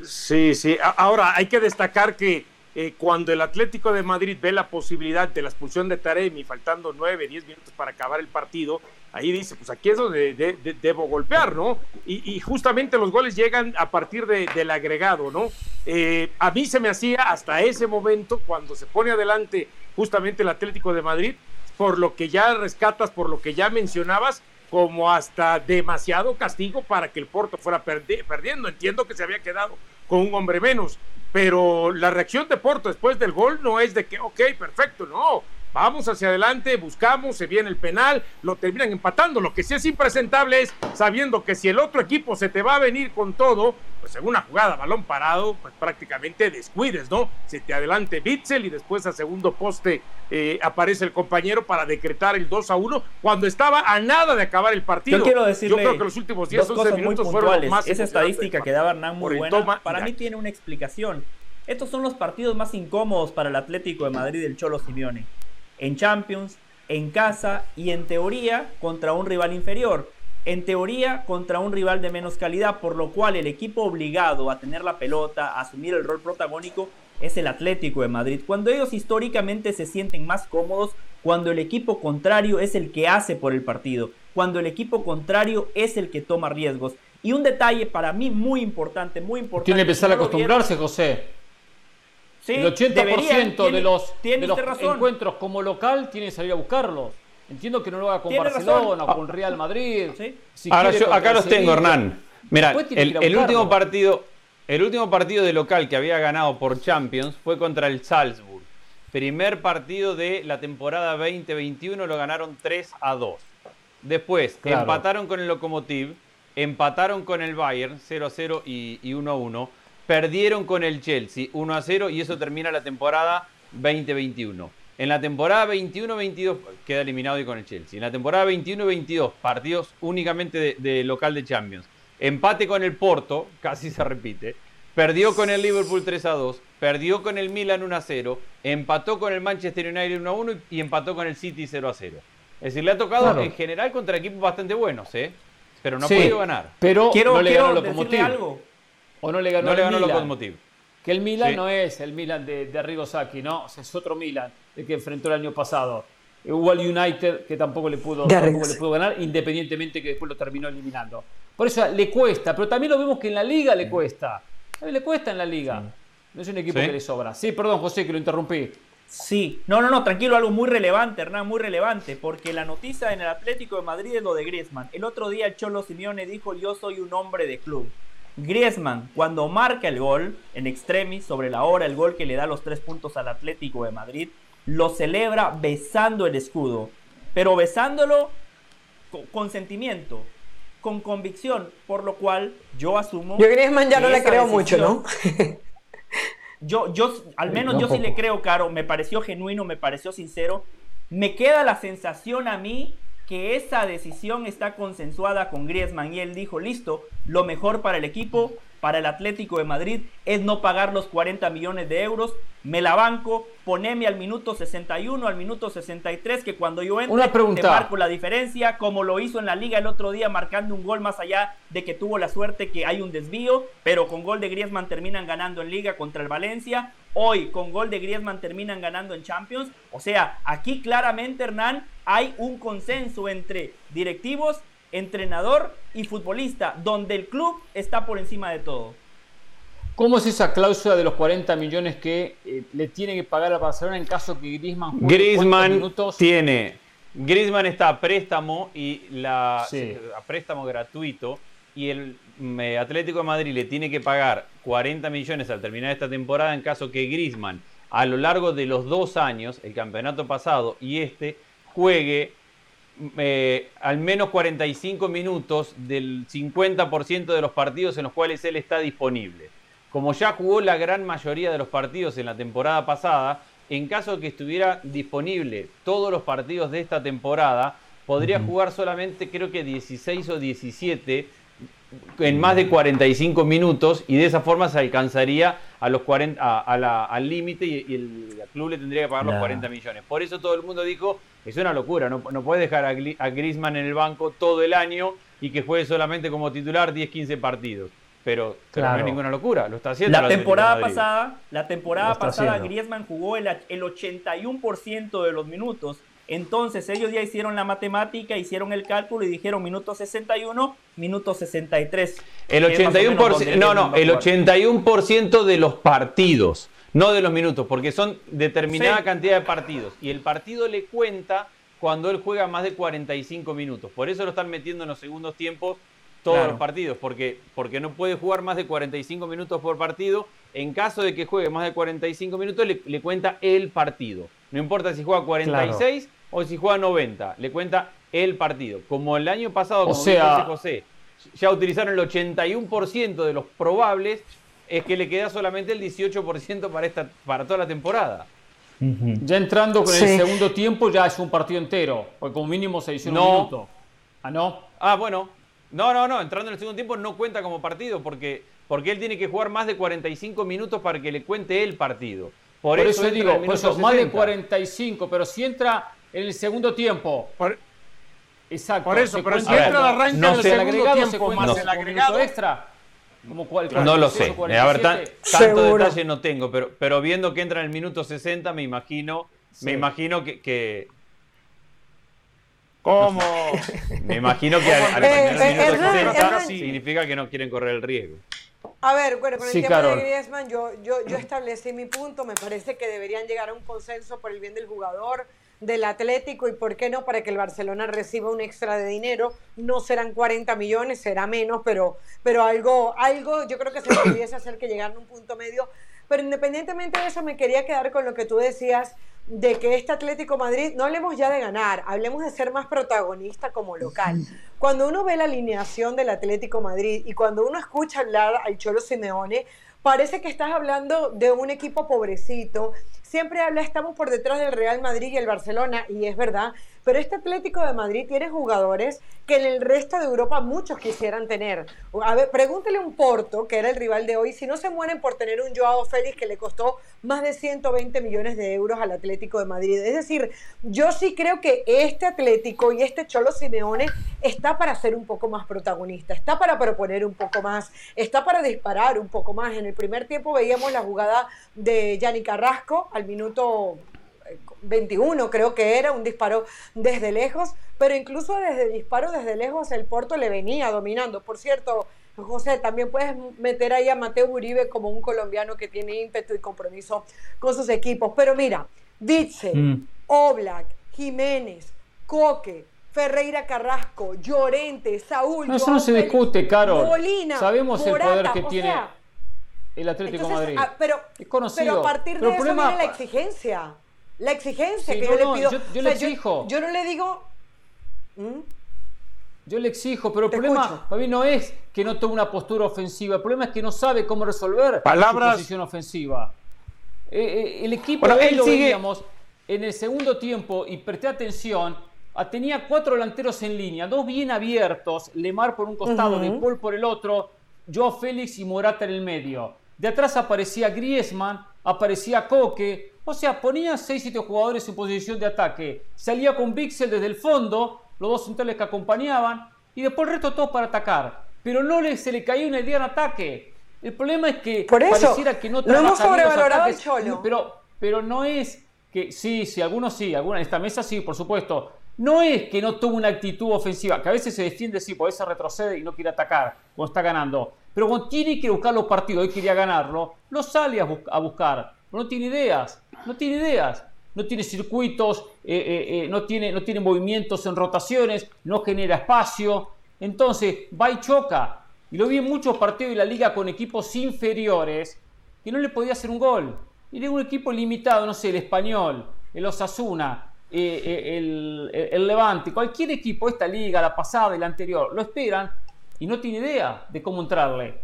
sí, sí. Ahora hay que destacar que eh, cuando el Atlético de Madrid ve la posibilidad de la expulsión de Taremi, faltando 9, 10 minutos para acabar el partido, ahí dice, pues aquí es donde debo golpear, ¿no? Y, justamente los goles llegan a partir del agregado, ¿no? Eh, a mí se me hacía hasta ese momento, cuando se pone adelante justamente el Atlético de Madrid, por lo que ya rescatas, por lo que ya mencionabas, como hasta demasiado castigo para que el Porto fuera perdiendo. Entiendo que se había quedado con un hombre menos, pero la reacción de Porto después del gol no es de que, ok, perfecto, no, vamos hacia adelante, buscamos, se viene el penal, lo terminan empatando. Lo que sí es impresentable es sabiendo que si el otro equipo se te va a venir con todo, pues en una jugada, balón parado, pues prácticamente descuides, ¿no? Se te adelante Bitzel y después a segundo poste eh, aparece el compañero para decretar el 2 a 1 cuando estaba a nada de acabar el partido. Yo quiero decirle Yo creo que los últimos 10 11 minutos fueron los más Esa estadística que daba Hernán muy buena, para mí tiene una explicación. Estos son los partidos más incómodos para el Atlético de Madrid del Cholo Simeone en Champions, en casa y en teoría contra un rival inferior. En teoría contra un rival de menos calidad, por lo cual el equipo obligado a tener la pelota, a asumir el rol protagónico, es el Atlético de Madrid. Cuando ellos históricamente se sienten más cómodos, cuando el equipo contrario es el que hace por el partido, cuando el equipo contrario es el que toma riesgos. Y un detalle para mí muy importante, muy importante. Tiene que empezar a acostumbrarse, José el 80% de los, encuentros como local tiene que salir a buscarlos. Entiendo que no lo haga con Barcelona o con Real Madrid. Ahora yo acá los tengo, Hernán. Mira, el, último partido, el último partido de local que había ganado por Champions fue contra el Salzburg. Primer partido de la temporada 2021 lo ganaron 3 a 2. Después empataron con el Lokomotiv, empataron con el Bayern 0 a 0 y, y 1 a 1 Perdieron con el Chelsea 1 a 0 y eso termina la temporada 2021. En la temporada 21-22 queda eliminado y con el Chelsea. En la temporada 21-22 partidos únicamente de, local de Champions. Empate con el Porto, casi se repite. Perdió con el Liverpool 3 a 2, perdió con el Milan 1 a 0, empató con el Manchester United 1 a 1 y empató con el City 0 a 0. Es decir, le ha tocado en general contra equipos bastante buenos, ¿eh? Pero no ha podido ganar. Pero quiero, no le quiero decirle algo. ¿O no le ganó, no le ganó Lokomotiv? Que el Milan no es el Milan de, de Arrigo Sacchi, ¿no? es otro Milan, el que enfrentó el año pasado. Hubo el United que tampoco le, pudo, le pudo ganar, independientemente que después lo terminó eliminando. Por eso le cuesta, pero también lo vemos que en la liga le cuesta. A le cuesta en la liga. No es un equipo que le sobra. Sí, perdón, José, que lo interrumpí. Sí, no, no, no, tranquilo, algo muy relevante, Hernán, muy relevante, porque la noticia en el Atlético de Madrid es lo de Griezmann. El otro día el Cholo Simeone dijo, yo soy un hombre de club. Griezmann, cuando marca el gol en extremis sobre la hora, el gol que le da los tres puntos al Atlético de Madrid, lo celebra besando el escudo, pero besándolo con, sentimiento, con convicción, por lo cual yo asumo. Yo Griezmann ya no le creo mucho, ¿no? yo, yo, al menos yo sí le creo, Caro, me pareció genuino, me pareció sincero. Me queda la sensación a mí que esa decisión está consensuada con Griezmann y él dijo, listo, lo mejor para el equipo, para el Atlético de Madrid, es no pagar los 40 millones de euros, me la banco, poneme al minuto 61, al minuto 63, que cuando yo entre te marco la diferencia, como lo hizo en la liga el otro día, marcando un gol más allá de que tuvo la suerte que hay un desvío, pero con gol de Griezmann terminan ganando en liga contra el Valencia, hoy con gol de Griezmann terminan ganando en Champions, o sea, aquí claramente Hernán hay un consenso entre directivos entrenador y futbolista, donde el club está por encima de todo. ¿Cómo es esa cláusula de los 40 millones que eh, le tiene que pagar a Barcelona en caso que Griezmann juegue Griezmann minutos? tiene Griezmann está a préstamo y la a préstamo gratuito y el Atlético de Madrid le tiene que pagar 40 millones al terminar esta temporada en caso que Griezmann a lo largo de los dos años, el campeonato pasado y este, juegue eh, al menos 45 minutos del 50% de los partidos en los cuales él está disponible. Como ya jugó la gran mayoría de los partidos en la temporada pasada, en caso de que estuviera disponible todos los partidos de esta temporada, podría jugar solamente creo que 16 o 17 en más de 45 minutos y de esa forma se alcanzaría a los 40, al límite y, el, club le tendría que pagar los 40 millones. Por eso todo el mundo dijo, es una locura, no, no puede dejar a, a Griezmann en el banco todo el año y que juegue solamente como titular 10-15 partidos. Pero, no es ninguna locura, lo está haciendo. La temporada pasada, la temporada pasada Griezmann jugó el, el 81% de los minutos entonces ellos ya hicieron la matemática, hicieron el cálculo y dijeron minuto 61, minuto 63. El 81%, no, no, el 81% de los partidos, no de los minutos, porque son determinada cantidad de partidos. Y el partido le cuenta cuando él juega más de 45 minutos. Por eso lo están metiendo en los segundos tiempos todos los partidos, porque, porque no puede jugar más de 45 minutos por partido. En caso de que juegue más de 45 minutos, le, cuenta el partido. No importa si juega 46 o si juega 90, le cuenta el partido. Como el año pasado, como sea... dice José, ya utilizaron el 81% de los probables, es que le queda solamente el 18% para, esta, para toda la temporada. Ya entrando con el segundo tiempo ya es un partido entero, porque como mínimo se hizo un minuto. Ah, no. Ah, bueno. No, no, no, entrando en el segundo tiempo no cuenta como partido porque, porque él tiene que jugar más de 45 minutos para que le cuente el partido. Por, eso, digo, por eso, más de 45, pero si entra en el segundo tiempo. Exacto. Por eso, pero si entra la arranca no, del segundo tiempo más el agregado extra. Como cual, no lo sé. A ver, tanto detalle no tengo, pero, pero viendo que entra en el minuto 60, me imagino, me imagino que, que ¿Cómo? Me imagino que al, al eh, eh, minuto 60 significa que no quieren correr el riesgo. A ver, bueno, con el tema de Griezmann, yo, yo, yo establecí mi punto. Me parece que deberían llegar a un consenso por el bien del jugador del Atlético y por qué no para que el Barcelona reciba un extra de dinero. No serán 40 millones, será menos, pero, pero algo, algo yo creo que se pudiese hacer que llegaran a un punto medio. Pero independientemente de eso, me quería quedar con lo que tú decías de que este Atlético Madrid, no hablemos ya de ganar, hablemos de ser más protagonista como local. Cuando uno ve la alineación del Atlético Madrid y cuando uno escucha hablar al Cholo Simeone, parece que estás hablando de un equipo pobrecito. Siempre habla, estamos por detrás del Real Madrid y el Barcelona, y es verdad, pero este Atlético de Madrid tiene jugadores que en el resto de Europa muchos quisieran tener. A ver, pregúntele a un Porto, que era el rival de hoy, si no se mueren por tener un Joao Félix que le costó más de 120 millones de euros al Atlético de Madrid. Es decir, yo sí creo que este Atlético y este Cholo Simeone está para ser un poco más protagonista, está para proponer un poco más, está para disparar un poco más. En el primer tiempo veíamos la jugada de Yanni Carrasco al minuto 21 creo que era, un disparo desde lejos, pero incluso desde disparo desde lejos el Porto le venía dominando. Por cierto, José, también puedes meter ahí a Mateo Uribe como un colombiano que tiene ímpetu y compromiso con sus equipos. Pero mira, Ditzel, mm. Oblak, Jiménez, Coque, Ferreira Carrasco, Llorente, Saúl. No, eso no se discute, Caro. Sabemos el poder que tiene el Atlético Madrid. Ah, pero, es conocido. Pero a partir de eso viene la exigencia. La exigencia que yo, le pido. Yo, le exijo. Yo, no le digo. ¿Mm? Yo le exijo, pero el problema para mí no es que no tome una postura ofensiva, el problema es que no sabe cómo resolver Palabras... su posición ofensiva. Eh, eh, el equipo bueno, él lo veíamos en el segundo tiempo y presté atención, tenía cuatro delanteros en línea, dos bien abiertos, Lemar por un costado, De Paul por el otro, Joao Félix y Morata en el medio. De atrás aparecía Griezmann, aparecía Coque, o sea, ponía 6-7 jugadores en posición de ataque. Salía con Bixel desde el fondo, los dos centrales que acompañaban, y después el resto todos para atacar. Pero no le, se le caía una idea en ataque. El problema es que Por eso, pareciera que no Lo hemos sobrevalorado el Cholo. Pero, pero no es que, sí, sí, algunos sí, algunos en esta mesa sí, por supuesto. No es que no tuvo una actitud ofensiva, que a veces se defiende, sí, por eso retrocede y no quiere atacar cuando está ganando. Pero cuando tiene que buscar los partidos y quería ganarlo, no sale a, buscar no tiene ideas, no tiene ideas, no tiene circuitos, eh, eh, eh, no, tiene, no tiene movimientos en rotaciones, no genera espacio. Entonces va y choca. Y lo vi en muchos partidos de la liga con equipos inferiores que no le podía hacer un gol. y de un equipo limitado, no sé, el español, el Osasuna, eh, eh, el, el, Levante, cualquier equipo, esta liga, la pasada y la anterior, lo esperan y no tiene idea de cómo entrarle.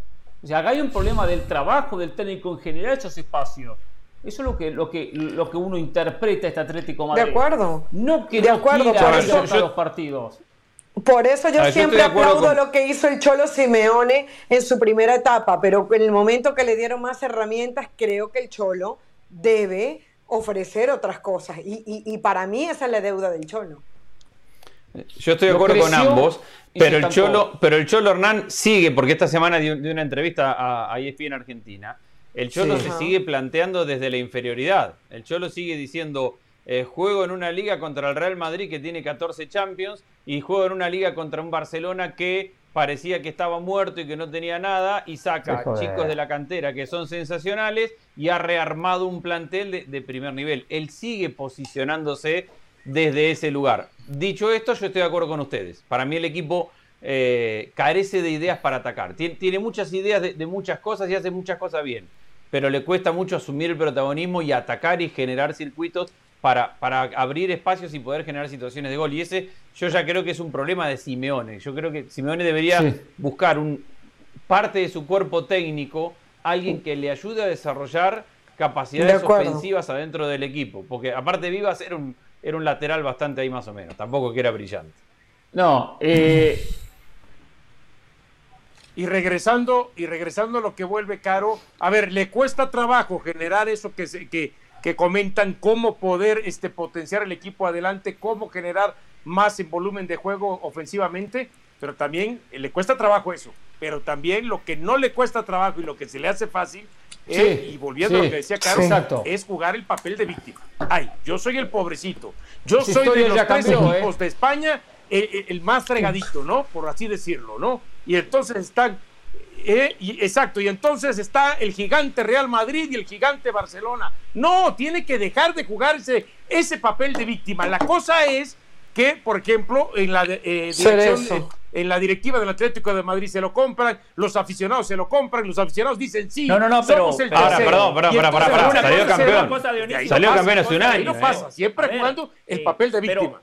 O sea, acá hay un problema del trabajo del técnico en generar esos espacios. Eso es lo que, lo que, lo que uno interpreta este Atlético Madrid. De acuerdo. No que de acuerdo, por eso, los partidos. Por eso yo siempre aplaudo lo que hizo el Cholo Simeone en su primera etapa, pero en el momento que le dieron más herramientas, creo que el Cholo debe ofrecer otras cosas. Y, para mí esa es la deuda del Cholo. Yo estoy de acuerdo con ambos, pero el, Cholo, pero el Cholo Hernán sigue, porque esta semana dio, una entrevista a, a ESPN Argentina, el Cholo se sigue planteando desde la inferioridad. El Cholo sigue diciendo, eh, juego en una liga contra el Real Madrid que tiene 14 Champions y juego en una liga contra un Barcelona que parecía que estaba muerto y que no tenía nada y saca chicos de la cantera que son sensacionales y ha rearmado un plantel de, primer nivel. Él sigue posicionándose desde ese lugar. Dicho esto, yo estoy de acuerdo con ustedes. Para mí el equipo eh, carece de ideas para atacar. Tiene, muchas ideas de, muchas cosas y hace muchas cosas bien, pero le cuesta mucho asumir el protagonismo y atacar y generar circuitos para, para abrir espacios y poder generar situaciones de gol. Y ese yo ya creo que es un problema de Simeone. Yo creo que Simeone debería buscar un, parte de su cuerpo técnico, alguien que le ayude a desarrollar capacidades ofensivas adentro del equipo. Porque aparte Vivas era un, era un lateral bastante ahí más o menos, tampoco que era brillante. No, eh, y regresando y regresando a lo que vuelve caro, a ver, le cuesta trabajo generar eso que se, que que comentan cómo poder este, potenciar el equipo adelante, cómo generar más en volumen de juego ofensivamente, pero también eh, le cuesta trabajo eso. Pero también lo que no le cuesta trabajo y lo que se le hace fácil, eh, y volviendo a lo que decía Carlos, es jugar el papel de víctima. Ay, yo soy el pobrecito. Yo soy de los tres equipos ¿eh? de España el más fregadito, ¿no? Por así decirlo, ¿no? Y entonces están eh, exacto, y entonces está el gigante Real Madrid y el gigante Barcelona. No, tiene que dejar de jugar ese, papel de víctima. La cosa es que, por ejemplo, en la, eh, en la directiva del Atlético de Madrid se lo compran, los aficionados se lo compran, los aficionados dicen sí. No, no, no, pero. ahora, perdón, perdón, perdón, salió campeón. Salió campeón hace un año. no pasa, siempre jugando el papel de víctima.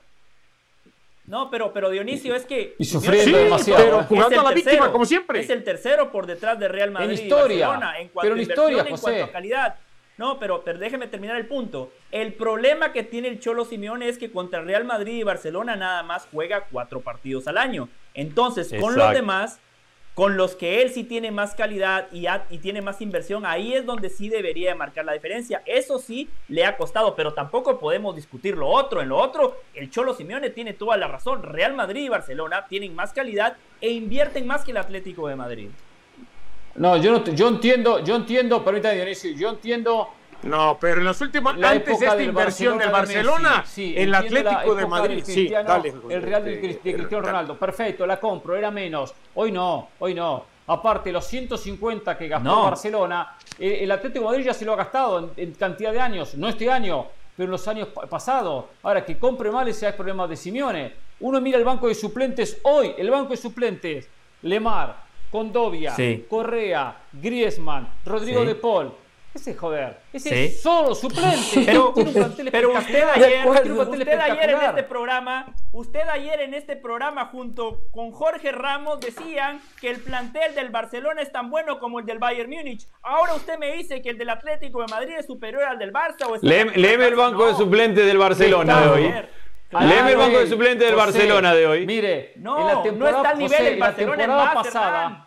No, pero, pero Dionisio es que. Y sufriendo demasiado. Pero jugando a la víctima, como siempre. Es el tercero por detrás de Real Madrid. En historia. Barcelona, en cuanto pero en historia, en cuanto a calidad. No, pero, pero déjeme terminar el punto. El problema que tiene el Cholo Simeone es que contra Real Madrid y Barcelona nada más juega cuatro partidos al año. Entonces, con los demás, con los que él sí tiene más calidad y, tiene más inversión, ahí es donde sí debería marcar la diferencia. Eso sí le ha costado, pero tampoco podemos discutir lo otro. En lo otro, el Cholo Simeone tiene toda la razón. Real Madrid y Barcelona tienen más calidad e invierten más que el Atlético de Madrid. No, yo, no, yo entiendo, yo entiendo, permítame Dionisio, yo entiendo no, pero en las últimas, antes de esta inversión del Barcelona, el Atlético de Madrid, sí, dale, el Real de, Cristiano Ronaldo, perfecto, la compro, era menos. Hoy no, hoy no. Aparte, los 150 que gastó Barcelona, eh, el Atlético de Madrid ya se lo ha gastado en, cantidad de años, no este año, pero en los años pasados. Ahora, que compre mal, ese es el problema de Simeone. Uno mira el banco de suplentes hoy, el banco de suplentes, Lemar, Condovia, Correa, Griezmann, Rodrigo de Paul ese joder, ese es solo suplente. Pero, pero usted ayer, usted ayer en este programa, usted ayer en este programa junto con Jorge Ramos decían que el plantel del Barcelona es tan bueno como el del Bayern Múnich. Ahora usted me dice que el del Atlético de Madrid es superior al del Barça o Léeme el banco de suplente del Barcelona de hoy. Léeme el banco de suplente del Barcelona de hoy. Mire, no, no está al nivel del Barcelona en más, pasada.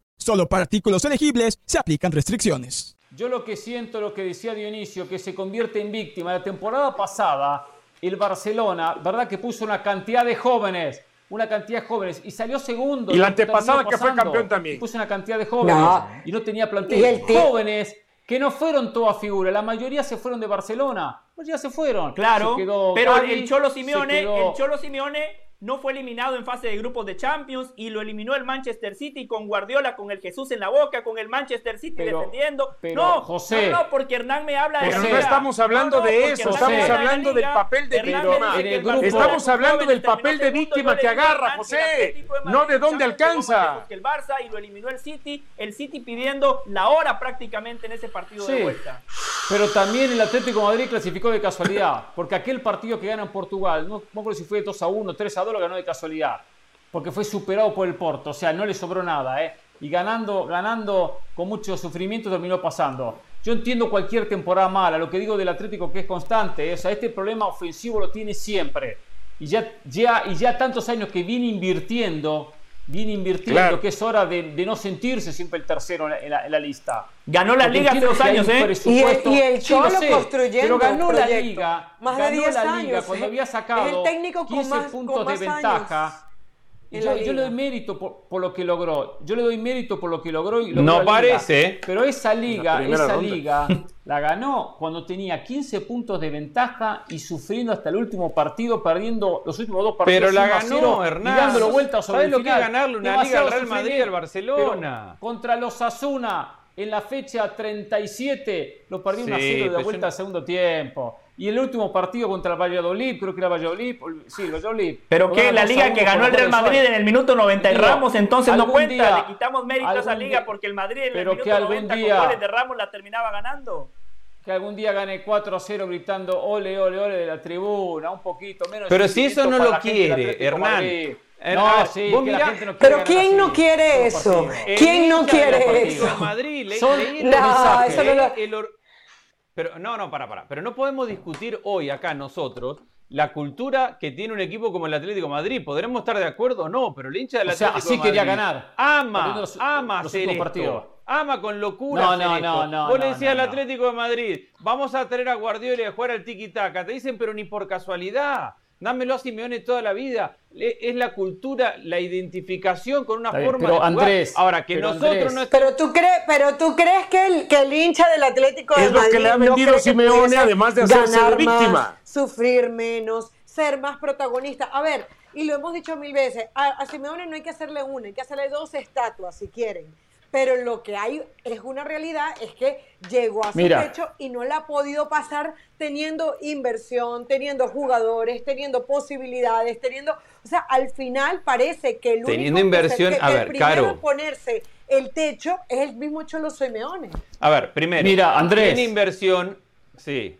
Solo para artículos elegibles se aplican restricciones. Yo lo que siento, lo que decía Dionisio, que se convierte en víctima. La temporada pasada, el Barcelona, ¿verdad? Que puso una cantidad de jóvenes una cantidad de jóvenes y salió segundo. Y la antepasada que fue campeón también. Puso una cantidad de jóvenes y no tenía plantel. Jóvenes que no fueron toda figura, la mayoría se fueron de Barcelona, pues ya se fueron. Claro, pero el Cholo Simeone, el Cholo Simeone no fue eliminado en fase de grupos de Champions y lo eliminó el Manchester City con Guardiola, con el Jesús en la boca, con el Manchester City defendiendo. no, José, no, porque Hernán me habla de Pero no estamos hablando de eso, estamos hablando del papel de víctima. Estamos hablando del papel de víctima que agarra, José, no de dónde alcanza. El Barça y lo eliminó el City, el City pidiendo la hora prácticamente en ese partido de vuelta. Pero también el Atlético de Madrid clasificó de casualidad, porque aquel partido que gana en Portugal, no me acuerdo si fue 2 a 1, 3 a 2, lo ganó de casualidad, porque fue superado por el Porto, o sea, no le sobró nada, ¿eh? Y ganando, ganando con mucho sufrimiento terminó pasando. Yo entiendo cualquier temporada mala, lo que digo del Atlético que es constante, ¿eh? o sea, este problema ofensivo lo tiene siempre. Y ya, ya, y ya tantos años que viene invirtiendo viene invirtiendo, que es hora de, no sentirse siempre el tercero en la, lista. Ganó la liga hace dos años, ¿eh? Y el, y el Cholo construyendo Pero ganó la liga. Más de 10 la liga años, cuando ¿eh? había sacado 15 puntos de ventaja. Yo, le doy mérito por, lo que logró. Yo le doy mérito por lo que logró. Y no parece. Pero esa liga, esa liga la ganó cuando tenía 15 puntos de ventaja y sufriendo hasta el último partido, perdiendo los últimos dos partidos. Pero la ganó, Hernán. Y dándolo vuelta sobre ¿Sabes lo que es ganarle una liga al Real Madrid y al Barcelona? contra los Asuna en la fecha 37 lo perdió una 0 de vuelta al segundo tiempo. Y el último partido contra el Valladolid, creo que era Valladolid, sí, Valladolid. Pero que la liga que ganó el Real Madrid en el minuto 90 y Ramos entonces no cuenta, le quitamos mérito a esa liga porque el Madrid en el minuto que 90 día, con goles de Ramos la terminaba ganando. Que algún día gane 4 a 0 gritando ole, ole, ole de la tribuna, un poquito menos. Pero si eso no lo quiere, Hernán. No, sí, que la gente no Pero ¿quién no quiere eso? ¿Quién no quiere eso? Madrid, le, Son, no, eso no lo... Pero no, no, para, para. Pero no podemos discutir hoy acá nosotros la cultura que tiene un equipo como el Atlético Madrid. Podremos estar de acuerdo o no, pero el hincha del Atlético o sea, así quería ganar. Ama, ama hacer esto. Ama con locura. No, no, no, no. Vos le decías al Atlético de Madrid, vamos a traer a Guardiola y a jugar al tiki-taka. Te dicen, pero ni por casualidad dámelo a Simeone toda la vida. Es la cultura, la identificación con una forma de Andrés, Ahora, que nosotros no pero tú crees Pero tú crees que el, que el hincha del Atlético de es lo que le ha vendido Simeone, además de hacerse de víctima. sufrir menos, ser más protagonista. A ver, y lo hemos dicho mil veces, a, a Simeone no hay que hacerle una, hay que hacerle dos estatuas si quieren pero lo que hay es una realidad, es que llegó a su techo y no la ha podido pasar teniendo inversión, teniendo jugadores, teniendo posibilidades, teniendo, o sea, al final parece que el teniendo inversión, a ver, primero ponerse el techo es el mismo Cholo Simeone. A ver, primero, mira, Andrés, tiene inversión, sí.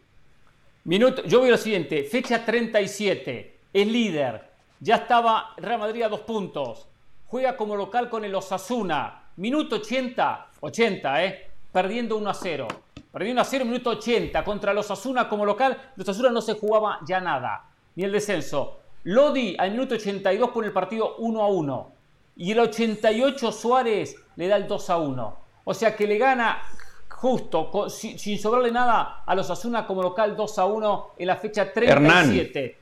Minuto, yo veo lo siguiente, fecha 37, el líder, ya estaba Real Madrid a dos puntos, juega como local con el Osasuna, Minuto 80, 80, ¿eh? Perdiendo 1 a 0. Perdiendo 1 a 0, minuto 80. Contra los Asuna como local, los Asuna no se jugaba ya nada, ni el descenso. Lodi al minuto 82 pone el partido 1 a 1. Y el 88 Suárez le da el 2 a 1. O sea que le gana justo, sin, sobrarle nada a los Asuna como local 2 a 1 en la fecha 37.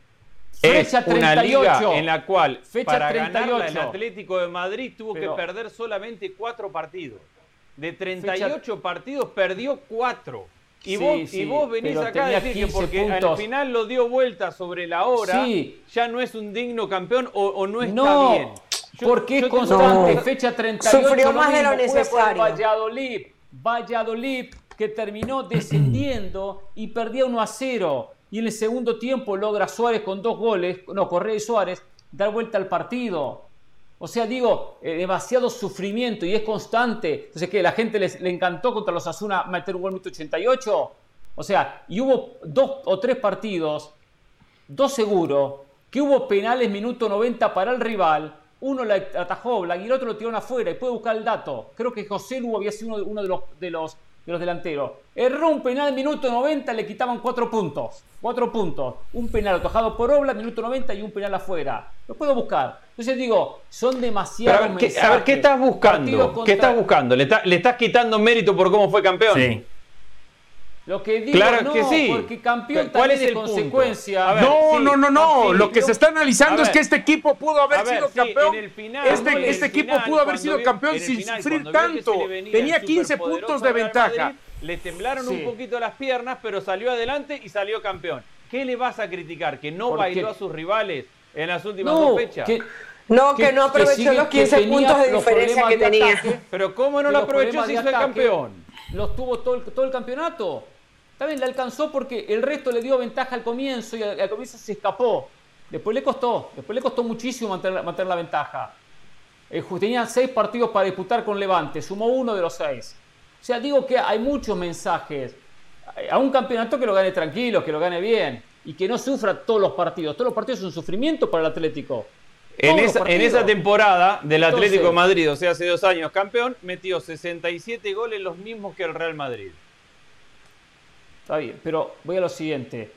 Fecha 38, una liga en la cual fecha para 38. el Atlético de Madrid tuvo que perder solamente cuatro partidos. De 38 partidos perdió cuatro. Y, vos, y vos venís acá a decir que porque al final lo dio vuelta sobre la hora, ya no es un digno campeón o, no está bien. porque es constante, fecha 38. Sufrió más de lo necesario. Valladolid, Valladolid que terminó descendiendo y perdía 1 a 0 y en el segundo tiempo logra Suárez con dos goles, no, Correa y Suárez, dar vuelta al partido. O sea, digo, eh, demasiado sufrimiento y es constante. Entonces, que la gente les, le encantó contra los Asuna meter un gol en 88. O sea, y hubo dos o tres partidos, dos seguros, que hubo penales minuto 90 para el rival. Uno la atajó, y el otro lo tiró afuera y puede buscar el dato. Creo que José Lugo había sido uno, de, los, de los de los delanteros. Erró un penal minuto 90, le quitaban cuatro puntos. Cuatro puntos. Un penal atojado por Obla, minuto 90 y un penal afuera. Lo puedo buscar. Entonces digo, son demasiados a, ver, ¿qué, a ver, ¿qué estás buscando? ¿Qué estás buscando? ¿Le, ¿Le, estás quitando mérito por cómo fue campeón? Sí. Lo que digo, claro no, que sí. porque campeón ¿Cuál es el consecuencia. Ver, no, sí, no, no, no, Lo que se está analizando es que este equipo pudo haber ver, sido campeón. Final, este, este equipo pudo haber sido campeón sin final, sufrir tanto. Tenía 15 puntos de ventaja. Madrid, le temblaron un poquito las piernas, pero salió adelante y salió campeón. ¿Qué le vas a criticar? ¿Que no bailó a sus rivales en las últimas dos fechas? Que, no, que, no aprovechó los 15 puntos de diferencia que tenía. pero ¿cómo no lo aprovechó si fue campeón? Los tuvo todo el, todo el campeonato. También le alcanzó porque el resto le dio ventaja al comienzo y al, comienzo se escapó. Después le costó, después le costó muchísimo mantener, la ventaja. Eh, tenía seis partidos para disputar con Levante, sumó uno de los seis. O sea, digo que hay muchos mensajes. A un campeonato que lo gane tranquilo, que lo gane bien y que no sufra todos los partidos. Todos los partidos son un sufrimiento para el Atlético. En esa, en esa, temporada del Atlético de Madrid, o sea, hace dos años campeón, metió 67 goles los mismos que el Real Madrid. Está bien, pero voy a lo siguiente.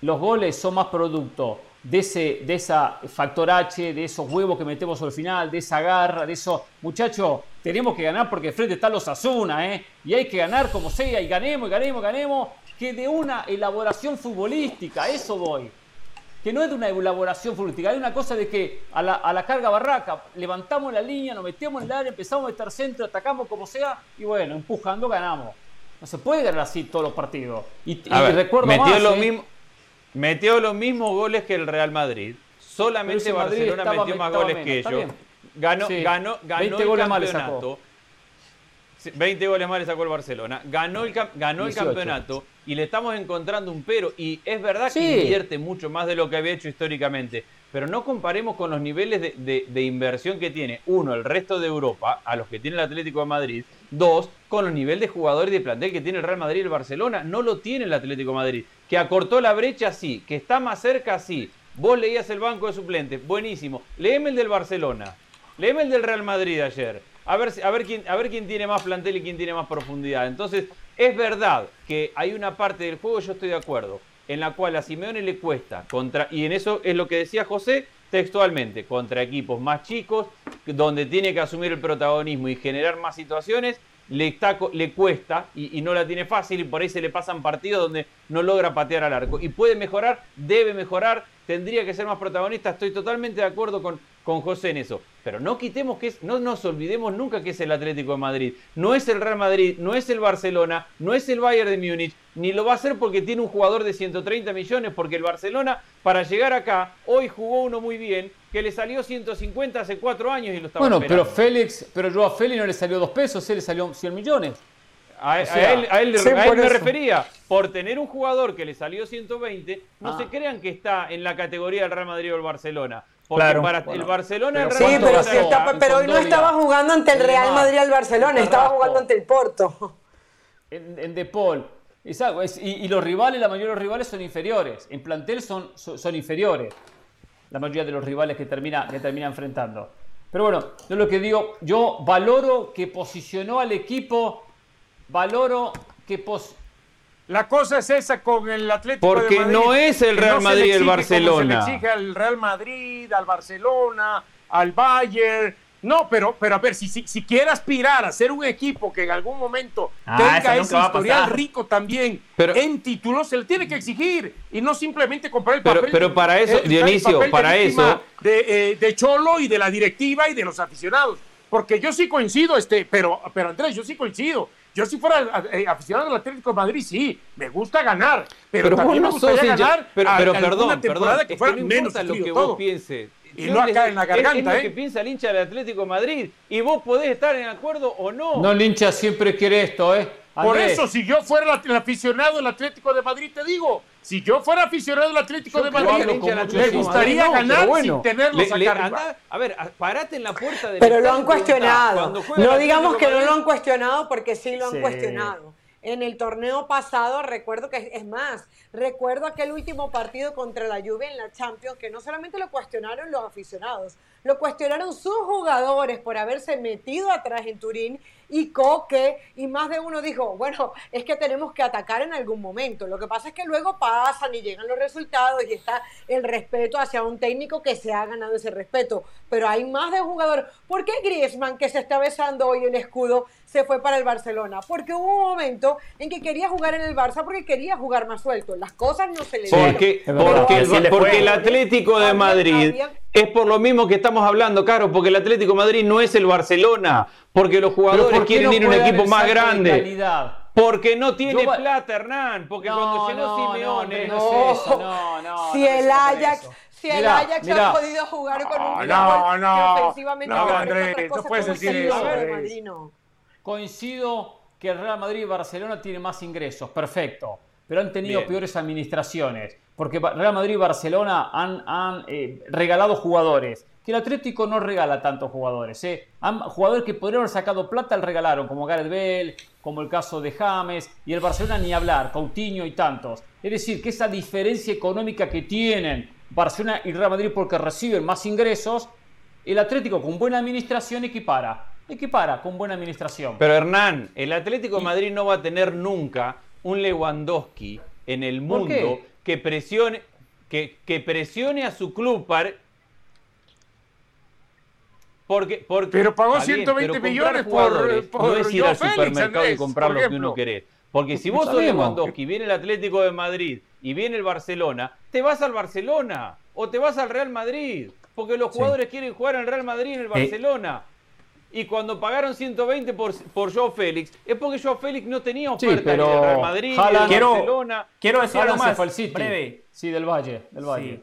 Los goles son más producto de, ese, de esa factor H, de esos huevos que metemos al final, de esa garra, de eso. Muchachos, tenemos que ganar porque frente está los Asuna, ¿eh? Y hay que ganar como sea, y ganemos, y ganemos, ganemos. Que de una elaboración futbolística, eso voy. Que no es de una elaboración futbolística, hay una cosa de que a la, a la carga barraca, levantamos la línea, nos metemos en el área, empezamos a meter centro, atacamos como sea, y bueno, empujando ganamos. No se puede ganar así todos los partidos. Y, recuerdo metió más, lo ¿eh? mismo, metió los mismos goles que el Real Madrid. Solamente Barcelona metió más goles que ellos. Ganó, ganó, ganó 20 el goles campeonato. 20 goles más le sacó el Barcelona. Ganó el, ganó el campeonato y le estamos encontrando un pero. Y es verdad que invierte mucho más de lo que había hecho históricamente. Pero no comparemos con los niveles de, de, inversión que tiene, uno, el resto de Europa, a los que tiene el Atlético de Madrid, dos, con los niveles de jugadores de plantel que tiene el Real Madrid y el Barcelona. No lo tiene el Atlético Madrid. Que acortó la brecha, sí. Que está más cerca, sí. Vos leías el banco de suplentes, buenísimo. Leeme el del Barcelona. Leeme el del Real Madrid ayer. A ver, a, ver quién, a ver quién tiene más plantel y quién tiene más profundidad. Entonces, es verdad que hay una parte del juego, yo estoy de acuerdo, en la cual a Simeone le cuesta, contra, y en eso es lo que decía José textualmente, contra equipos más chicos, donde tiene que asumir el protagonismo y generar más situaciones, le, cuesta y, no la tiene fácil y por ahí se le pasan partidos donde no logra patear al arco. Y puede mejorar, debe mejorar, tendría que ser más protagonista, estoy totalmente de acuerdo con, con José en eso. Pero no quitemos que es, no nos olvidemos nunca que es el Atlético de Madrid. No es el Real Madrid, no es el Barcelona, no es el Bayern de Múnich, ni lo va a hacer porque tiene un jugador de 130 millones, porque el Barcelona, para llegar acá, hoy jugó uno muy bien, que le salió 150 hace cuatro años y lo estaba Bueno, pero Félix, pero yo a Félix no le salió dos pesos, él le salió 100 millones. A, él, me refería, por tener un jugador que le salió 120, no se ah. crean que está en la categoría del Real Madrid o el Barcelona. Porque claro. para el Barcelona el Real Madrid Sí, pero, pero hoy no estaba jugando ante el Real Madrid al Barcelona, estaba jugando ante el Porto. En, en De Paul. y, los rivales, la mayoría de los rivales son inferiores. En plantel son, son, inferiores. La mayoría de los rivales que termina, que termina enfrentando. Pero bueno, yo lo que digo, yo valoro que posicionó al equipo, valoro que pos la cosa es esa con el Atlético Porque de Madrid. no es el Real Madrid y el Barcelona. se le exige al Real Madrid, al Barcelona, al Bayern. No, pero, pero a ver, si, si, quiere aspirar a ser un equipo que en algún momento ah, tenga ese historial rico también en títulos, se le tiene que exigir y no simplemente comprar el papel. Pero, para eso, Dionisio, para eso. De, eh, de Cholo y de la directiva y de los aficionados. Porque yo sí coincido, este, pero, pero Andrés, yo sí coincido. Yo si fuera eh, aficionado al Atlético de Madrid, sí, me gusta ganar, pero, también me gustaría ganar pero, pero perdón, perdón, que fuera menos lo que vos pienses. Y no acá en la garganta, es, es lo que piensa el hincha del Atlético de Madrid. Y vos podés estar en acuerdo o no. No, el hincha siempre quiere esto, ¿eh? Por eso, si yo fuera el aficionado del Atlético de Madrid, te digo, si yo fuera aficionado del Atlético de Madrid, me gustaría ganar sin tenerlos acá A ver, parate en la puerta del Pero lo han cuestionado. No digamos que no lo han cuestionado porque sí lo han cuestionado. En el torneo pasado, recuerdo que es más, recuerdo aquel último partido contra la Juve en la Champions, que no solamente lo cuestionaron los aficionados, lo cuestionaron sus jugadores por haberse metido atrás en Turín y Coque, y más de uno dijo, bueno, es que tenemos que atacar en algún momento. Lo que pasa es que luego pasan y llegan los resultados y está el respeto hacia un técnico que se ha ganado ese respeto. Pero hay más de un jugador. ¿Por qué Griezmann, que se está besando hoy el escudo, se fue para el Barcelona? Porque hubo un momento en que quería jugar en el Barça porque quería jugar más suelto. Las cosas no se le dieron. Porque, porque, el, Atlético de Madrid es por lo mismo que estamos hablando, Caro, porque el Atlético de Madrid no es el Barcelona, porque los jugadores quieren ir a un equipo más grande. Porque no tiene plata, Hernán. Porque cuando llenó Simeone. No, es eso, no, no. Si el Ajax. Si el Ajax ha podido jugar con un no, no, no, ofensivamente no, Andrés, no puedes decir eso. Coincido que el Real Madrid y Barcelona tienen más ingresos, perfecto, pero han tenido peores administraciones, porque Real Madrid y Barcelona han, eh, regalado jugadores, que el Atlético no regala tantos jugadores. ¿eh? Han, jugadores que podrían haber sacado plata al regalaron, como Gareth Bale, como el caso de James, y el Barcelona ni hablar, Coutinho y tantos. Es decir, que esa diferencia económica que tienen Barcelona y Real Madrid porque reciben más ingresos, el Atlético con buena administración equipara equipara con buena administración. Pero Hernán, el Atlético de Madrid no va a tener nunca un Lewandowski en el mundo que presione, que, que, presione a su club para... Porque, porque, pero pagó 120 millones por, por, No es ir al supermercado y comprar lo que uno quiere. Porque si vos sos Lewandowski, viene el Atlético de Madrid y viene el Barcelona, te vas al Barcelona o te vas al Real Madrid. Porque los jugadores quieren jugar en el Real Madrid y en el Barcelona. Y cuando pagaron 120 por, por Joe Félix, es porque Joe Félix no tenía oferta pero ni Real Madrid, ni quiero, Barcelona. Quiero decir algo más, breve. Sí, del Valle, del Valle.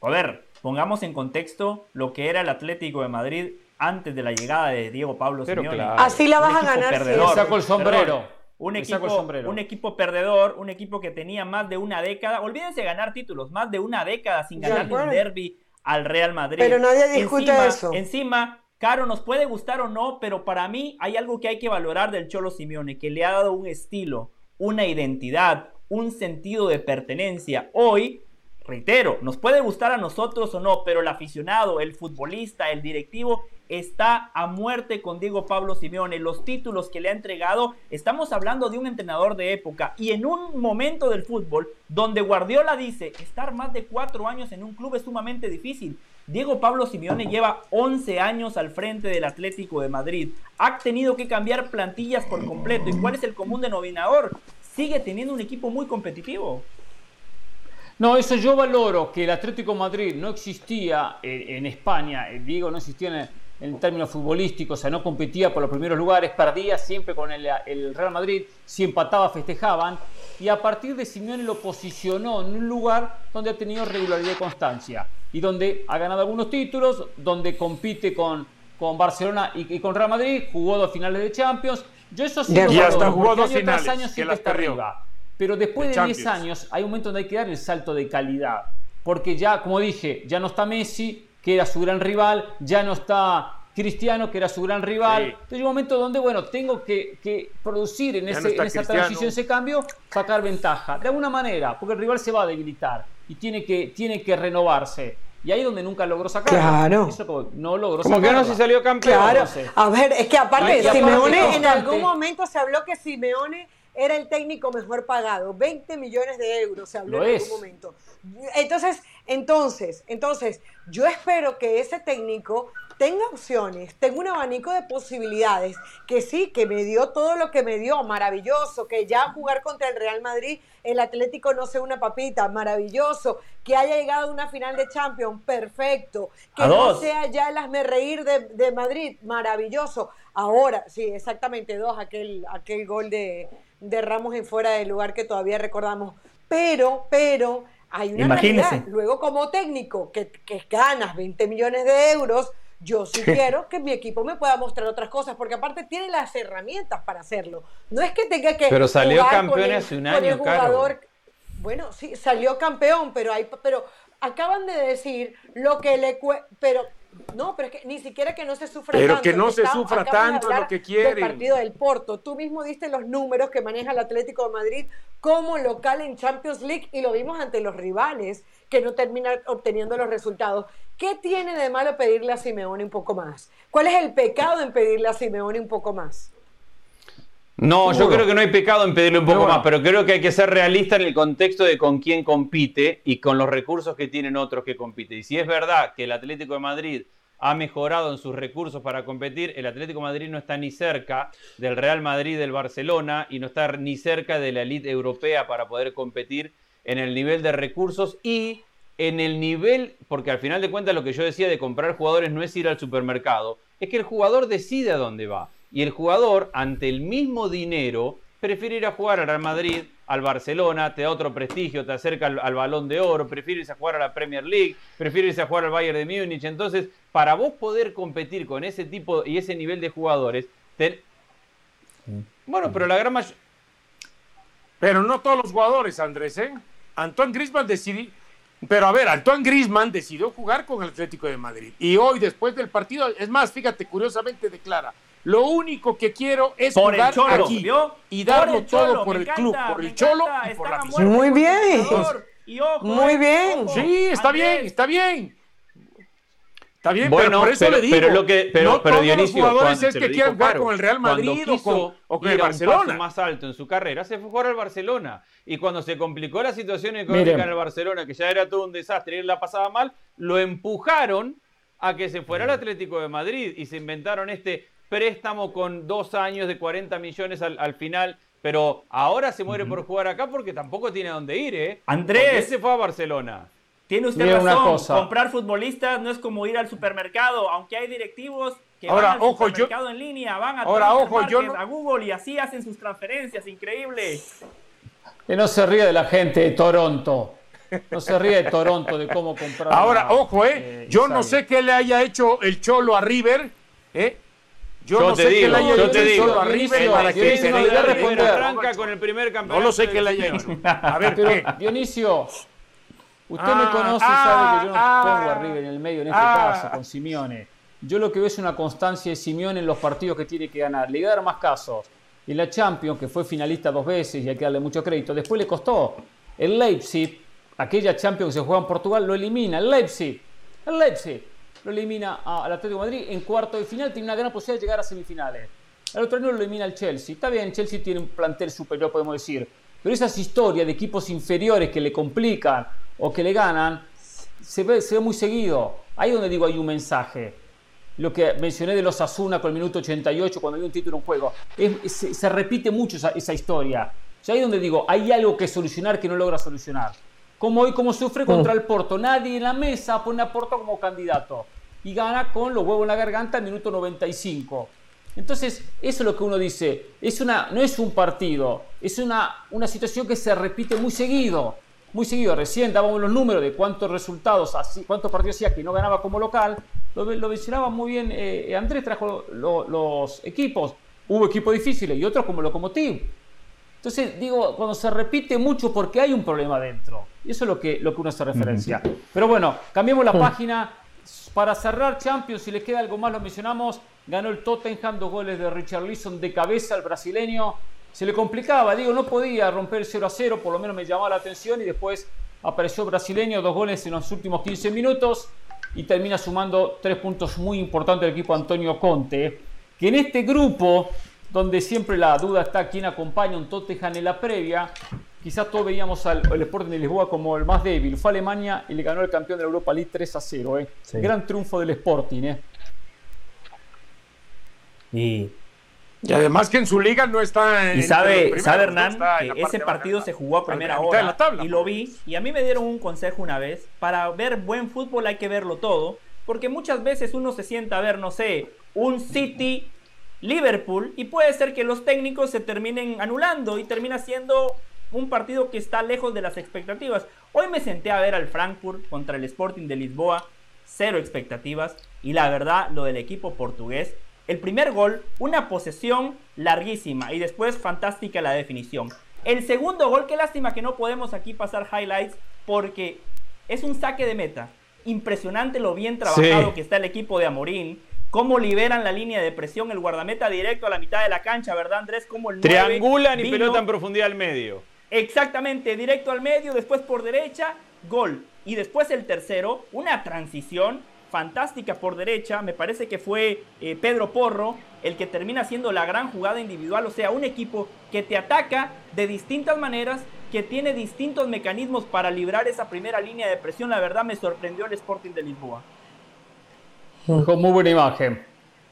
A ver, pongamos en contexto lo que era el Atlético de Madrid antes de la llegada de Diego Pablo Simeone. Así la vas a ganar. Perdedor, saco el sombrero. un equipo, un equipo perdedor, un equipo que tenía más de una década, olvídense de ganar títulos, más de una década sin ganar un derby al Real Madrid. Pero nadie discute eso. Encima, Caro, nos puede gustar o no, pero para mí hay algo que hay que valorar del Cholo Simeone, que le ha dado un estilo, una identidad, un sentido de pertenencia. Hoy, reitero, nos puede gustar a nosotros o no, pero el aficionado, el futbolista, el directivo está a muerte con Diego Pablo Simeone. Los títulos que le ha entregado, estamos hablando de un entrenador de época y en un momento del fútbol donde Guardiola dice, estar más de cuatro años en un club es sumamente difícil. Diego Pablo Simeone lleva 11 años al frente del Atlético de Madrid. Ha tenido que cambiar plantillas por completo. ¿Y cuál es el común denominador? Sigue teniendo un equipo muy competitivo. No, eso yo valoro que el Atlético de Madrid no existía en, España, eh, Diego no existía en, en términos futbolísticos, o sea, no competía por los primeros lugares, perdía siempre con el, Real Madrid, si empataba festejaban, y a partir de Simeone lo posicionó en un lugar donde ha tenido regularidad y constancia, y donde ha ganado algunos títulos, donde compite con, con Barcelona y, con Real Madrid, jugó dos finales de Champions, yo eso sí y hasta jugó dos finales, años siempre está arriba. Pero después de 10 años hay un momento donde hay que dar el salto de calidad, porque ya, como dije, ya no está Messi, que era su gran rival, ya no está Cristiano, que era su gran rival. Entonces hay un momento donde, bueno, tengo que, producir en, ese, esa transición, ese cambio, sacar ventaja. De alguna manera, porque el rival se va a debilitar y tiene que, tiene que renovarse. Y ahí donde nunca logró sacar. Claro. Eso no logró Como que no se salió campeón. Claro. A ver, es que aparte, Simeone, en algún momento se habló que Simeone era el técnico mejor pagado. 20 millones de euros se habló en algún momento. Entonces, entonces, entonces, yo espero que ese técnico tenga opciones, tenga un abanico de posibilidades, que sí, que me dio todo lo que me dio, maravilloso, que ya jugar contra el Real Madrid, el Atlético no sea una papita, maravilloso, que haya llegado a una final de Champions, perfecto, que no sea ya el hazme reír de, Madrid, maravilloso. Ahora, sí, exactamente dos, aquel, aquel gol de, de Ramos en fuera del lugar que todavía recordamos, pero, pero hay una Imagínese. Luego, como técnico, que, que ganas 20 millones de euros, yo sí quiero que mi equipo me pueda mostrar otras cosas, porque aparte tiene las herramientas para hacerlo. No es que tenga que. Pero salió campeón hace un año, jugador, Bueno, sí, salió campeón, pero hay, pero acaban de decir lo que le pero No, pero es que ni siquiera que no se sufra pero tanto. que no se sufra tanto es lo que quieren. El partido del Porto. Tú mismo diste los números que maneja el Atlético de Madrid como local en Champions League y lo vimos ante los rivales que no terminan obteniendo los resultados. ¿Qué tiene de malo pedirle a Simeone un poco más? ¿Cuál es el pecado en pedirle a Simeone un poco más? No, yo creo que no hay pecado en pedirle un poco más, pero creo que hay que ser realista en el contexto de con quién compite y con los recursos que tienen otros que compiten. Y si es verdad que el Atlético de Madrid ha mejorado en sus recursos para competir, el Atlético de Madrid no está ni cerca del Real Madrid del Barcelona y no está ni cerca de la elite europea para poder competir en el nivel de recursos y en el nivel, porque al final de cuentas lo que yo decía de comprar jugadores no es ir al supermercado, es que el jugador decide a dónde va. Y el jugador, ante el mismo dinero, prefiere ir a jugar al Real Madrid, al Barcelona, te da otro prestigio, te acerca al, balón de oro, prefiere irse a jugar a la Premier League, prefiere irse a jugar al Bayern de Múnich. Entonces, para vos poder competir con ese tipo y ese nivel de jugadores, bueno, pero la gran mayoría... Pero no todos los jugadores, Andrés, ¿eh? Antoine Griezmann decidió... Pero a ver, Antoine Griezmann decidió jugar con el Atlético de Madrid. Y hoy, después del partido, es más, fíjate, curiosamente declara, lo único que quiero es jugar aquí y darlo todo por el club, por el cholo y por la afición. Muy bien. Muy eh, bien. Sí, está bien, está bien. Está bien, bueno, pero por eso pero, le digo, pero lo que, pero, no pero todos Dionisio, los jugadores es que quieran jugar con el Real Madrid o con, o con el Barcelona. más alto en su carrera, se fue a jugar al Barcelona. Y cuando se complicó la situación económica Miren. en el Barcelona, que ya era todo un desastre y él la pasaba mal, lo empujaron a que se fuera al Atlético de Madrid y se inventaron este préstamo con dos años de 40 millones al, al final. Pero ahora se muere por jugar acá porque tampoco tiene a dónde ir, ¿eh? Andrés. Se fue a Barcelona. Tiene usted Mira razón, cosa. comprar futbolistas no es como ir al supermercado, aunque hay directivos que Ahora, van al ojo, yo- supermercado en línea, van a Ahora, Transfer ojo, yo Market, no- a Google y así hacen sus transferencias, increíble. Que no se ríe de la gente de Toronto. No se ríe de Toronto de cómo comprar. Ahora, ojo, ¿eh? eh, yo no sé qué le haya hecho el Cholo a River, ¿eh? Yo, Yo no te sé qué digo, le haya yo te el digo. Cholo a Dionisio, River para que Dionisio, se no le le diera voy a responder. responder. arranca con el primer campeonato. No lo sé qué le del haya. A ver, Pero, ¿qué? Dionisio, usted Ah, me conoce y ah, sabe que yo no ah, pongo a River en el medio en este ah. caso, con Simeone. Yo lo que veo es una constancia de Simeone en los partidos que tiene que ganar. Le voy a dar más casos. En la Champions, que fue finalista dos veces y hay que darle mucho crédito, después le costó. El Leipzig, aquella Champions que se juega en Portugal, lo elimina. El Leipzig, el Leipzig lo elimina al Atlético de Madrid en cuarto de final, tiene una gran posibilidad de llegar a semifinales. El otro año lo elimina el Chelsea. Está bien, Chelsea tiene un plantel superior, podemos decir. Pero esas historias de equipos inferiores que le complican o que le ganan, se ve, se ve muy seguido. Ahí donde digo hay un mensaje. Lo que mencioné de los Asuna con el minuto 88 cuando hay un título en juego. Es- se, se repite mucho esa, esa historia. O sea, ahí donde digo, hay algo que solucionar que no logra solucionar. Como hoy, como sufre contra el Porto. Nadie en la mesa pone a Porto como candidato. Y gana con los huevos en la garganta al minuto 95. Entonces, eso es lo que uno dice. Es una, no es un partido, es una, una situación que se repite muy seguido. Muy seguido. Recién dábamos los números de cuántos resultados, así, cuántos partidos hacía que no ganaba como local. Lo, lo mencionaba muy bien eh, Andrés, trajo lo- los equipos. Hubo equipos difíciles y otros como Locomotiv. Entonces, digo, cuando se repite mucho porque hay un problema dentro. Y eso es lo que, lo que uno hace referencia. Pero bueno, cambiemos la página. Para cerrar Champions, si les queda algo más, lo mencionamos. Ganó el Tottenham, dos goles de Richard Leeson de cabeza al brasileño. Se le complicaba, digo, no podía romper el 0 a 0, por lo menos me llamaba la atención. Y después apareció brasileño, dos goles en los últimos 15 minutos. Y termina sumando tres puntos muy importantes del equipo Antonio Conte. Que en este grupo donde siempre la duda está quién acompaña un Tottenham en la previa. Quizás todos veíamos al el Sporting de Lisboa como el más débil. Fue a Alemania y le ganó el campeón de la Europa League 3 a 0. ¿eh? Sí. Gran triunfo del Sporting. ¿eh? Y, Y además que en su liga no está en y sabe, los sabe no Hernán en que ese partido se jugó a primera mitad de la hora tabla, y lo vi y a mí me dieron un consejo una vez, para ver buen fútbol hay que verlo todo, porque muchas veces uno se sienta a ver, no sé, un City Liverpool y puede ser que los técnicos se terminen anulando y termina siendo un partido que está lejos de las expectativas. Hoy me senté a ver al Frankfurt contra el Sporting de Lisboa, cero expectativas y la verdad lo del equipo portugués, el primer gol, una posesión larguísima y después fantástica la definición. El segundo gol, qué lástima que no podemos aquí pasar highlights porque es un saque de meta. impresionante lo bien trabajado que está el equipo de Amorín. Cómo liberan la línea de presión, el guardameta directo a la mitad de la cancha, ¿verdad, Andrés? Como el Triangulan y pelota en profundidad al medio. Exactamente, directo al medio, después por derecha, gol. Y después el tercero, una transición fantástica por derecha. Me parece que fue eh, Pedro Porro el que termina haciendo la gran jugada individual. O sea, un equipo que te ataca de distintas maneras, que tiene distintos mecanismos para librar esa primera línea de presión. La verdad me sorprendió el Sporting de Lisboa. Muy buena imagen.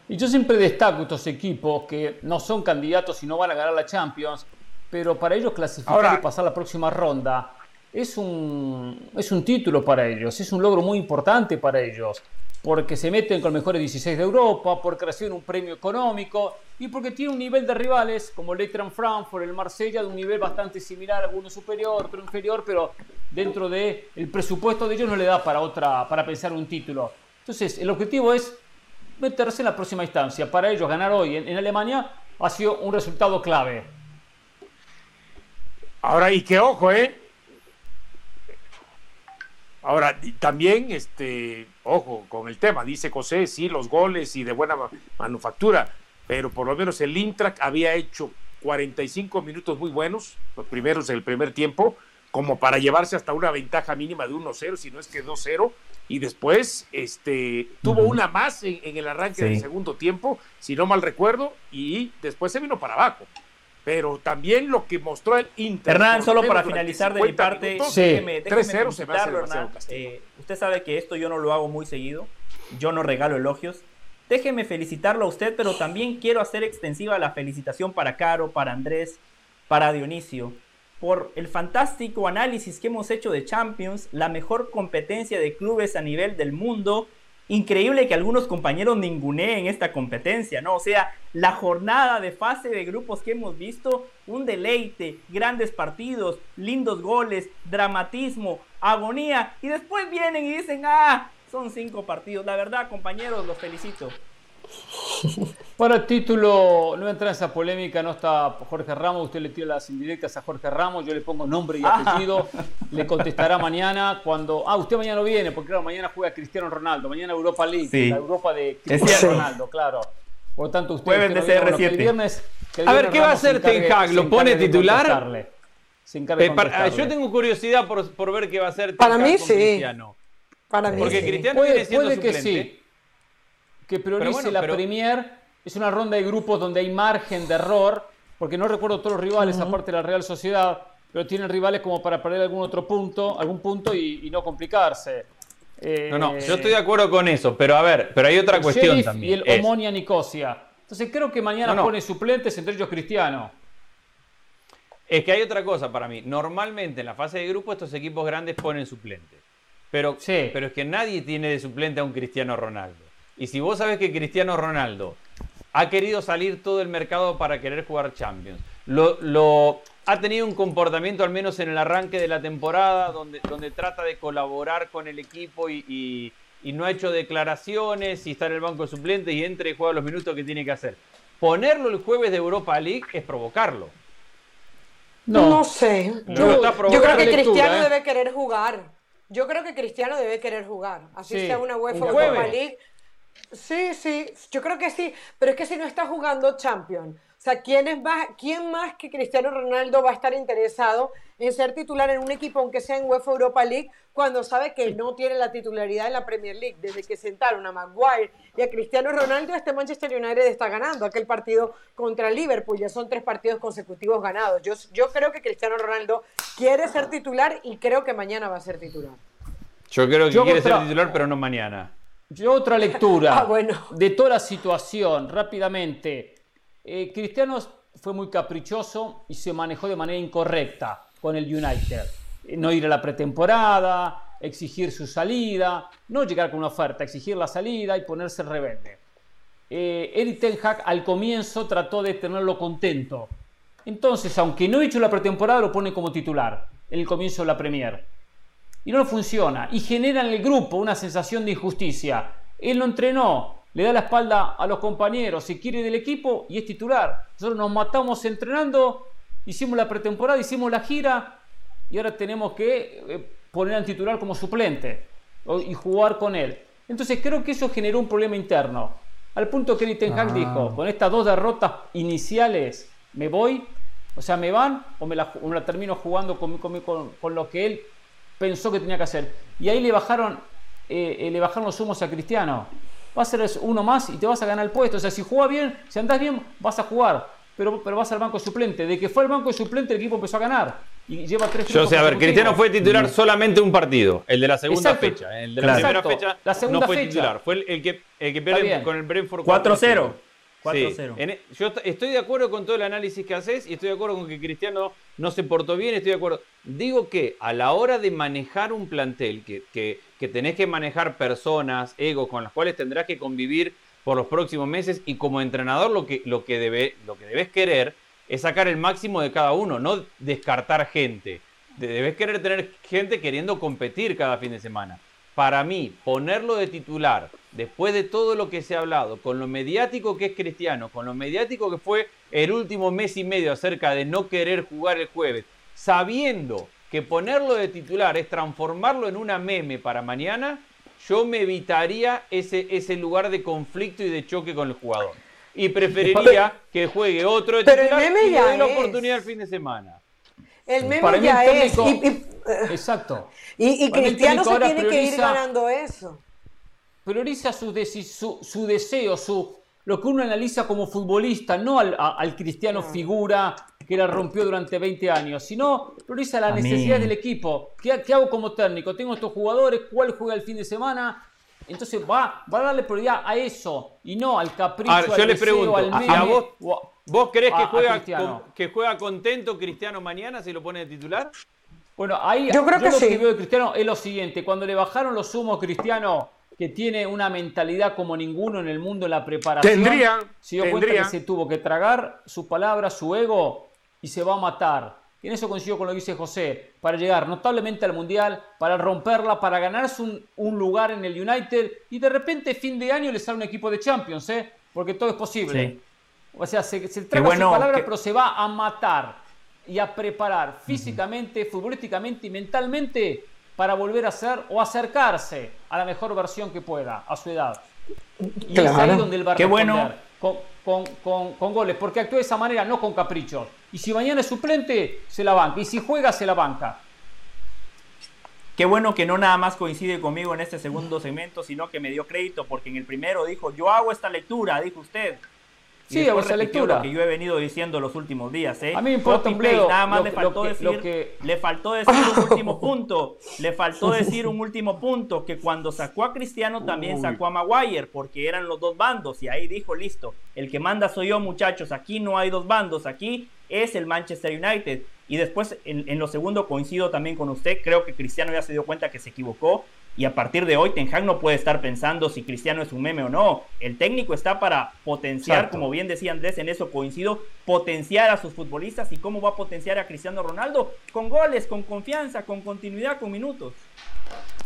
Y yo siempre destaco estos equipos que no son candidatos y no van a ganar la Champions, pero para ellos clasificar y pasar la próxima ronda es un, es un título para ellos, es un logro muy importante para ellos, porque se meten con los mejores 16 de Europa, porque reciben un premio económico y porque tienen un nivel de rivales como el Eintracht Frankfurt, el Marsella, de un nivel bastante similar, alguno superior, otro inferior, pero dentro del el presupuesto de ellos no le da para, otra, para pensar un título. Entonces, el objetivo es meterse en la próxima instancia. Para ellos, ganar hoy en, en Alemania ha sido un resultado clave. Ahora, y que ojo, ¿eh? Ahora, también, este, ojo con el tema, dice José, sí, los goles y de buena manufactura, pero por lo menos el Intrac había hecho 45 minutos muy buenos, los primeros del primer tiempo, como para llevarse hasta una ventaja mínima de 1-0, si no es que 2-0, y después este, tuvo una más en, el arranque del segundo tiempo, si no mal recuerdo, y después se vino para abajo pero también lo que mostró el Inter. Hernán, solo para finalizar de mi parte, sí. déjeme, déjeme se Hernán. Eh, usted sabe que esto yo no lo hago muy seguido, yo no regalo elogios. Déjeme felicitarlo a usted, pero también quiero hacer extensiva la felicitación para Caro, para Andrés, para Dionisio, por el fantástico análisis que hemos hecho de Champions, la mejor competencia de clubes a nivel del mundo Increíble que algunos compañeros ninguneen esta competencia, ¿no? O sea, la jornada de fase de grupos que hemos visto, un deleite, grandes partidos, lindos goles, dramatismo, agonía, y después vienen y dicen, ah, son cinco partidos. La verdad, compañeros, los felicito. Para el título, no entra en esa polémica, no está Jorge Ramos, usted le tira las indirectas a Jorge Ramos, yo le pongo nombre y ah. apellido, le contestará mañana cuando... Ah, usted mañana no viene, porque claro, mañana juega Cristiano Ronaldo, mañana Europa League, la Europa de Cristiano Ronaldo, claro. Por lo tanto, usted... Jueves de CR7. el viernes, a ver, ¿qué va a hacer Ten Hag? ¿Lo pone titular? Eh, yo tengo curiosidad por, por, ver qué va a hacer Ten Para mí sí. Cristiano. Para mí Porque Cristiano puede, siendo puede que sí que priorice la Premier. Es una ronda de grupos donde hay margen de error, porque no recuerdo todos los rivales, aparte de la Real Sociedad, pero tienen rivales como para perder algún otro punto, algún punto y, no complicarse. no, no, yo estoy de acuerdo con eso, pero a ver, pero hay otra cuestión también. Y el Omonia Nicosia. Entonces creo que mañana pone suplentes, entre ellos Cristiano. Es que hay otra cosa para mí. Normalmente en la fase de grupo estos equipos grandes ponen suplentes. Pero, sí. pero es que nadie tiene de suplente a un Cristiano Ronaldo. Y si vos sabes que Cristiano Ronaldo ha querido salir todo el mercado para querer jugar Champions, lo, ha tenido un comportamiento al menos en el arranque de la temporada donde, donde trata de colaborar con el equipo y, no ha hecho declaraciones y está en el banco de suplentes y entra y juega los minutos que tiene que hacer. Ponerlo el jueves de Europa League es provocarlo. No, no sé. Yo, creo que Cristiano ¿eh? debe querer jugar. Yo creo que Cristiano debe querer jugar. Así sea una UEFA Europa League Sí, sí, yo creo que sí, pero es que si no está jugando Champions, o sea, ¿quién, es más, ¿quién más que Cristiano Ronaldo va a estar interesado en ser titular en un equipo, aunque sea en UEFA Europa League, cuando sabe que no tiene la titularidad en la Premier League? Desde que sentaron a Maguire y a Cristiano Ronaldo, este Manchester United está ganando aquel partido contra Liverpool, ya son tres partidos consecutivos ganados. Yo, yo creo que Cristiano Ronaldo quiere ser titular y creo que mañana va a ser titular. Yo creo que quiere ser titular, pero no mañana. Yo otra lectura ah, de toda la situación, rápidamente. Eh, Cristiano fue muy caprichoso y se manejó de manera incorrecta con el United. Eh, no ir a la pretemporada, exigir su salida, no llegar con una oferta, exigir la salida y ponerse rebelde. Eh, Eric Ten Hag al comienzo trató de tenerlo contento. Entonces, aunque no ha hecho la pretemporada, lo pone como titular en el comienzo de la Premier y no funciona y genera en el grupo una sensación de injusticia. Él no entrenó, le da la espalda a los compañeros, se quiere del equipo y es titular. Nosotros nos matamos entrenando, hicimos la pretemporada, hicimos la gira y ahora tenemos que eh, poner al titular como suplente. y jugar con él. Entonces creo que eso generó un problema interno. Al punto que Ten Hag ah. dijo, con estas dos derrotas iniciales, me voy, o sea, me van o me la, termino jugando con, con, lo que él pensó que tenía que hacer. Y ahí le bajaron, eh, eh, le bajaron los humos a Cristiano. Va a ser uno más y te vas a ganar el puesto. O sea, si juega bien, si andás bien, vas a jugar. Pero, pero vas al banco suplente. De que fue el banco suplente, el equipo empezó a ganar. Y lleva tres Yo sé, a ver, Cristiano fue titular solamente un partido, el de la segunda fecha. El de la primera fecha la segunda no fue titular. Fue el, que, el que pierde con el Brentford 4-0. E, yo estoy de acuerdo con todo el análisis que haces y estoy de acuerdo con que Cristiano no se portó bien, estoy de acuerdo. Digo que a la hora de manejar un plantel, que, que, que tenés que manejar personas, egos, con las cuales tendrás que convivir por los próximos meses y como entrenador lo que, lo que, debe, lo que debes querer es sacar el máximo de cada uno, no descartar gente. Debes querer tener gente queriendo competir cada fin de semana. Para mí, ponerlo de titular, después de todo lo que se ha hablado, con lo mediático que es Cristiano, con lo mediático que fue el último mes y medio acerca de no querer jugar el jueves, sabiendo que ponerlo de titular es transformarlo en una meme para mañana, yo me evitaría ese, ese lugar de conflicto y de choque con el jugador y preferiría que juegue otro de titular y le dé la oportunidad el fin de semana. El meme ya es. exacto. Y, Cristiano se tiene que ir ganando eso. Prioriza su, su, deseo, su, lo que uno analiza como futbolista, no al, Cristiano figura que la rompió durante 20 años, sino prioriza la necesidad del equipo. ¿Qué, ¿Qué, hago como técnico? Tengo estos jugadores, ¿cuál juega el fin de semana? Entonces va, va a darle prioridad a eso y no al capricho. al yo le pregunto, al vos, vos crees que, juega, que juega contento Cristiano mañana si lo pone de titular? Bueno, ahí yo, creo que lo que veo de Cristiano es lo siguiente: cuando le bajaron los humos Cristiano, que tiene una mentalidad como ninguno en el mundo en la preparación, tendría, se dio cuenta que se tuvo que tragar su palabra, su ego y se va a matar. Y en eso coincido con lo que dice José, para llegar notablemente al Mundial, para romperla, para ganarse un, lugar en el United y de repente fin de año le sale un equipo de Champions, ¿eh? porque todo es posible. O sea, se, se traga su palabra, pero se va a matar y a preparar físicamente, futbolísticamente y mentalmente para volver a ser o acercarse a la mejor versión que pueda a su edad. Y es ahí donde él va a Qué bueno con, goles, porque actúa de esa manera, no con caprichos. Y si mañana es suplente, se la banca. Y si juega, se la banca. Qué bueno que no nada más coincide conmigo en este segundo segmento, sino que me dio crédito, porque en el primero dijo, yo hago esta lectura, dijo usted. Sí, hago esa lectura. Lo que yo he venido diciendo los últimos días. ¿eh? A mí me importa un bledo. Nada más le faltó decir, que... le faltó decir un último punto. Le faltó decir un último punto que cuando sacó a Cristiano también sacó a Maguire, porque eran los dos bandos y ahí dijo listo. El que manda soy yo, muchachos. Aquí no hay dos bandos. Aquí es el Manchester United. Y después, en, en lo segundo, coincido también con usted. Creo que Cristiano ya se dio cuenta que se equivocó y a partir de hoy, Ten Hag no puede estar pensando si Cristiano es un meme o no. El técnico está para potenciar, como bien decía Andrés, en eso coincido, potenciar a sus futbolistas. ¿Y cómo va a potenciar a Cristiano Ronaldo? Con goles, con confianza, con continuidad, con minutos.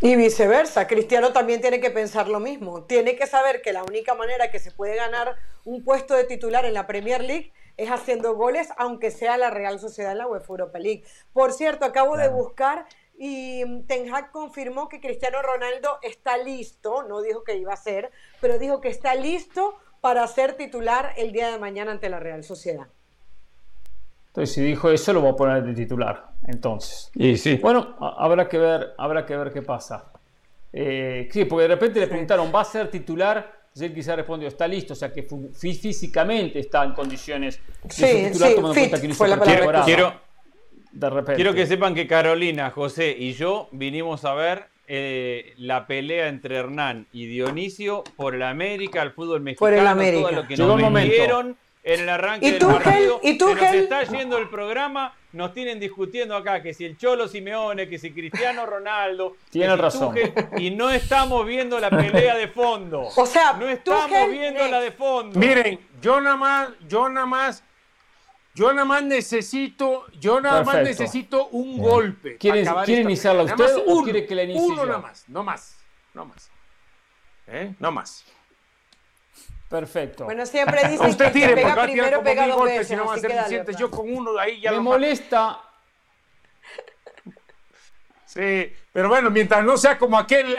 Y viceversa, Cristiano también tiene que pensar lo mismo. Tiene que saber que la única manera que se puede ganar un puesto de titular en la Premier League es haciendo goles, aunque sea la Real Sociedad en la UEFA Europa League. Por cierto, acabo de buscar y Ten Hag confirmó que Cristiano Ronaldo está listo, no dijo que iba a ser, pero dijo que está listo para ser titular el día de mañana ante la Real Sociedad. Entonces, si dijo eso, lo voy a poner de titular. Entonces. Y sí. Bueno, habrá que ver, habrá que ver qué pasa. Eh, sí, porque de repente le preguntaron, ¿va a ser titular? Y quizá respondió, está listo, o sea que físicamente está en condiciones de sí, titular, tomando en cuenta que no fue la palabra quiero, Quiero que sepan que Carolina, José y yo vinimos a ver eh, la pelea entre Hernán y Dionisio por el América, el fútbol mexicano, por el América. todo lo que nos vendieron en el arranque del partido. ¿Y tú, se nos está yendo el programa, nos tienen discutiendo acá que si el Cholo Simeone, que si Cristiano Ronaldo. Tiene razón. y no estamos viendo la pelea de fondo. O sea, no estamos viendo la de fondo. Miren, yo nada más, yo nada más yo nada más necesito, yo nada más necesito un golpe. ¿Quiere, ¿quiere iniciarla usted o quiere que la inicie Uno nada más, no más, no más. ¿Eh? No más. Perfecto. Bueno, siempre dicen usted que tire, pega primero, pega dos golpes, veces, si no va a ser suficiente. Yo con uno ahí ya Me molesta... Sí, Pero bueno, mientras no sea como aquel,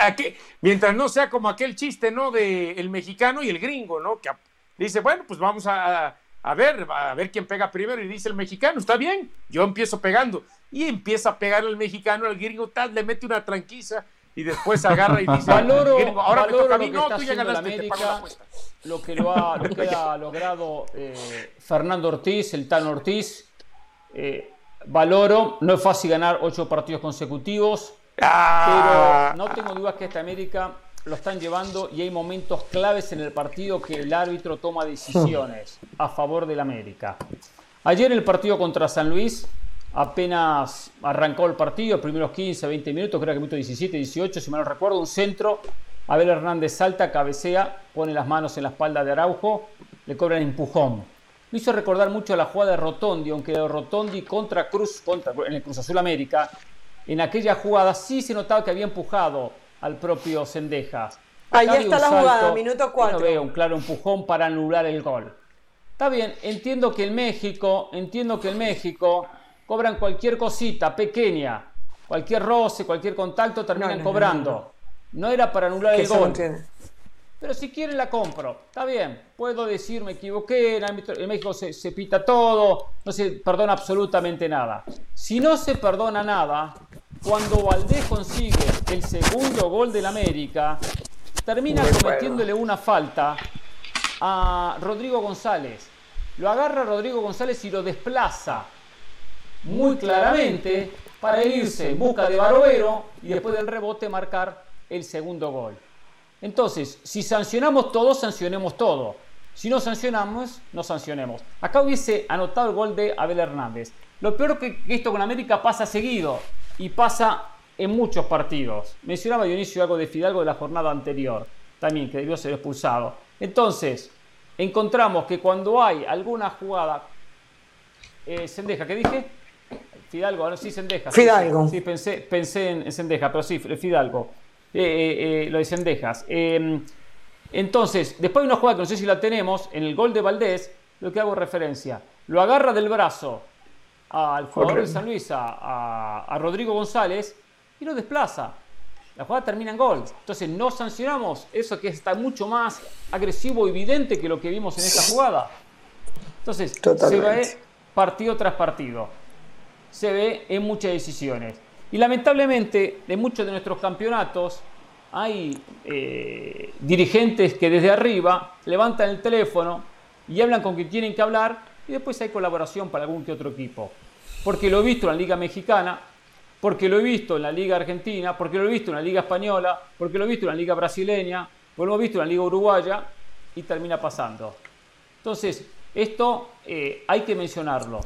mientras no sea como aquel chiste, ¿no? De el mexicano y el gringo, ¿no? Que dice, bueno, pues vamos a, a ver, a ver quién pega primero. Y dice el mexicano, está bien, yo empiezo pegando. Y empieza a pegar el mexicano, el gringo tal, le mete una tranquiza y después agarra y dice, valoro, ahora me toca a mí, no, tú ya ganaste, América, Lo que, lo ha, lo que ha logrado eh, Fernando Ortiz, el Tano Ortiz, eh, valoro, no es fácil ganar ocho partidos consecutivos, ah. pero no tengo dudas que esta América lo están llevando y hay momentos claves en el partido que el árbitro toma decisiones a favor del América. Ayer el partido contra San Luis, apenas arrancó el partido, primeros 15, 20 minutos, creo que minuto 17, 18, si mal no recuerdo, un centro, Abel Hernández salta, cabecea, pone las manos en la espalda de Araujo, le cobran empujón. Me hizo recordar mucho la jugada de Rotondi, aunque de Rotondi contra Cruz, contra, en el Cruz Azul América, en aquella jugada sí se notaba que había empujado al propio Sendejas. Ahí está la jugada, minuto 4. No veo un claro empujón para anular el gol. Está bien, entiendo que en México, entiendo que en México cobran cualquier cosita pequeña, cualquier roce, cualquier contacto terminan cobrando. No, era para anular el gol. Pero si quieren la compro, está bien. Puedo decir me equivoqué, en México se, se pita todo, no se perdona absolutamente nada. Si no se perdona nada, cuando Valdés consigue el segundo gol del América, termina cometiéndole una falta a Rodrigo González. Lo agarra Rodrigo González y lo desplaza muy claramente para irse en busca de Barovero y después del rebote marcar el segundo gol. Entonces, si sancionamos todo, sancionemos todo. Si no sancionamos, no sancionemos. Acá hubiese anotado el gol de Abel Hernández. Lo peor que esto con América pasa seguido y pasa en muchos partidos. Mencionaba Dionisio algo de Fidalgo de la jornada anterior, también que debió ser expulsado. Entonces, encontramos que cuando hay alguna jugada, eh, Sendeja, ¿qué dije? Fidalgo, sí, Sendeja. Fidalgo. Sí, pensé, pensé en, Sendeja, pero sí, Fidalgo. Eh, eh, eh, lo de Sendejas. Em, entonces, después de una jugada que no sé si la tenemos, en el gol de Valdés, lo que hago referencia, lo agarra del brazo al jugador de San Luis, a, Rodrigo González, y lo desplaza. La jugada termina en gol. Entonces no sancionamos eso que está mucho más agresivo y evidente que lo que vimos en esta jugada. Entonces se ve partido tras partido. Se ve en muchas decisiones. Y lamentablemente de muchos de nuestros campeonatos hay eh, dirigentes que desde arriba levantan el teléfono y hablan con quien tienen que hablar y después hay colaboración para algún que otro equipo. Porque lo he visto en la Liga Mexicana, porque lo he visto en la Liga Argentina, porque lo he visto en la Liga Española, porque lo he visto en la Liga Brasileña, porque lo he visto en la Liga Uruguaya y termina pasando. Entonces, esto eh, hay que mencionarlo,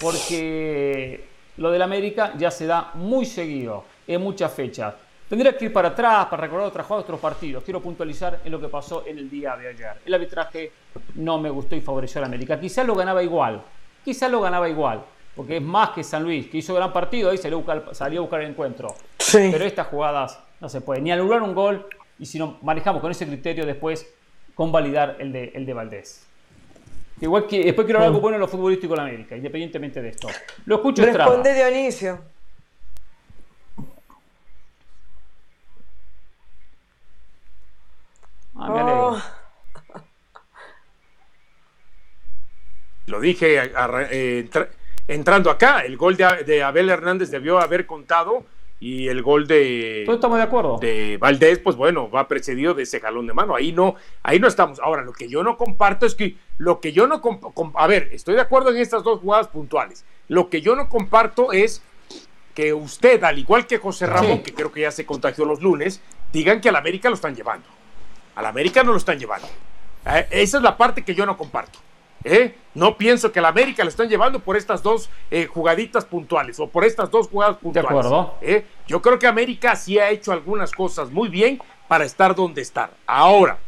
porque lo del América ya se da muy seguido, en muchas fechas. Tendría que ir para atrás para recordar otras jugadas, otros partidos. Quiero puntualizar en lo que pasó en el día de ayer. El arbitraje no me gustó y favoreció a América. Quizás lo ganaba igual, quizás lo ganaba igual, porque es más que San Luis, que hizo gran partido y salió a buscar, salió a buscar el encuentro. Pero estas jugadas no se puede ni anular un gol y si no manejamos con ese criterio después convalidar el de, el de Valdés. Igual que después quiero hablar algo bueno en lo futbolístico en América, independientemente de esto. Lo escucho Responde Dionisio. Ah, oh. Lo dije eh, entrando acá, el gol de, Abel Hernández debió haber contado y el gol de estamos de acuerdo de Valdés pues bueno va precedido de ese jalón de mano. Ahí no ahí no estamos. Ahora lo que yo no comparto es que lo que yo no a ver estoy de acuerdo en estas dos jugadas puntuales. Lo que yo no comparto es que usted al igual que José Ramón que creo que ya se contagió los lunes digan que al América lo están llevando. Al América no lo están llevando. Eh, esa es la parte que yo no comparto ¿Eh? No pienso que la América lo están llevando por estas dos eh, jugaditas puntuales o por estas dos jugadas puntuales. De acuerdo. ¿Eh? Yo creo que América sí ha hecho algunas cosas muy bien para estar donde está. Ahora,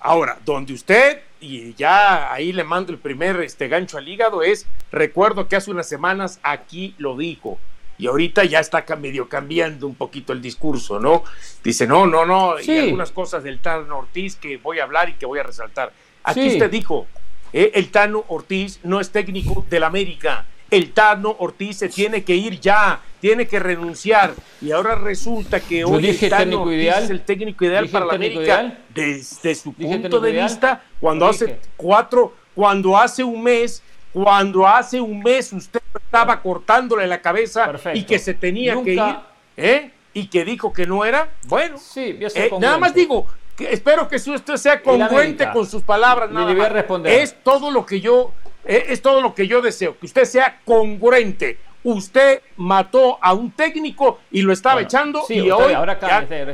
ahora, donde usted, y ya ahí le mando el primer este, gancho al hígado, es, recuerdo que hace unas semanas aquí lo dijo, y ahorita ya está medio cambiando un poquito el discurso, ¿no? Dice, no, no, no, y algunas cosas del tal Ortiz que voy a hablar y que voy a resaltar. Aquí usted dijo, eh, el Tano Ortiz no es técnico del América. el Tano Ortiz se tiene que ir ya, tiene que renunciar. Y ahora resulta que hoy el Tano Ortiz es el técnico ideal para la América desde su punto de vista, cuando hace cuatro, cuando hace un mes cuando hace un mes usted estaba cortándole la cabeza y que se tenía que ir, ¿eh? Y que dijo que no era, bueno, sí, eh, nada más digo, que espero que usted sea congruente con sus palabras. Nada le responder. Es todo lo que yo, eh, es todo lo que yo deseo, que usted sea congruente. Usted mató a un técnico y lo estaba echando y hoy ahora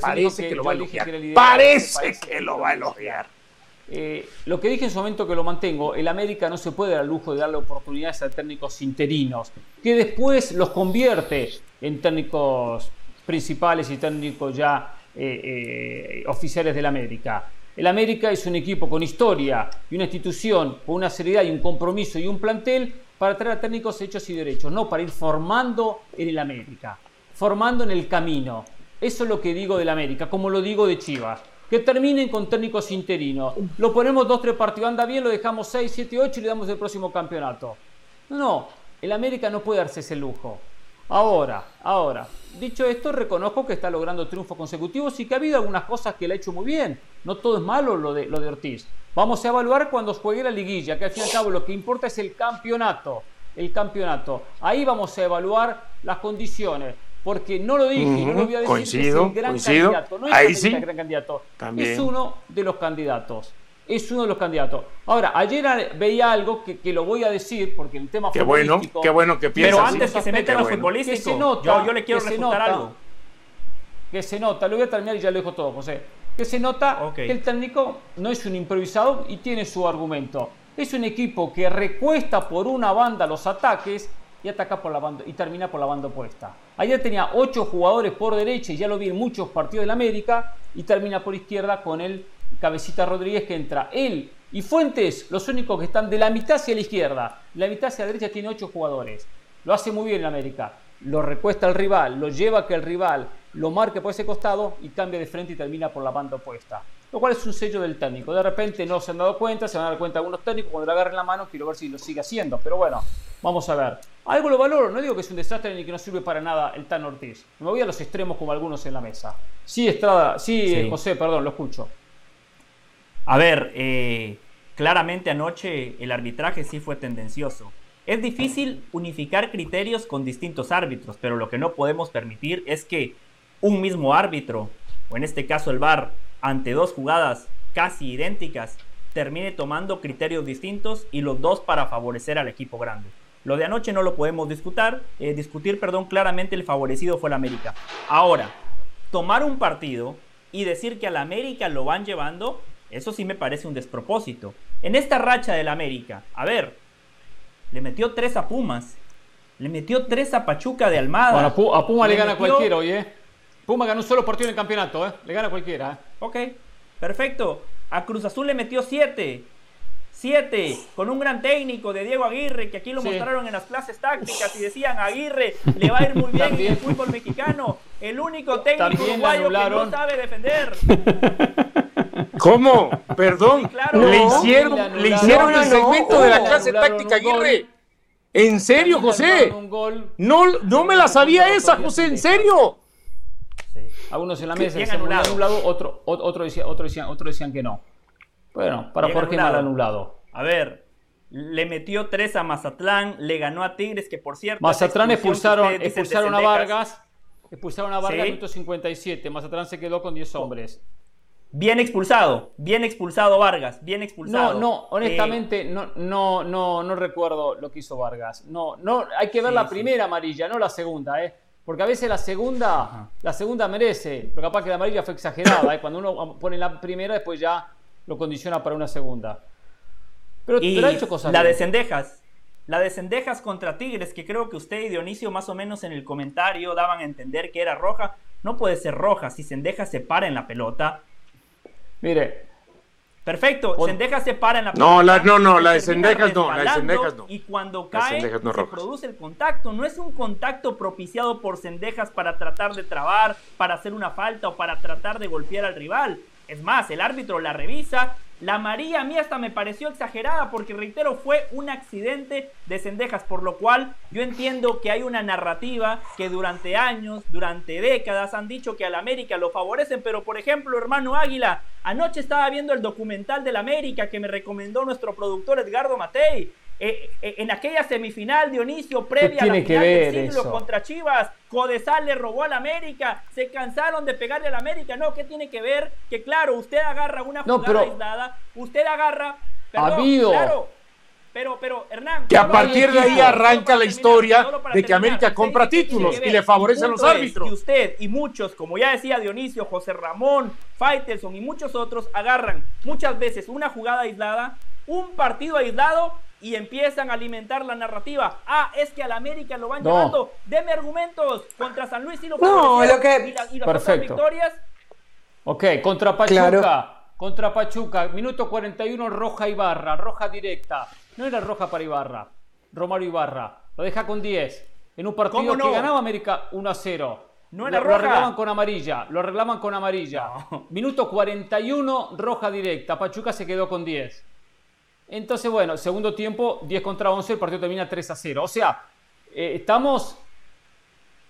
parece que, lo va a elogiar. Parece que lo va a elogiar. Eh, lo que dije en su momento que lo mantengo, el América no se puede dar al lujo de darle oportunidades a técnicos interinos, que después los convierte en técnicos principales y técnicos ya eh, eh, oficiales del América. El América es un equipo con historia y una institución con una seriedad y un compromiso y un plantel para traer a técnicos hechos y derechos, no para ir formando en el América, formando en el camino. Eso es lo que digo del América, como lo digo de Chivas que terminen con técnicos interinos. Lo ponemos dos, tres partidos, anda bien, lo dejamos 6, 7, 8 y le damos el próximo campeonato. No, no, el América no puede darse ese lujo. Ahora, ahora, dicho esto, reconozco que está logrando triunfos consecutivos y que ha habido algunas cosas que le ha hecho muy bien. No todo es malo lo de, lo de Ortiz. Vamos a evaluar cuando juegue la liguilla, que al fin y al cabo lo que importa es el campeonato. El campeonato. Ahí vamos a evaluar las condiciones porque no lo dije, no lo voy a decir coincido, es el gran coincido. candidato, no es Ahí el sí. gran candidato, es uno de los candidatos. Es uno de los candidatos. Ahora, ayer veía algo que, que lo voy a decir porque el tema Qué bueno, qué bueno que piensas. Pero antes que se meta en lo futbolístico, que se nota, yo, yo le quiero que se refutar nota, algo. Que se nota, lo voy a terminar y ya lo dejo todo, José. Que se nota que el técnico no es un improvisado y tiene su argumento. Es un equipo que recuesta por una banda los ataques y ataca por la banda y termina por la banda opuesta. Ayer tenía ocho jugadores por derecha y ya lo vi en muchos partidos del América y termina por izquierda con el Cabecita Rodríguez que entra. Él y Fuentes, los únicos que están de la mitad hacia la izquierda. La mitad hacia la derecha tiene ocho jugadores. Lo hace muy bien el América. Lo recuesta al rival, lo lleva a que el rival lo marque por ese costado y cambia de frente y termina por la banda opuesta. Lo cual es un sello del técnico. De repente no se han dado cuenta, se van a dar cuenta algunos técnicos cuando le agarren la mano, quiero ver si lo sigue haciendo. Pero bueno, vamos a ver. Algo lo valoro, no digo que es un desastre ni que no sirve para nada el Tan Ortiz. Me voy a los extremos como algunos en la mesa. Sí, Estrada, sí, Sí. José, perdón, lo escucho. A ver, eh, claramente anoche el arbitraje sí fue tendencioso. Es difícil unificar criterios con distintos árbitros, pero lo que no podemos permitir es que un mismo árbitro, o en este caso el VAR, ante dos jugadas casi idénticas, termine tomando criterios distintos y los dos para favorecer al equipo grande. Lo de anoche no lo podemos discutir, eh, discutir, perdón, claramente el favorecido fue el América. Ahora, tomar un partido y decir que al América lo van llevando, eso sí me parece un despropósito. En esta racha del América, a ver, le metió tres a Pumas, le metió tres a Pachuca de Almada. Bueno, a Pu- a Puma le, gana metió- cualquiera hoy, ¿eh? Puma ganó un solo partido en el campeonato, ¿eh? Le gana cualquiera, ¿eh? Ok, perfecto. A Cruz Azul le metió siete. Siete, con un gran técnico de Diego Aguirre, que aquí lo Sí. mostraron en las clases tácticas y decían, Aguirre le va a ir muy bien en el También. fútbol mexicano. El único técnico También uruguayo que no sabe defender. ¿Cómo? Perdón. claro. le hicieron, le hicieron No, el no. segmento de la clase táctica. Aguirre. ¿En serio, También José? No, no me la sabía esa, José, ¿en serio? Algunos en la mesa decían anulado. anulado, otro, ot- otro decía, otro decían, otro decían que no. Bueno, para Bien Jorge mal anulado. A ver, le metió tres a Mazatlán, le ganó a Tigres, que por cierto. Mazatlán expulsaron, expulsaron a Vargas. Expulsaron a Vargas Sí. minuto 57. Mazatlán se quedó con 10 hombres. Bien expulsado, bien expulsado Vargas, bien No, expulsado. no, Eh, honestamente, no, no, no, no recuerdo lo que hizo Vargas. No, no, hay que ver Sí, la sí. primera amarilla, no la segunda, ¿eh? Porque a veces la segunda, la segunda merece, pero capaz que la amarilla fue exagerada, ¿eh? Cuando uno pone la primera, después ya lo condiciona para una segunda. Pero, y pero ha hecho cosas la bien. de Cendejas, la de Cendejas contra Tigres, que creo que usted y Dionisio más o menos en el comentario daban a entender que era roja. No puede ser roja si Cendejas se para en la pelota. Mire, Perfecto, Cendejas se para en la No, pelota. la- no, no, la de Cendejas no, la de Cendejas no. Y cuando cae, no es se produce el contacto. No es un contacto propiciado por Cendejas para tratar de trabar, para hacer una falta o para tratar de golpear al rival. Es más, el árbitro la revisa, La María a mí hasta me pareció exagerada porque reitero fue un accidente de cendejas, por lo cual yo entiendo que hay una narrativa que durante años, durante décadas han dicho que al América lo favorecen, pero por ejemplo, hermano Águila, anoche estaba viendo el documental del América que me recomendó nuestro productor Edgardo Matei eh, eh, en aquella semifinal, Dionisio, previa a la final del siglo contra Chivas, Codesal le robó al América, se cansaron de pegarle al América. No, ¿qué tiene que ver? Que claro, usted agarra una jugada aislada, usted agarra. Perdón, Claro, pero, pero, Hernán. Que a partir de ahí arranca la historia de que América compra títulos y le favorecen los árbitros. Y usted y muchos, como ya decía Dionisio, José Ramón, Faitelson y muchos otros, agarran muchas veces una jugada aislada, un partido aislado y empiezan a alimentar la narrativa. Ah, es que al América lo van llevando. Deme argumentos contra San Luis y lo No, lo que... y, las otras victorias. Ok, contra Pachuca. Contra Pachuca, minuto 41, roja Ibarra, roja directa. No era roja para Ibarra, Romario Ibarra. Lo deja con 10. En un partido que ganaba América 1 a 0. No era lo, roja. lo arreglaban con amarilla, lo arreglaban con amarilla. Minuto 41, roja directa. Pachuca se quedó con 10. Entonces, bueno, segundo tiempo, 10 contra 11, el partido termina 3 a 0. O sea, eh, estamos,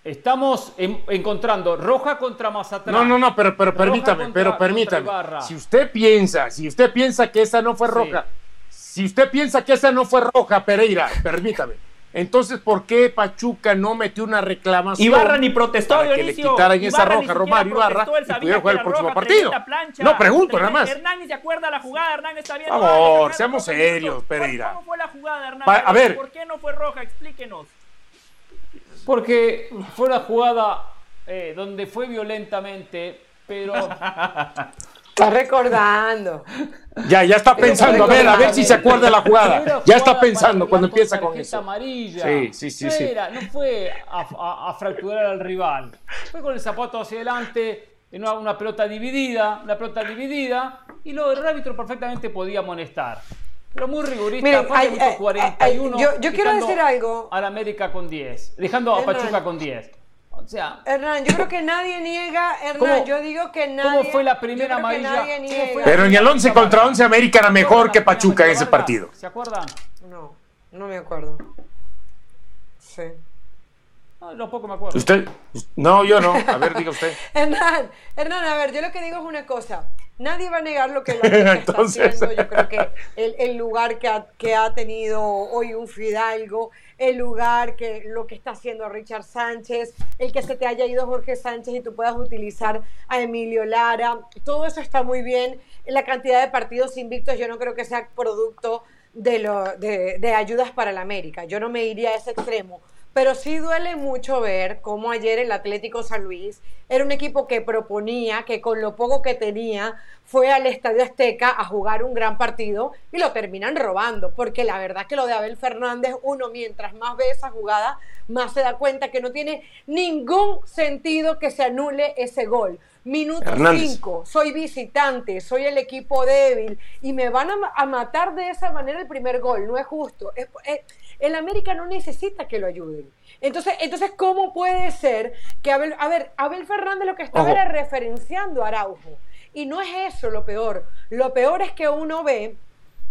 estamos encontrando roja contra Mazatlán. No, no, no, pero, pero permítame, pero permítame. Si usted piensa, si usted piensa que esa no fue roja, si usted piensa que esa no fue roja, Pereira, permítame. Entonces, ¿por qué Pachuca no metió una reclamación? Ibarra ni protestó, para que le quitaran esa roja a Romario Ibarra y pudiera jugar el próximo partido. No, pregunto nada más. Hernán ni se acuerda la jugada, Hernán está viendo. Por favor, seamos serios, Pereira. ¿Cómo fue la jugada, Hernán? a ver. ¿Por qué no fue roja? Explíquenos. Porque fue una jugada eh, donde fue violentamente, pero Está recordando. Ya, ya está pensando, a ver, a ver si se acuerda de la jugada. Ya está pensando cuando empieza con eso. amarilla. Sí, sí, sí. sí. no fue a, fracturar al rival. Fue con el zapato hacia adelante, en una, una pelota dividida, una pelota dividida, y lo, el árbitro perfectamente podía amonestar. Pero muy rigurista, Miren, ay, ay, 41. Ay, yo, yo quiero decir algo. Al América con 10, dejando a Pachuca con 10. O sea, Hernán, yo creo que nadie niega, Hernán, yo digo que nadie. ¿Cómo fue la primera amarilla? Pero en el 11 contra 11 América era mejor que Pachuca en ese partido. ¿Se acuerdan? No, no me acuerdo. Sí. No, poco me acuerdo. ¿Usted? No, yo no. A ver, diga usted. Hernán, Hernán, a ver, yo lo que digo es una cosa. Nadie va a negar lo que el está haciendo. Yo creo que el, el lugar que ha, que ha, tenido hoy un Fidalgo, el lugar que lo que está haciendo Richard Sánchez, el que se te haya ido Jorge Sánchez y tú puedas utilizar a Emilio Lara, todo eso está muy bien. La cantidad de partidos invictos yo no creo que sea producto de, lo, de, de ayudas para la América. Yo no me iría a ese extremo pero sí duele mucho ver cómo ayer el Atlético San Luis era un equipo que proponía, que con lo poco que tenía fue al Estadio Azteca a jugar un gran partido y lo terminan robando, porque la verdad que lo de Abel Fernández, uno mientras más ve esa jugada, más se da cuenta que no tiene ningún sentido que se anule ese gol. Minuto 5, soy visitante, soy el equipo débil y me van a, matar de esa manera el primer gol, no es justo. es, el América no necesita que lo ayuden. Entonces, entonces ¿cómo puede ser que Abel, a ver, Abel Fernández lo que estaba era referenciando a Araujo? Y no es eso lo peor. Lo peor es que uno ve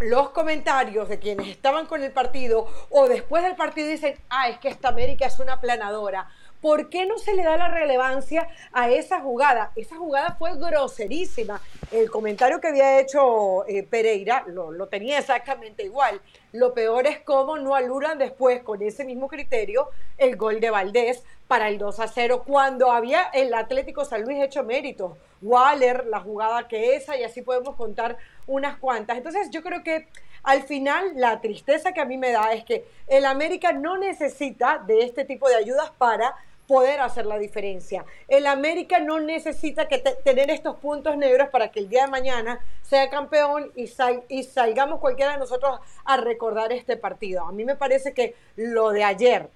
los comentarios de quienes estaban con el partido o después del partido dicen, ah, es que esta América es una planadora. ¿Por qué no se le da la relevancia a esa jugada? Esa jugada fue groserísima. El comentario que había hecho eh, Pereira lo, lo, tenía exactamente igual. Lo peor es cómo no aluran después con ese mismo criterio el gol de Valdés para el 2 a 0 cuando había el Atlético San Luis hecho méritos. Waller, la jugada que esa y así podemos contar unas cuantas. Entonces yo creo que al final la tristeza que a mí me da es que el América no necesita de este tipo de ayudas para poder hacer la diferencia. El América no necesita que tener estos puntos negros para que el día de mañana sea campeón y, y salgamos cualquiera de nosotros a recordar este partido. A mí me parece que lo de ayer.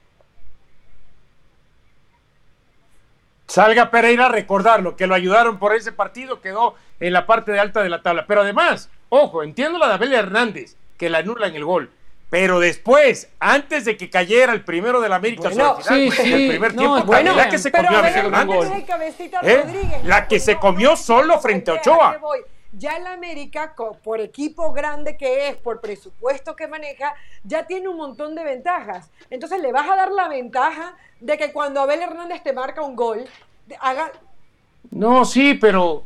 Salga Pereira a recordarlo, que lo ayudaron por ese partido, quedó en la parte de alta de la tabla. Pero además, ojo, entiendo la de Abel Hernández, que la anula en el gol pero después, antes de que cayera el primero de la América bueno, sí, sí, el primer tiempo, bueno, la que se comió a ¿Eh? La que se comió solo frente a Ochoa. ya el América, por equipo grande que es, por presupuesto que maneja, ya tiene un montón de ventajas. Entonces le vas a dar la ventaja de que cuando Abel Hernández te marca un gol, haga... No, sí, pero...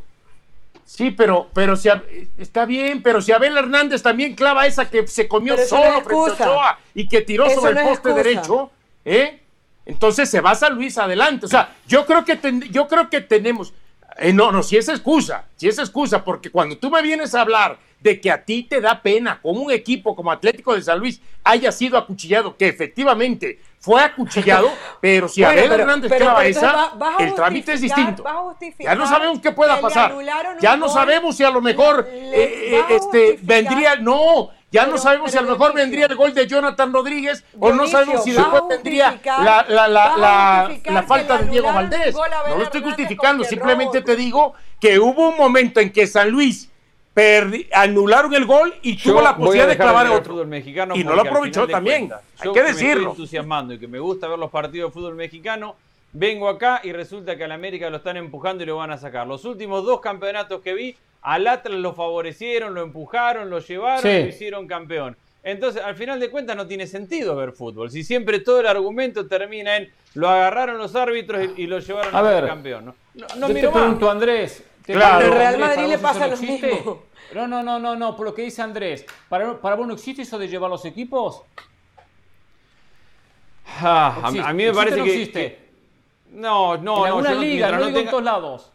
Sí, pero, pero si, está bien, pero si Abel Hernández también clava esa que se comió solo frente a Ochoa y que tiró sobre el poste derecho, ¿eh? Entonces se va a San Luis adelante. O sea, yo creo que, yo creo que tenemos. Eh, no, no, si es excusa, si es excusa, porque cuando tú me vienes a hablar de que a ti te da pena como un equipo como Atlético de San Luis haya sido acuchillado, que efectivamente fue acuchillado, pero si Abel Hernández clava esa, el trámite es distinto. Ya no sabemos qué pueda pasar. Ya no sabemos si a lo mejor eh, eh, este, vendría, no, ya no sabemos si a lo mejor vendría el gol de Jonathan Rodríguez o no sabemos si después vendría la, la, la, la falta de Diego Valdés. No lo estoy justificando, simplemente te digo que hubo un momento en que San Luis anularon el gol y tuvo la posibilidad de clavar otro. Mexicano y no lo aprovechó también. Hay que decirlo. Me estoy entusiasmando y que me gusta ver los partidos de fútbol mexicano. Vengo acá y resulta que al América lo están empujando y lo van a sacar. Los últimos dos campeonatos que vi al Atlas lo favorecieron, lo empujaron, lo llevaron y lo hicieron campeón. Entonces, al final de cuentas, no tiene sentido ver fútbol. Si siempre todo el argumento termina en lo agarraron los árbitros y, lo llevaron a, ser campeón. No, no, te pregunto, Andrés. Claro. Real Madrid le pasa lo mismo. No, no, no, no, no, por lo que dice Andrés. ¿Para, para vos no existe eso de llevar los equipos? Ah, a, mí me parece que, existe. No, no, en no. liga, no, digo en todos lados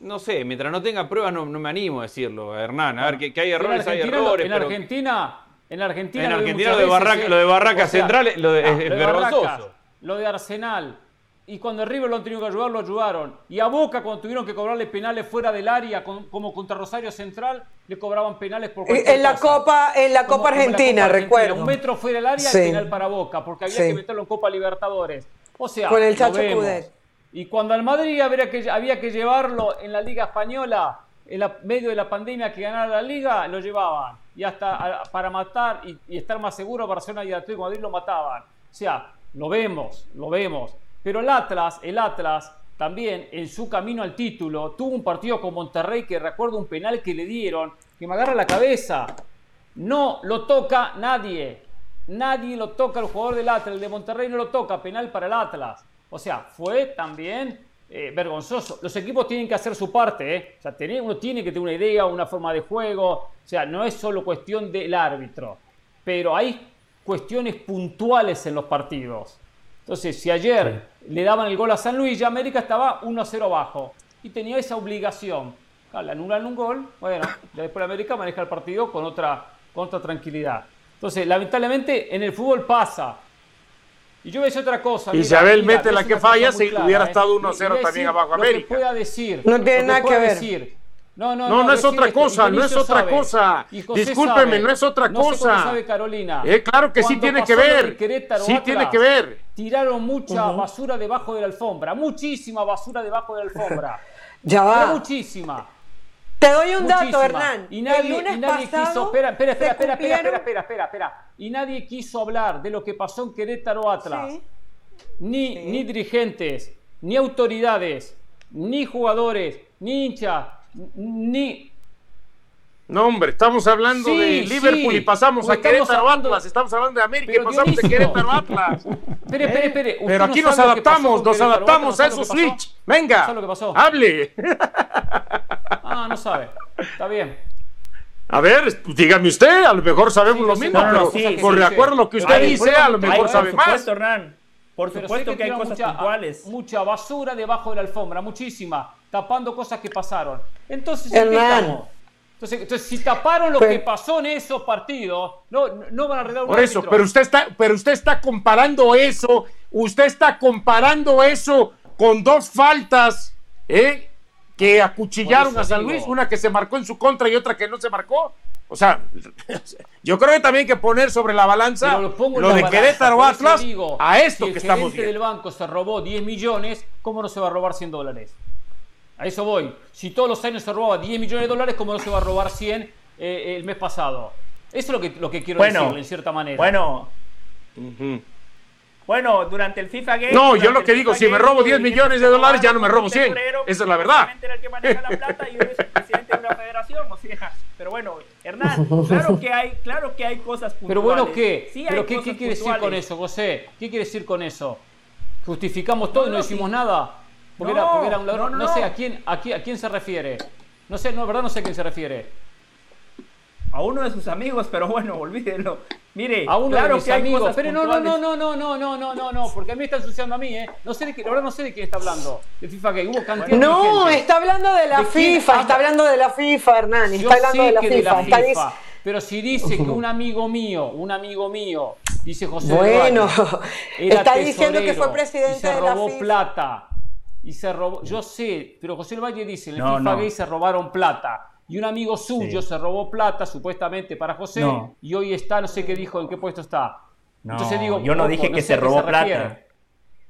no sé, mientras no tenga pruebas no, me animo a decirlo, Hernán. A ver, que, hay errores, hay errores. En Argentina, en Argentina, en Argentina lo, de Barraca, lo de Barraca Central lo de, es, vergonzoso. lo de Arsenal. Y cuando River lo han tenido que ayudar, lo ayudaron. Y a Boca, cuando tuvieron que cobrarle penales fuera del área, como contra Rosario Central, le cobraban penales por eh, en la Copa En la Copa Argentina, recuerdo. Un metro fuera del área, sí. penal para Boca, porque había que meterlo en Copa Libertadores. O sea, con el Chacho y cuando al Madrid había que, había que llevarlo en la Liga Española, en medio de la pandemia que ganara la Liga, lo llevaban. Y hasta para matar y, estar más seguro, Barcelona y Atlético Madrid lo mataban. O sea, lo vemos, lo vemos. Pero el Atlas, el Atlas también en su camino al título tuvo un partido con Monterrey que recuerdo un penal que le dieron, que me agarra la cabeza. No lo toca nadie. Nadie lo toca el jugador del Atlas. El de Monterrey no lo toca. Penal para el Atlas. O sea, fue también eh, vergonzoso. Los equipos tienen que hacer su parte, ¿eh? O sea, uno tiene que tener una idea, una forma de juego. O sea, no es solo cuestión del árbitro. Pero hay cuestiones puntuales en los partidos. Entonces, si ayer le daban el gol a San Luis, ya América estaba 1-0 abajo. Y tenía esa obligación. le anulan un gol, bueno, después América maneja el partido con otra, con otra tranquilidad. Entonces, lamentablemente, en el fútbol pasa y yo voy a decir otra cosa. Isabel mete la que falla, si hubiera ¿eh? estado 1-0 también abajo América. pueda decir. No tiene nada que ver. No, no, no, no, es otra cosa, no es otra cosa. Discúlpeme, no es otra cosa. No sabe Carolina. Eh, claro que sí tiene que ver. Sí tiene que ver. Tiraron mucha basura debajo de la alfombra, muchísima basura debajo de la alfombra. ya va. muchísima. Te doy un dato, Hernán. Y nadie, quiso. Espera, espera, espera, espera, espera, espera, espera, espera, Y nadie quiso hablar de lo que pasó en Querétaro Atlas. Ni, ni dirigentes, ni autoridades, ni jugadores, ni hinchas, ni. No, hombre, estamos hablando de Liverpool y pasamos a Querétaro Atlas. Estamos hablando de América y pasamos de Querétaro Atlas. Espere, espere, espere. Pero aquí nos adaptamos, nos adaptamos a esos switch. Venga, hable. Ah, no sabe. Está bien. A ver, dígame usted, a lo mejor sabemos lo mismo, pero por de acuerdo a lo que usted dice, a lo mejor sabe más. Por supuesto, Hernán. Por supuesto que, hay cosas mucha, puntuales. Mucha basura debajo de la alfombra, muchísima, tapando cosas que pasaron. Entonces, Hernán. Entonces, entonces, si taparon lo que pasó en esos partidos, no, no van a arreglar un Por eso, pero usted está, pero usted está comparando eso, usted está comparando eso con dos faltas, ¿eh? que acuchillaron a San Luis, una que se marcó en su contra y otra que no se marcó. O sea, yo creo que también hay que poner sobre la balanza lo, de Querétaro Atlas a esto que estamos viendo. Si el del banco se robó 10 millones, ¿cómo no se va a robar 100 dólares? A eso voy. Si todos los años se robaba 10 millones de dólares, ¿cómo no se va a robar 100 eh, el mes pasado? Eso es lo que, lo que quiero decir, en cierta manera. Bueno. Bueno, durante el FIFA Game. No, yo lo que digo, si me robo 10 millones de dólares, ya no me robo 100. Esa es la verdad. Era el que maneja la plata y es el presidente de una federación federación, o sea, pero bueno, Hernán, claro que hay, claro que hay cosas puntuales. Pero bueno, ¿qué? ¿Pero qué, qué quiere decir con eso, José? ¿Qué quiere decir con eso? ¿Justificamos todo y no decimos nada? Porque, era, porque era un ladrón. No, sé, ¿a quién, a, quién, ¿a quién se refiere? No sé, no, verdad no sé a quién se refiere. A uno de sus amigos, pero bueno, olvídenlo. Mire, a uno claro de mis que amigos. Pero no, no, no, no, no, no, no, no, no, no, porque a mí está ensuciando a mí, ¿eh? No sé de qué, ahora no sé de quién está hablando. De FIFA que hubo cantidad No, está hablando de la FIFA, está hablando de la FIFA, Hernán. Está hablando de la FIFA. De la FIFA. Pero si dice que un amigo mío, un amigo mío, dice José Bueno, está diciendo que fue presidente se de la robó plata. Y se robó, yo sé, pero José Valle dice, en el FIFA Gay se robaron plata. Y un amigo suyo se robó plata, supuestamente, para José, y hoy está, no sé qué dijo, en qué puesto está. Entonces digo, yo no dije que se robó plata.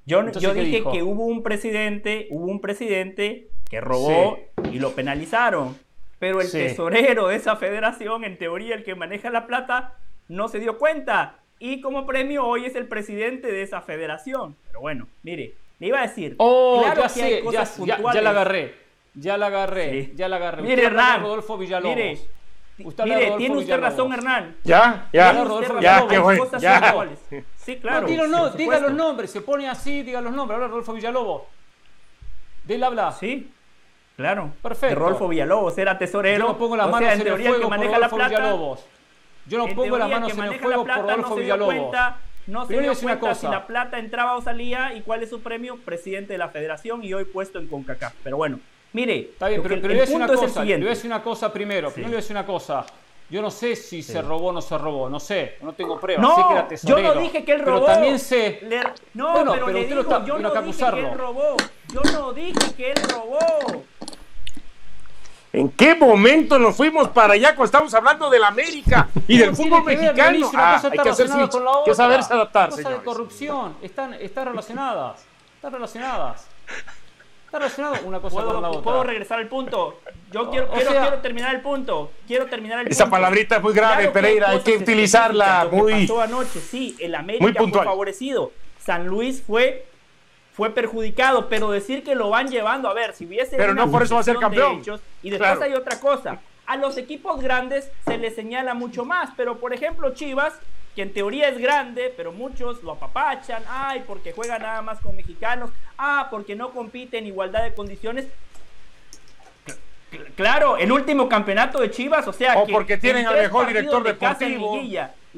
Yo, yo dije que hubo un presidente, hubo un presidente que robó y lo penalizaron. Pero el tesorero de esa federación, en teoría el que maneja la plata, no se dio cuenta. Y como premio hoy es el presidente de esa federación. Pero bueno, mire, le iba a decir. Oh, claro ya que hay cosas ya, ya, la agarré. Ya la agarré. Ya la agarré. Mire, Hernán. Rodolfo Villalobos. Mire, usted mire tiene usted razón, Hernán. Ya, ya. Ya, qué bueno. Ya. Sí, claro. No, diga los nombres. Se pone así, diga los nombres. Ahora Rodolfo Villalobos. De él habla. Sí. Claro. Perfecto. Rodolfo Villalobos era tesorero. Yo no pongo las manos en, el fuego que maneja la plata. Villalobos. Yo no pongo las manos en el fuego por Rodolfo Villalobos. No se dio cuenta si la plata entraba o salía y cuál es su premio, presidente de la federación y hoy puesto en CONCACAF. Pero bueno, mire, Está bien, pero, pero le, voy una cosa, le voy a decir una cosa primero. Primero le voy a decir una cosa. Yo no sé si se robó o no se robó, no sé, no tengo pruebas. No, sé que era tesorero, yo no dije que él robó. Pero también sé. No, pero, pero le digo, está, yo no dije que él robó. Yo no dije que él robó. ¿En qué momento nos fuimos para allá cuando estamos hablando de la América y del fútbol mexicano? Ah, hay que hacer switch, hay que saberse adaptar, cosas de corrupción, están, están relacionadas, están relacionadas. Está relacionado una cosa con la otra. ¿Puedo regresar al punto? Yo quiero, quiero, quiero, terminar el punto. Quiero terminar el esa punto. palabrita es muy grave, Pereira. Hay que utilizarla muy. Pasó anoche, sí. El América fue favorecido. San Luis fue fue perjudicado, pero decir que lo van llevando, a ver, si hubiese... Pero no por eso va a ser campeón. y después hay otra cosa, a los equipos grandes se les señala mucho más, pero por ejemplo Chivas, que en teoría es grande, pero muchos lo apapachan, ay, porque juega nada más con mexicanos, ah, porque no compite en igualdad de condiciones. Claro, el último campeonato de Chivas, o sea, o porque tienen al mejor director deportivo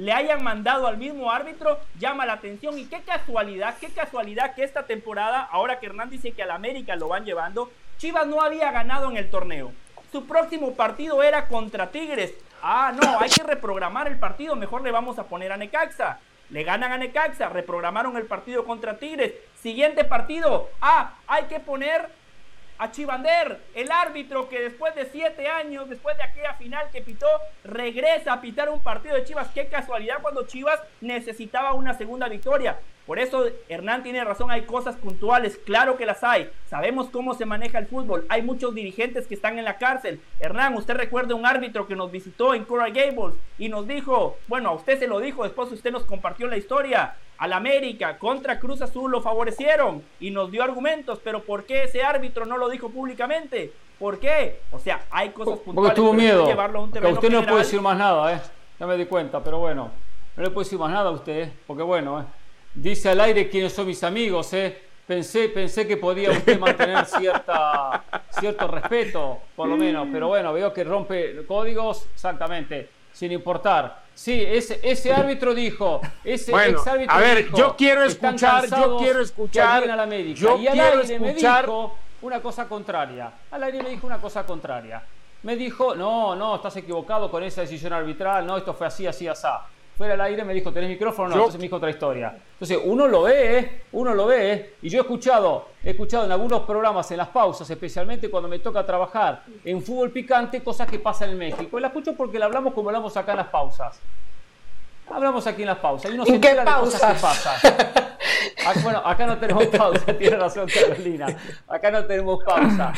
le hayan mandado al mismo árbitro, llama la atención. Y qué casualidad, qué casualidad que esta temporada, ahora que Hernán dice que al América lo van llevando, Chivas no había ganado en el torneo. Su próximo partido era contra Tigres. Ah, no, hay que reprogramar el partido, mejor le vamos a poner a Necaxa. Le ganan a Necaxa, reprogramaron el partido contra Tigres. Siguiente partido, ah, hay que poner a Chivander, el árbitro que después de siete años, después de aquella final que pitó, regresa a pitar un partido de Chivas. Qué casualidad cuando Chivas necesitaba una segunda victoria. Por eso Hernán tiene razón, hay cosas puntuales, claro que las hay. Sabemos cómo se maneja el fútbol, hay muchos dirigentes que están en la cárcel. Hernán, usted recuerda un árbitro que nos visitó en Coral Gables y nos dijo, bueno, a usted se lo dijo, después usted nos compartió la historia. Al América contra Cruz Azul lo favorecieron y nos dio argumentos, pero ¿por qué ese árbitro no lo dijo públicamente? ¿Por qué? O sea, hay cosas puntuales. Porque tuvo miedo. que usted no puede decir más nada, ¿eh? Ya me di cuenta, pero bueno. No le puedo decir más nada a usted, ¿eh? porque bueno, ¿eh? Dice al aire quiénes son mis amigos, ¿eh? Pensé, pensé que podía usted mantener cierta, cierto respeto, por lo menos, pero bueno, veo que rompe códigos, exactamente, sin importar. Sí, ese, ese árbitro dijo, ese bueno, a ver, yo quiero escuchar, yo quiero escuchar, a la América. y al aire me dijo una cosa contraria, al aire me dijo una cosa contraria. Me dijo, no, no, estás equivocado con esa decisión arbitral, no, esto fue así, así, así fuera al aire me dijo, ¿tenés micrófono? No, entonces me dijo otra historia. Entonces, uno lo ve, ¿eh? uno lo ve, ¿eh? y yo he escuchado, he escuchado en algunos programas, en las pausas, especialmente cuando me toca trabajar en fútbol picante, cosas que pasan en México. Y la escucho porque la hablamos como hablamos acá en las pausas. Hablamos aquí en las pausas y uno se entera de cosas que pasan. Ah, bueno, acá no tenemos pausa, tiene razón Carolina. Acá no tenemos pausa.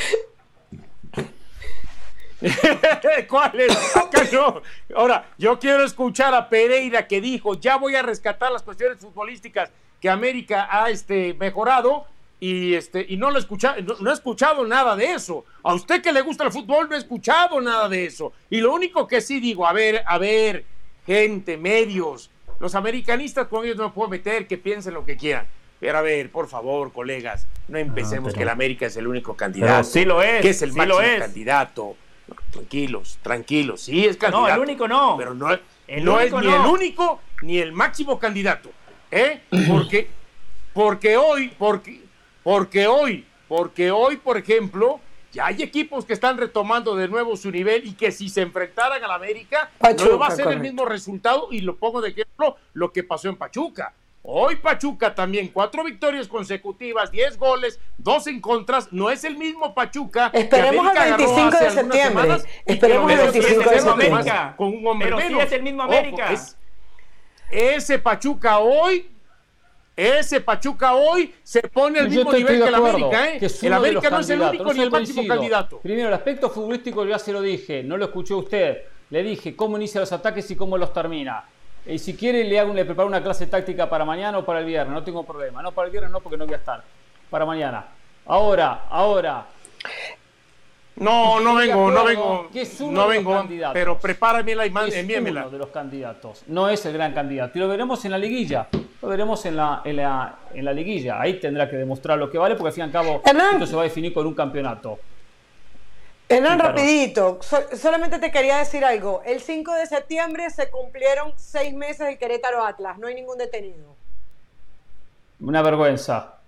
¿Cuál es? Acá no. Ahora, yo quiero escuchar a Pereira que dijo, ya voy a rescatar las cuestiones futbolísticas que América ha este, mejorado y, este, y no, lo escucha, no, he escuchado nada de eso. A usted que le gusta el fútbol no he escuchado nada de eso. Y lo único que sí digo, a ver, a ver, gente, medios, los americanistas con ellos no me puedo meter, que piensen lo que quieran. Pero a ver, por favor, colegas, no empecemos que el América es el único candidato. sí lo es. Que es el sí máximo lo es. candidato. Tranquilos, tranquilos. Sí es candidato. No, el único no. Pero no, El no es ni no. el único ni el máximo candidato. ¿Eh? Porque, porque hoy, porque, porque hoy, porque hoy, por ejemplo, ya hay equipos que están retomando de nuevo su nivel y que si se enfrentaran a la América, Pachuca, no va a ser el mismo resultado y lo pongo de ejemplo lo que pasó en Pachuca. Hoy Pachuca también, cuatro victorias consecutivas, diez goles, dos en contras. No es el mismo Pachuca. que Esperemos al agarró 25 hace de septiembre. semanas que Esperemos metió 25 de septiembre. Con un hombre Pero sí es el mismo Ojo, América. es- ese Pachuca hoy, ese Pachuca hoy se pone al mismo nivel que el acuerdo, América. ¿eh? que es el América no es el único no ni el máximo candidato. Primero, el aspecto futbolístico ya se lo dije, no lo escuchó usted. Le dije cómo inicia los ataques y cómo los termina. Y si quiere, le, hago, le preparo una clase táctica para mañana o para el viernes, no tengo problema. No, para el viernes no, porque no voy a estar. Para mañana. Ahora, ahora. No, no vengo, no vengo, que es uno no de los vengo, candidatos. pero prepáramela y man- es envíamela. uno de los candidatos, no es el gran candidato. Y lo veremos en la liguilla, lo veremos en la, en la, en la liguilla. Ahí tendrá que demostrar lo que vale, porque al fin y al cabo Hernán. esto se va a definir con un campeonato. Hernán, Sí, rapidito, so- solamente te quería decir algo. El 5 de septiembre se cumplieron seis meses del Querétaro Atlas, no hay ningún detenido. Una vergüenza.